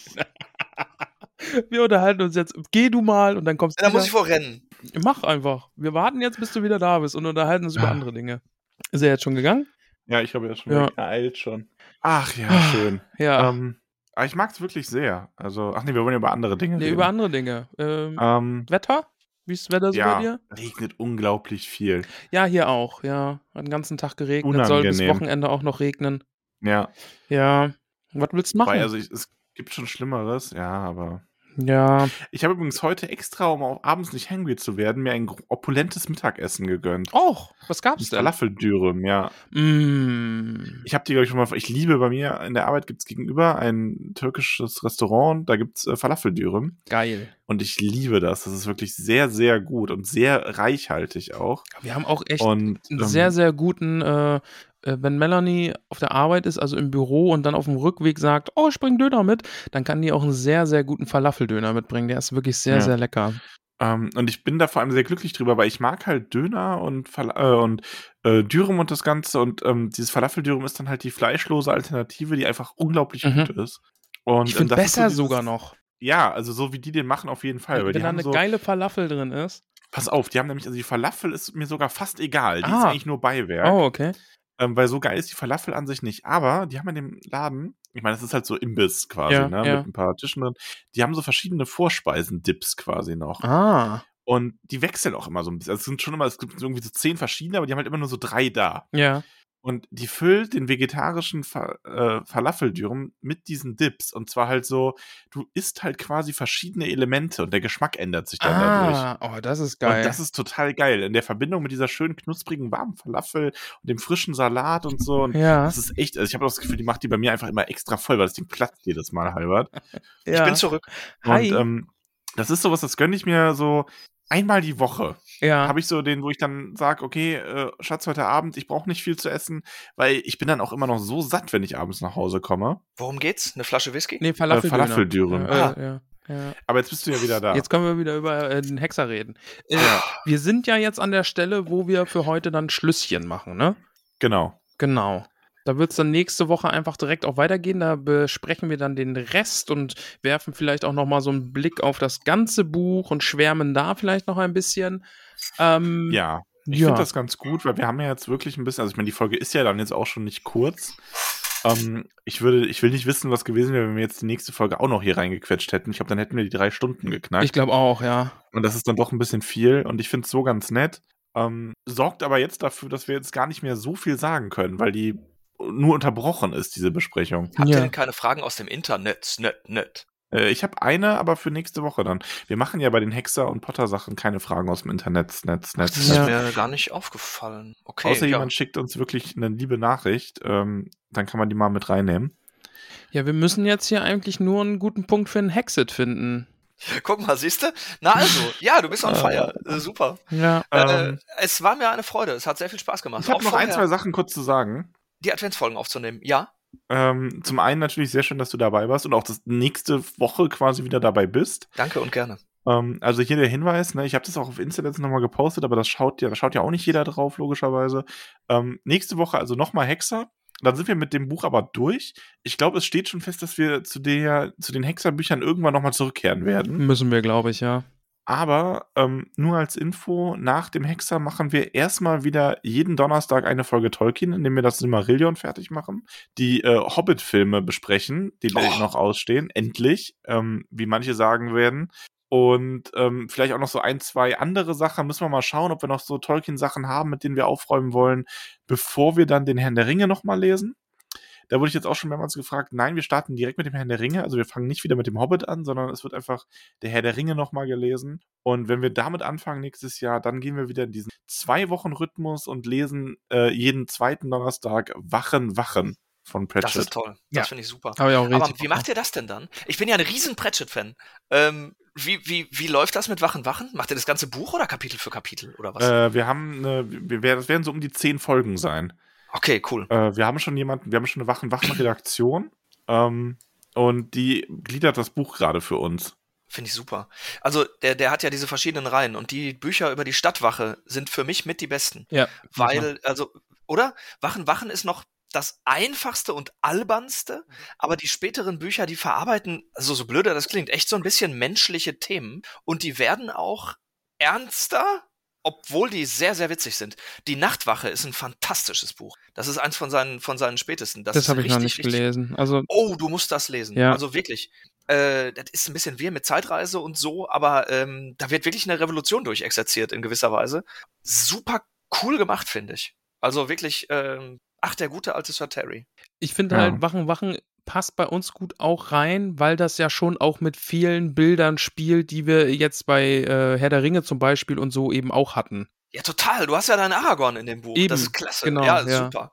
Wir unterhalten uns jetzt. Geh du mal und dann kommst du. Da muss ich vorrennen. Mach einfach. Wir warten jetzt, bis du wieder da bist und unterhalten uns über Ah. andere Dinge. Ist er jetzt schon gegangen? Ja, ich habe ja schon Ja. geeilt schon. Ach ja, Ah. schön. Ja. Ähm, aber ich mag's wirklich sehr. Also, ach nee, wir wollen ja über andere Dinge nee, reden. über andere Dinge. Ähm, ähm, Wetter? Wie ist das Wetter so bei ja, dir? regnet unglaublich viel. Ja, hier auch. Ja, hat den ganzen Tag geregnet. Soll bis Unangenehm. Wochenende auch noch regnen. Ja, Ja. Was willst du machen? weil also ich, es gibt schon Schlimmeres, ja, aber. ja. Ich habe übrigens heute extra, um auch abends nicht hungry zu werden, mir ein opulentes Mittagessen gegönnt. Och, was gab's denn? Falafeldürüm, ja. Mm. Ich habe die, glaube ich, schon mal. Ich liebe bei mir in der Arbeit gibt's gegenüber ein türkisches Restaurant, da gibt's äh, Falafeldürüm. Geil. Und ich liebe das. Das ist wirklich sehr, sehr gut und sehr reichhaltig auch. Wir haben auch echt Und einen ähm, sehr, sehr guten, äh, wenn Melanie auf der Arbeit ist, also im Büro und dann auf dem Rückweg sagt, oh, ich bring Döner mit, dann kann die auch einen sehr, sehr guten Falafeldöner mitbringen. Der ist wirklich sehr, Ja. sehr lecker. Ähm, und ich bin da vor allem sehr glücklich drüber, weil ich mag halt Döner und, äh, und äh, Dürüm und das Ganze. Und ähm, dieses Falafeldürüm ist dann halt die fleischlose Alternative, die einfach unglaublich Mhm. gut ist. Und, Ich ähm, finde das ist so besser dieses- sogar noch. Ja, also so wie die den machen, auf jeden Fall. Weil Wenn da eine so, geile Falafel drin ist. pass auf, die haben nämlich, also die Falafel ist mir sogar fast egal. Die ist Ah. eigentlich nur Beiwerk. Oh, okay. Ähm, weil so geil ist die Falafel an sich nicht. Aber die haben in dem Laden, ich meine, das ist halt so Imbiss quasi, Ja, ne? ja. Mit ein paar Tischen drin. Die haben so verschiedene Vorspeisen-Dips quasi noch. Ah, Und die wechseln auch immer so ein bisschen. Also es sind schon immer, es gibt irgendwie so zehn verschiedene, aber die haben halt immer nur so drei da. ja. Und die füllt den vegetarischen Fa äh, Falafeldürüm mit diesen Dips. Und zwar halt so, du isst halt quasi verschiedene Elemente und der Geschmack ändert sich dann dadurch. Ah, oh, das ist geil. Und das ist total geil. In der Verbindung mit dieser schönen, knusprigen, warmen Falafel und dem frischen Salat und so. Und ja, das ist echt, also ich habe das Gefühl, die macht die bei mir einfach immer extra voll, weil das Ding platzt jedes Mal halbert. ja. (laughs) Ich bin zurück. Hi. Und ähm, das ist sowas, das gönne ich mir so einmal die Woche Ja. habe ich so den, wo ich dann sage, okay, äh, Schatz, heute Abend, ich brauche nicht viel zu essen, weil ich bin dann auch immer noch so satt, wenn ich abends nach Hause komme. Worum geht's? Eine Flasche Whisky? Nee, Falafeldöner. Falafeldüren. Ja, Ah. äh, ja, ja. Aber jetzt bist du ja wieder da. Jetzt können wir wieder über äh, den Hexer reden. Äh, Ja. Wir sind ja jetzt an der Stelle, wo wir für heute dann Schlüsschen machen, ne? Genau. Genau. Da wird es dann nächste Woche einfach direkt auch weitergehen. Da besprechen wir dann den Rest und werfen vielleicht auch noch mal so einen Blick auf das ganze Buch und schwärmen da vielleicht noch ein bisschen. Ähm, Ja. Ich ja. finde das ganz gut, weil wir haben ja jetzt wirklich ein bisschen, also ich meine, die Folge ist ja dann jetzt auch schon nicht kurz. Ähm, ich würde, ich will nicht wissen, was gewesen wäre, wenn wir jetzt die nächste Folge auch noch hier reingequetscht hätten. Ich glaube, dann hätten wir die drei Stunden geknackt. Ich glaube auch, ja. Und das ist dann doch ein bisschen viel und ich finde es so ganz nett. Ähm, sorgt aber jetzt dafür, dass wir jetzt gar nicht mehr so viel sagen können, weil die nur unterbrochen ist, diese Besprechung. Habt Ja. ihr denn keine Fragen aus dem Internet? Net, net. Äh, ich habe eine, aber für nächste Woche dann. Wir machen ja bei den Hexer- und Potter-Sachen keine Fragen aus dem Internet, Netz, Netz. Das Ja. ist mir gar nicht aufgefallen. Okay. Außer ja. jemand schickt uns wirklich eine liebe Nachricht, ähm, dann kann man die mal mit reinnehmen. Ja, wir müssen jetzt hier eigentlich nur einen guten Punkt für einen Hexit finden. Guck mal, siehst du? Na also, ja, du bist on fire. Äh, super. Ja. Äh, Ähm, es war mir eine Freude. Es hat sehr viel Spaß gemacht. ich habe noch ein, zwei Sachen kurz zu sagen. Die Adventsfolgen aufzunehmen. Ja. Ähm, zum einen natürlich sehr schön, dass du dabei warst und auch das nächste Woche quasi wieder dabei bist. Danke und gerne. Ähm, also hier der Hinweis, ne, ich habe das auch auf Insta jetzt nochmal gepostet, aber das schaut ja, da schaut ja auch nicht jeder drauf, logischerweise. Ähm, nächste Woche also nochmal Hexer. Dann sind wir mit dem Buch aber durch. Ich glaube, es steht schon fest, dass wir zu der, zu den Hexerbüchern irgendwann nochmal zurückkehren werden. Müssen wir, glaube ich, ja. Aber ähm, nur als Info, nach dem Hexer machen wir erstmal wieder jeden Donnerstag eine Folge Tolkien, indem wir das Silmarillion fertig machen, die äh, Hobbit-Filme besprechen, die Oh. noch ausstehen, endlich, ähm, wie manche sagen werden. Und ähm, vielleicht auch noch so ein, zwei andere Sachen. Müssen wir mal schauen, ob wir noch so Tolkien-Sachen haben, mit denen wir aufräumen wollen, bevor wir dann den Herrn der Ringe nochmal lesen. Da wurde ich jetzt auch schon mehrmals gefragt, nein, wir starten direkt mit dem Herrn der Ringe. Also wir fangen nicht wieder mit dem Hobbit an, sondern es wird einfach der Herr der Ringe nochmal gelesen. Und wenn wir damit anfangen nächstes Jahr, dann gehen wir wieder in diesen Zwei-Wochen-Rhythmus und lesen äh, jeden zweiten Donnerstag Wachen, Wachen von Pratchett. Das ist toll. Ja. Das finde ich super. Ich auch Aber wie macht ihr das denn dann? Ich bin ja ein riesen Pratchett-Fan. Ähm, wie, wie, wie läuft das mit Wachen Wachen? Macht ihr das ganze Buch oder Kapitel für Kapitel oder was? Äh, wir haben, eine, wir, wir- das werden so um die zehn Folgen sein. Okay, cool. Äh, wir haben schon jemanden, wir haben schon eine Wachen-Wachen-Redaktion. ähm, und die gliedert das Buch gerade für uns. Finde ich super. Also, der, der hat ja diese verschiedenen Reihen und die Bücher über die Stadtwache sind für mich mit die besten. ja. Weil, also, oder? Wachen Wachen ist noch das einfachste und albernste, aber die späteren Bücher, die verarbeiten, also so blöder das klingt, echt so ein bisschen menschliche Themen und die werden auch ernster, obwohl die sehr, sehr witzig sind. Die Nachtwache ist ein fantastisches Buch. Das ist eins von seinen, von seinen spätesten. Das, Das, ist habe ich noch richtig, nicht richtig gelesen. Also, Oh, du musst das lesen. Ja. Also wirklich. Äh, das ist ein bisschen wir mit Zeitreise und so, aber ähm, da wird wirklich eine Revolution durchexerziert in gewisser Weise. Super cool gemacht, finde ich. Also wirklich, ähm, ach, der gute alte Sir Terry. ich finde Ja. halt, Wachen, Wachen passt bei uns gut auch rein, weil das ja schon auch mit vielen Bildern spielt, die wir jetzt bei äh, Herr der Ringe zum Beispiel und so eben auch hatten. Ja, total. Du hast ja deinen Aragorn in dem Buch. Eben, das ist klasse. genau, ja, ja. super.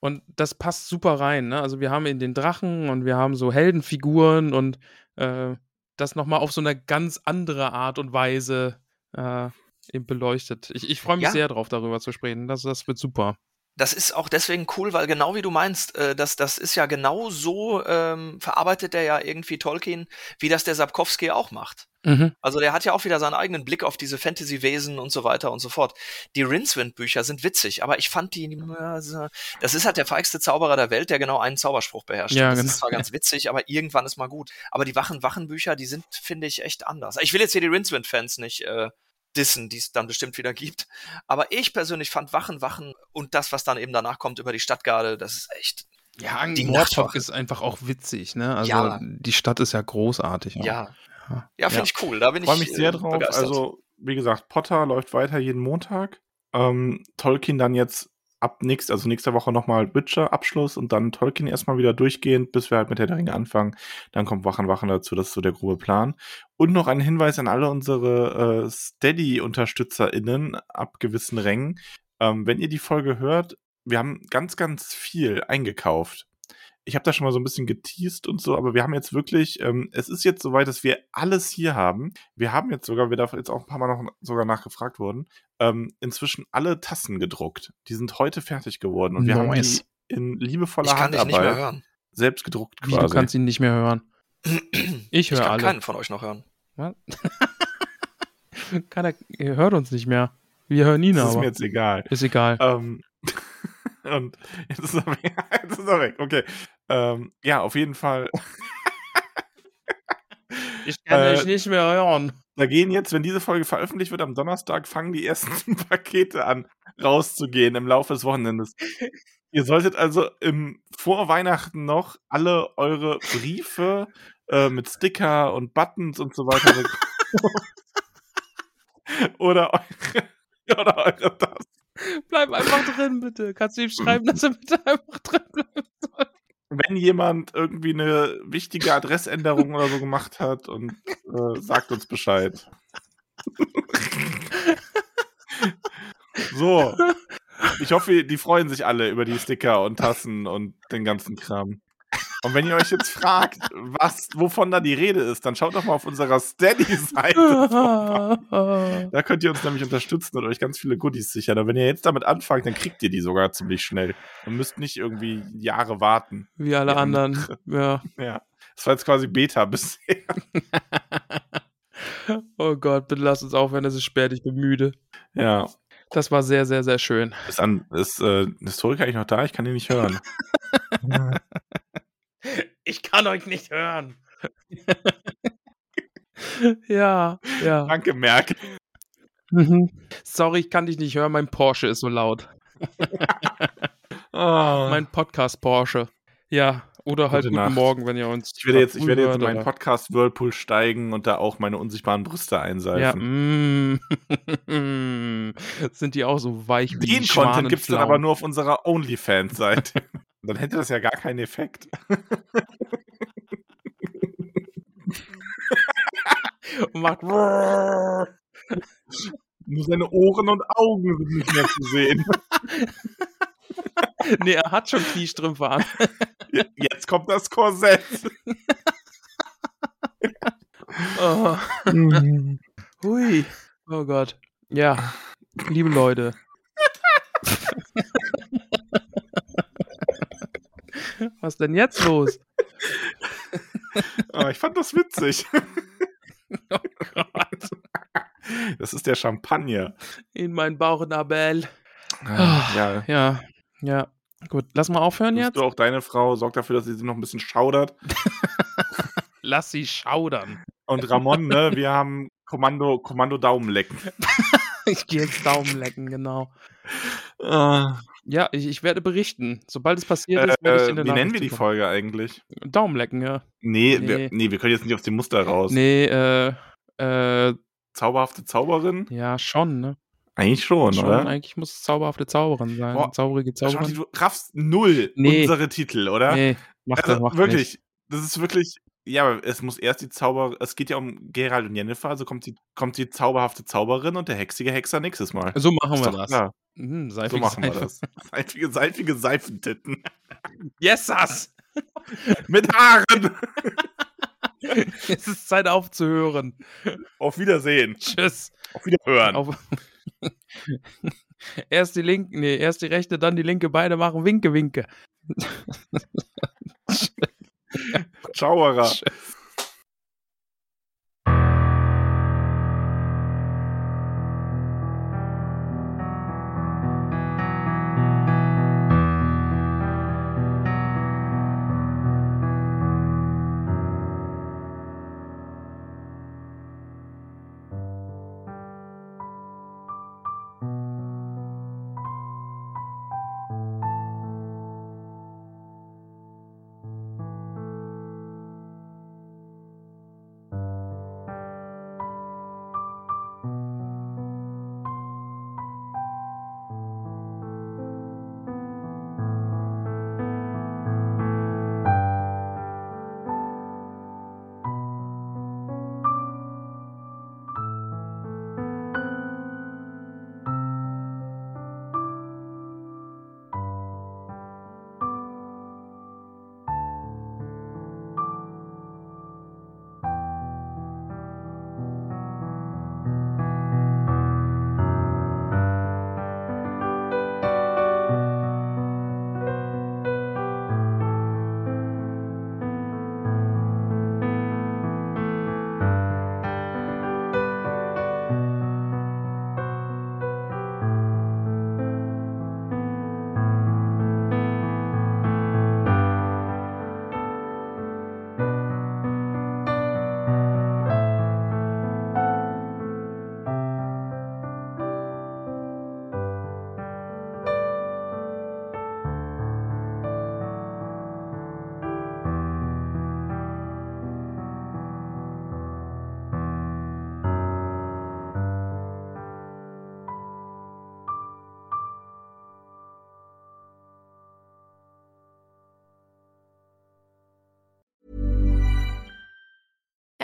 Und das passt super rein. Ne? Also wir haben in den Drachen und wir haben so Heldenfiguren und äh, das nochmal auf so eine ganz andere Art und Weise äh, eben beleuchtet. Ich, ich freue mich Ja. sehr drauf, darüber zu sprechen. Das, das wird super. Das ist auch deswegen cool, weil genau wie du meinst, äh, das, das ist ja genau so ähm, verarbeitet der ja irgendwie Tolkien, wie das der Sapkowski auch macht. Mhm. Also der hat ja auch wieder seinen eigenen Blick auf diese Fantasy-Wesen und so weiter und so fort. Die Rincewind-Bücher sind witzig, aber ich fand die, äh, so- das ist halt der feigste Zauberer der Welt, der genau einen Zauberspruch beherrscht. Ja, das genau. ist zwar ganz witzig, aber irgendwann ist mal gut. Aber die Wachen-Wachen-Bücher, die sind, finde ich, echt anders. Ich will jetzt hier die Rincewind-Fans nicht äh, dissen, die es dann bestimmt wieder gibt. Aber ich persönlich fand Wachen, Wachen und das, was dann eben danach kommt über die Stadtgarde, das ist echt, Ja, Die Nachtwache. ist einfach auch witzig. Ne? Also Ja. die Stadt ist ja großartig. auch. ja. Ja. Ja, finde ich cool. Da bin Ich freue ich mich sehr äh, drauf. begeistert. Also, wie gesagt, Potter läuft weiter jeden Montag. Ähm, Tolkien dann jetzt ab nächst, also nächste Woche nochmal Witcher-Abschluss und dann Tolkien erstmal wieder durchgehend, bis wir halt mit Herr der Ringe anfangen. Dann kommt Wachen Wachen dazu, das ist so der grobe Plan. Und noch ein Hinweis an alle unsere äh, Steady-UnterstützerInnen ab gewissen Rängen. Ähm, wenn ihr die Folge hört, wir haben ganz, ganz viel eingekauft. Ich habe da schon mal so ein bisschen geteased und so, aber wir haben jetzt wirklich, ähm, es ist jetzt soweit, dass wir alles hier haben. Wir haben jetzt sogar, wir da jetzt auch ein paar Mal noch sogar nachgefragt wurden, ähm, inzwischen alle Tassen gedruckt. Die sind heute fertig geworden und wir haben die Nice. in liebevoller Ich kann dich nicht mehr Handarbeit hören. selbst gedruckt Wie, quasi. du kannst ihn nicht mehr hören. (clears throat) Ich Ich höre kann alle. keinen von euch noch hören. Was? (laughs) Keiner hört uns nicht mehr. Wir hören ihn das ist aber. mir jetzt egal. Ist egal. Ähm, und jetzt ist er weg. (laughs) Jetzt ist er weg. Okay. Ähm, ja, auf jeden Fall. (laughs) Ich kann äh, dich nicht mehr hören. Da gehen jetzt, wenn diese Folge veröffentlicht wird am Donnerstag, fangen die ersten (laughs) Pakete an, rauszugehen im Laufe des Wochenendes. Ihr solltet also im vor Weihnachten noch alle eure Briefe äh, mit Sticker und Buttons und so weiter oder eure oder eure Tassen. Bleib einfach drin, bitte. Kannst du ihm schreiben, dass er bitte einfach drin bleibt? Wenn jemand irgendwie eine wichtige Adressänderung oder so gemacht hat und äh, sagt uns Bescheid. so. Ich hoffe, die freuen sich alle über die Sticker und Tassen und den ganzen Kram. Und wenn ihr euch jetzt fragt, was, wovon da die Rede ist, dann schaut doch mal auf unserer Steady-Seite. Da könnt ihr uns nämlich unterstützen und euch ganz viele Goodies sichern. Und wenn ihr jetzt damit anfangt, dann kriegt ihr die sogar ziemlich schnell. Und müsst nicht irgendwie Jahre warten. Wie alle Ja, anderen. (laughs) Ja. Ja. Das war jetzt quasi Beta bisher. (laughs) Oh Gott, bitte lass uns aufhören, es ist spät, ich bin müde. Ja. Das war sehr, sehr, sehr schön. Ist, an, ist äh, ein Historiker eigentlich noch da? Ich kann ihn nicht hören. (laughs) Ich kann euch nicht hören. (laughs) ja, ja. Danke, Merkel. Mhm. Sorry, ich kann dich nicht hören, mein Porsche ist so laut. (laughs) Oh. Mein Podcast Porsche. Ja, oder halt Gute guten Nacht. Morgen, wenn ihr uns. ich werde jetzt, ich werde jetzt in meinen Podcast Whirlpool steigen und da auch meine unsichtbaren Brüste Ja, einseifen. mm. (laughs) Sind die auch so weich wie Den Content gibt es dann aber nur auf unserer OnlyFans-Seite. Dann hätte das ja gar keinen Effekt. Und macht Nur seine Ohren und Augen sind nicht mehr zu sehen. (laughs) Nee, er hat schon Kniestrümpfe an. Jetzt kommt das Korsett. Oh. Hui. Oh Gott. Ja, liebe Leute. (laughs) Was denn jetzt los? (laughs) Ah, ich fand das witzig. (laughs) Oh Gott. Das ist der Champagner. In mein Bauchnabel. Ah, ja. Ja, ja. Gut, lass mal aufhören Bist jetzt. du auch deine Frau, sorg dafür, dass sie noch ein bisschen schaudert. Lass sie schaudern. Und Ramon, ne, wir haben Kommando, Kommando Daumen lecken. Ich gehe jetzt Daumen lecken, genau. Äh, Ja, ich, ich werde berichten. Sobald es passiert ist, werde ich äh, in der wie nennen wir die Folge eigentlich? Daumen lecken, ja. Nee, Nee. Wir, nee, wir können jetzt nicht aus dem Muster raus. Nee, äh, äh, Zauberhafte Zauberin? ja, schon, ne? Eigentlich schon, schon, oder? eigentlich muss es zauberhafte Zauberin sein. Boah, Zauberige Zauberin. du raffst null Nee. unsere Titel, oder? Nee, mach das, also, mach wirklich, Nicht. das ist wirklich. Ja, aber es muss erst die Zauber. Es geht ja um Gerald und Jennifer, also kommt die, kommt die zauberhafte Zauberin und der hexige Hexer nächstes Mal. So machen wir das. klar. Mhm, So seifige machen wir Seife. das. (laughs) Seifige, seifige Seifentitten. (laughs) Yes, das! (laughs) Mit Haaren. es ist Zeit aufzuhören. Auf Wiedersehen. Tschüss. Auf Wiederhören. Auf erst die linke, nee, erst die rechte, dann die linke, beide machen Winke, Winke. Schauerer. Tschüss.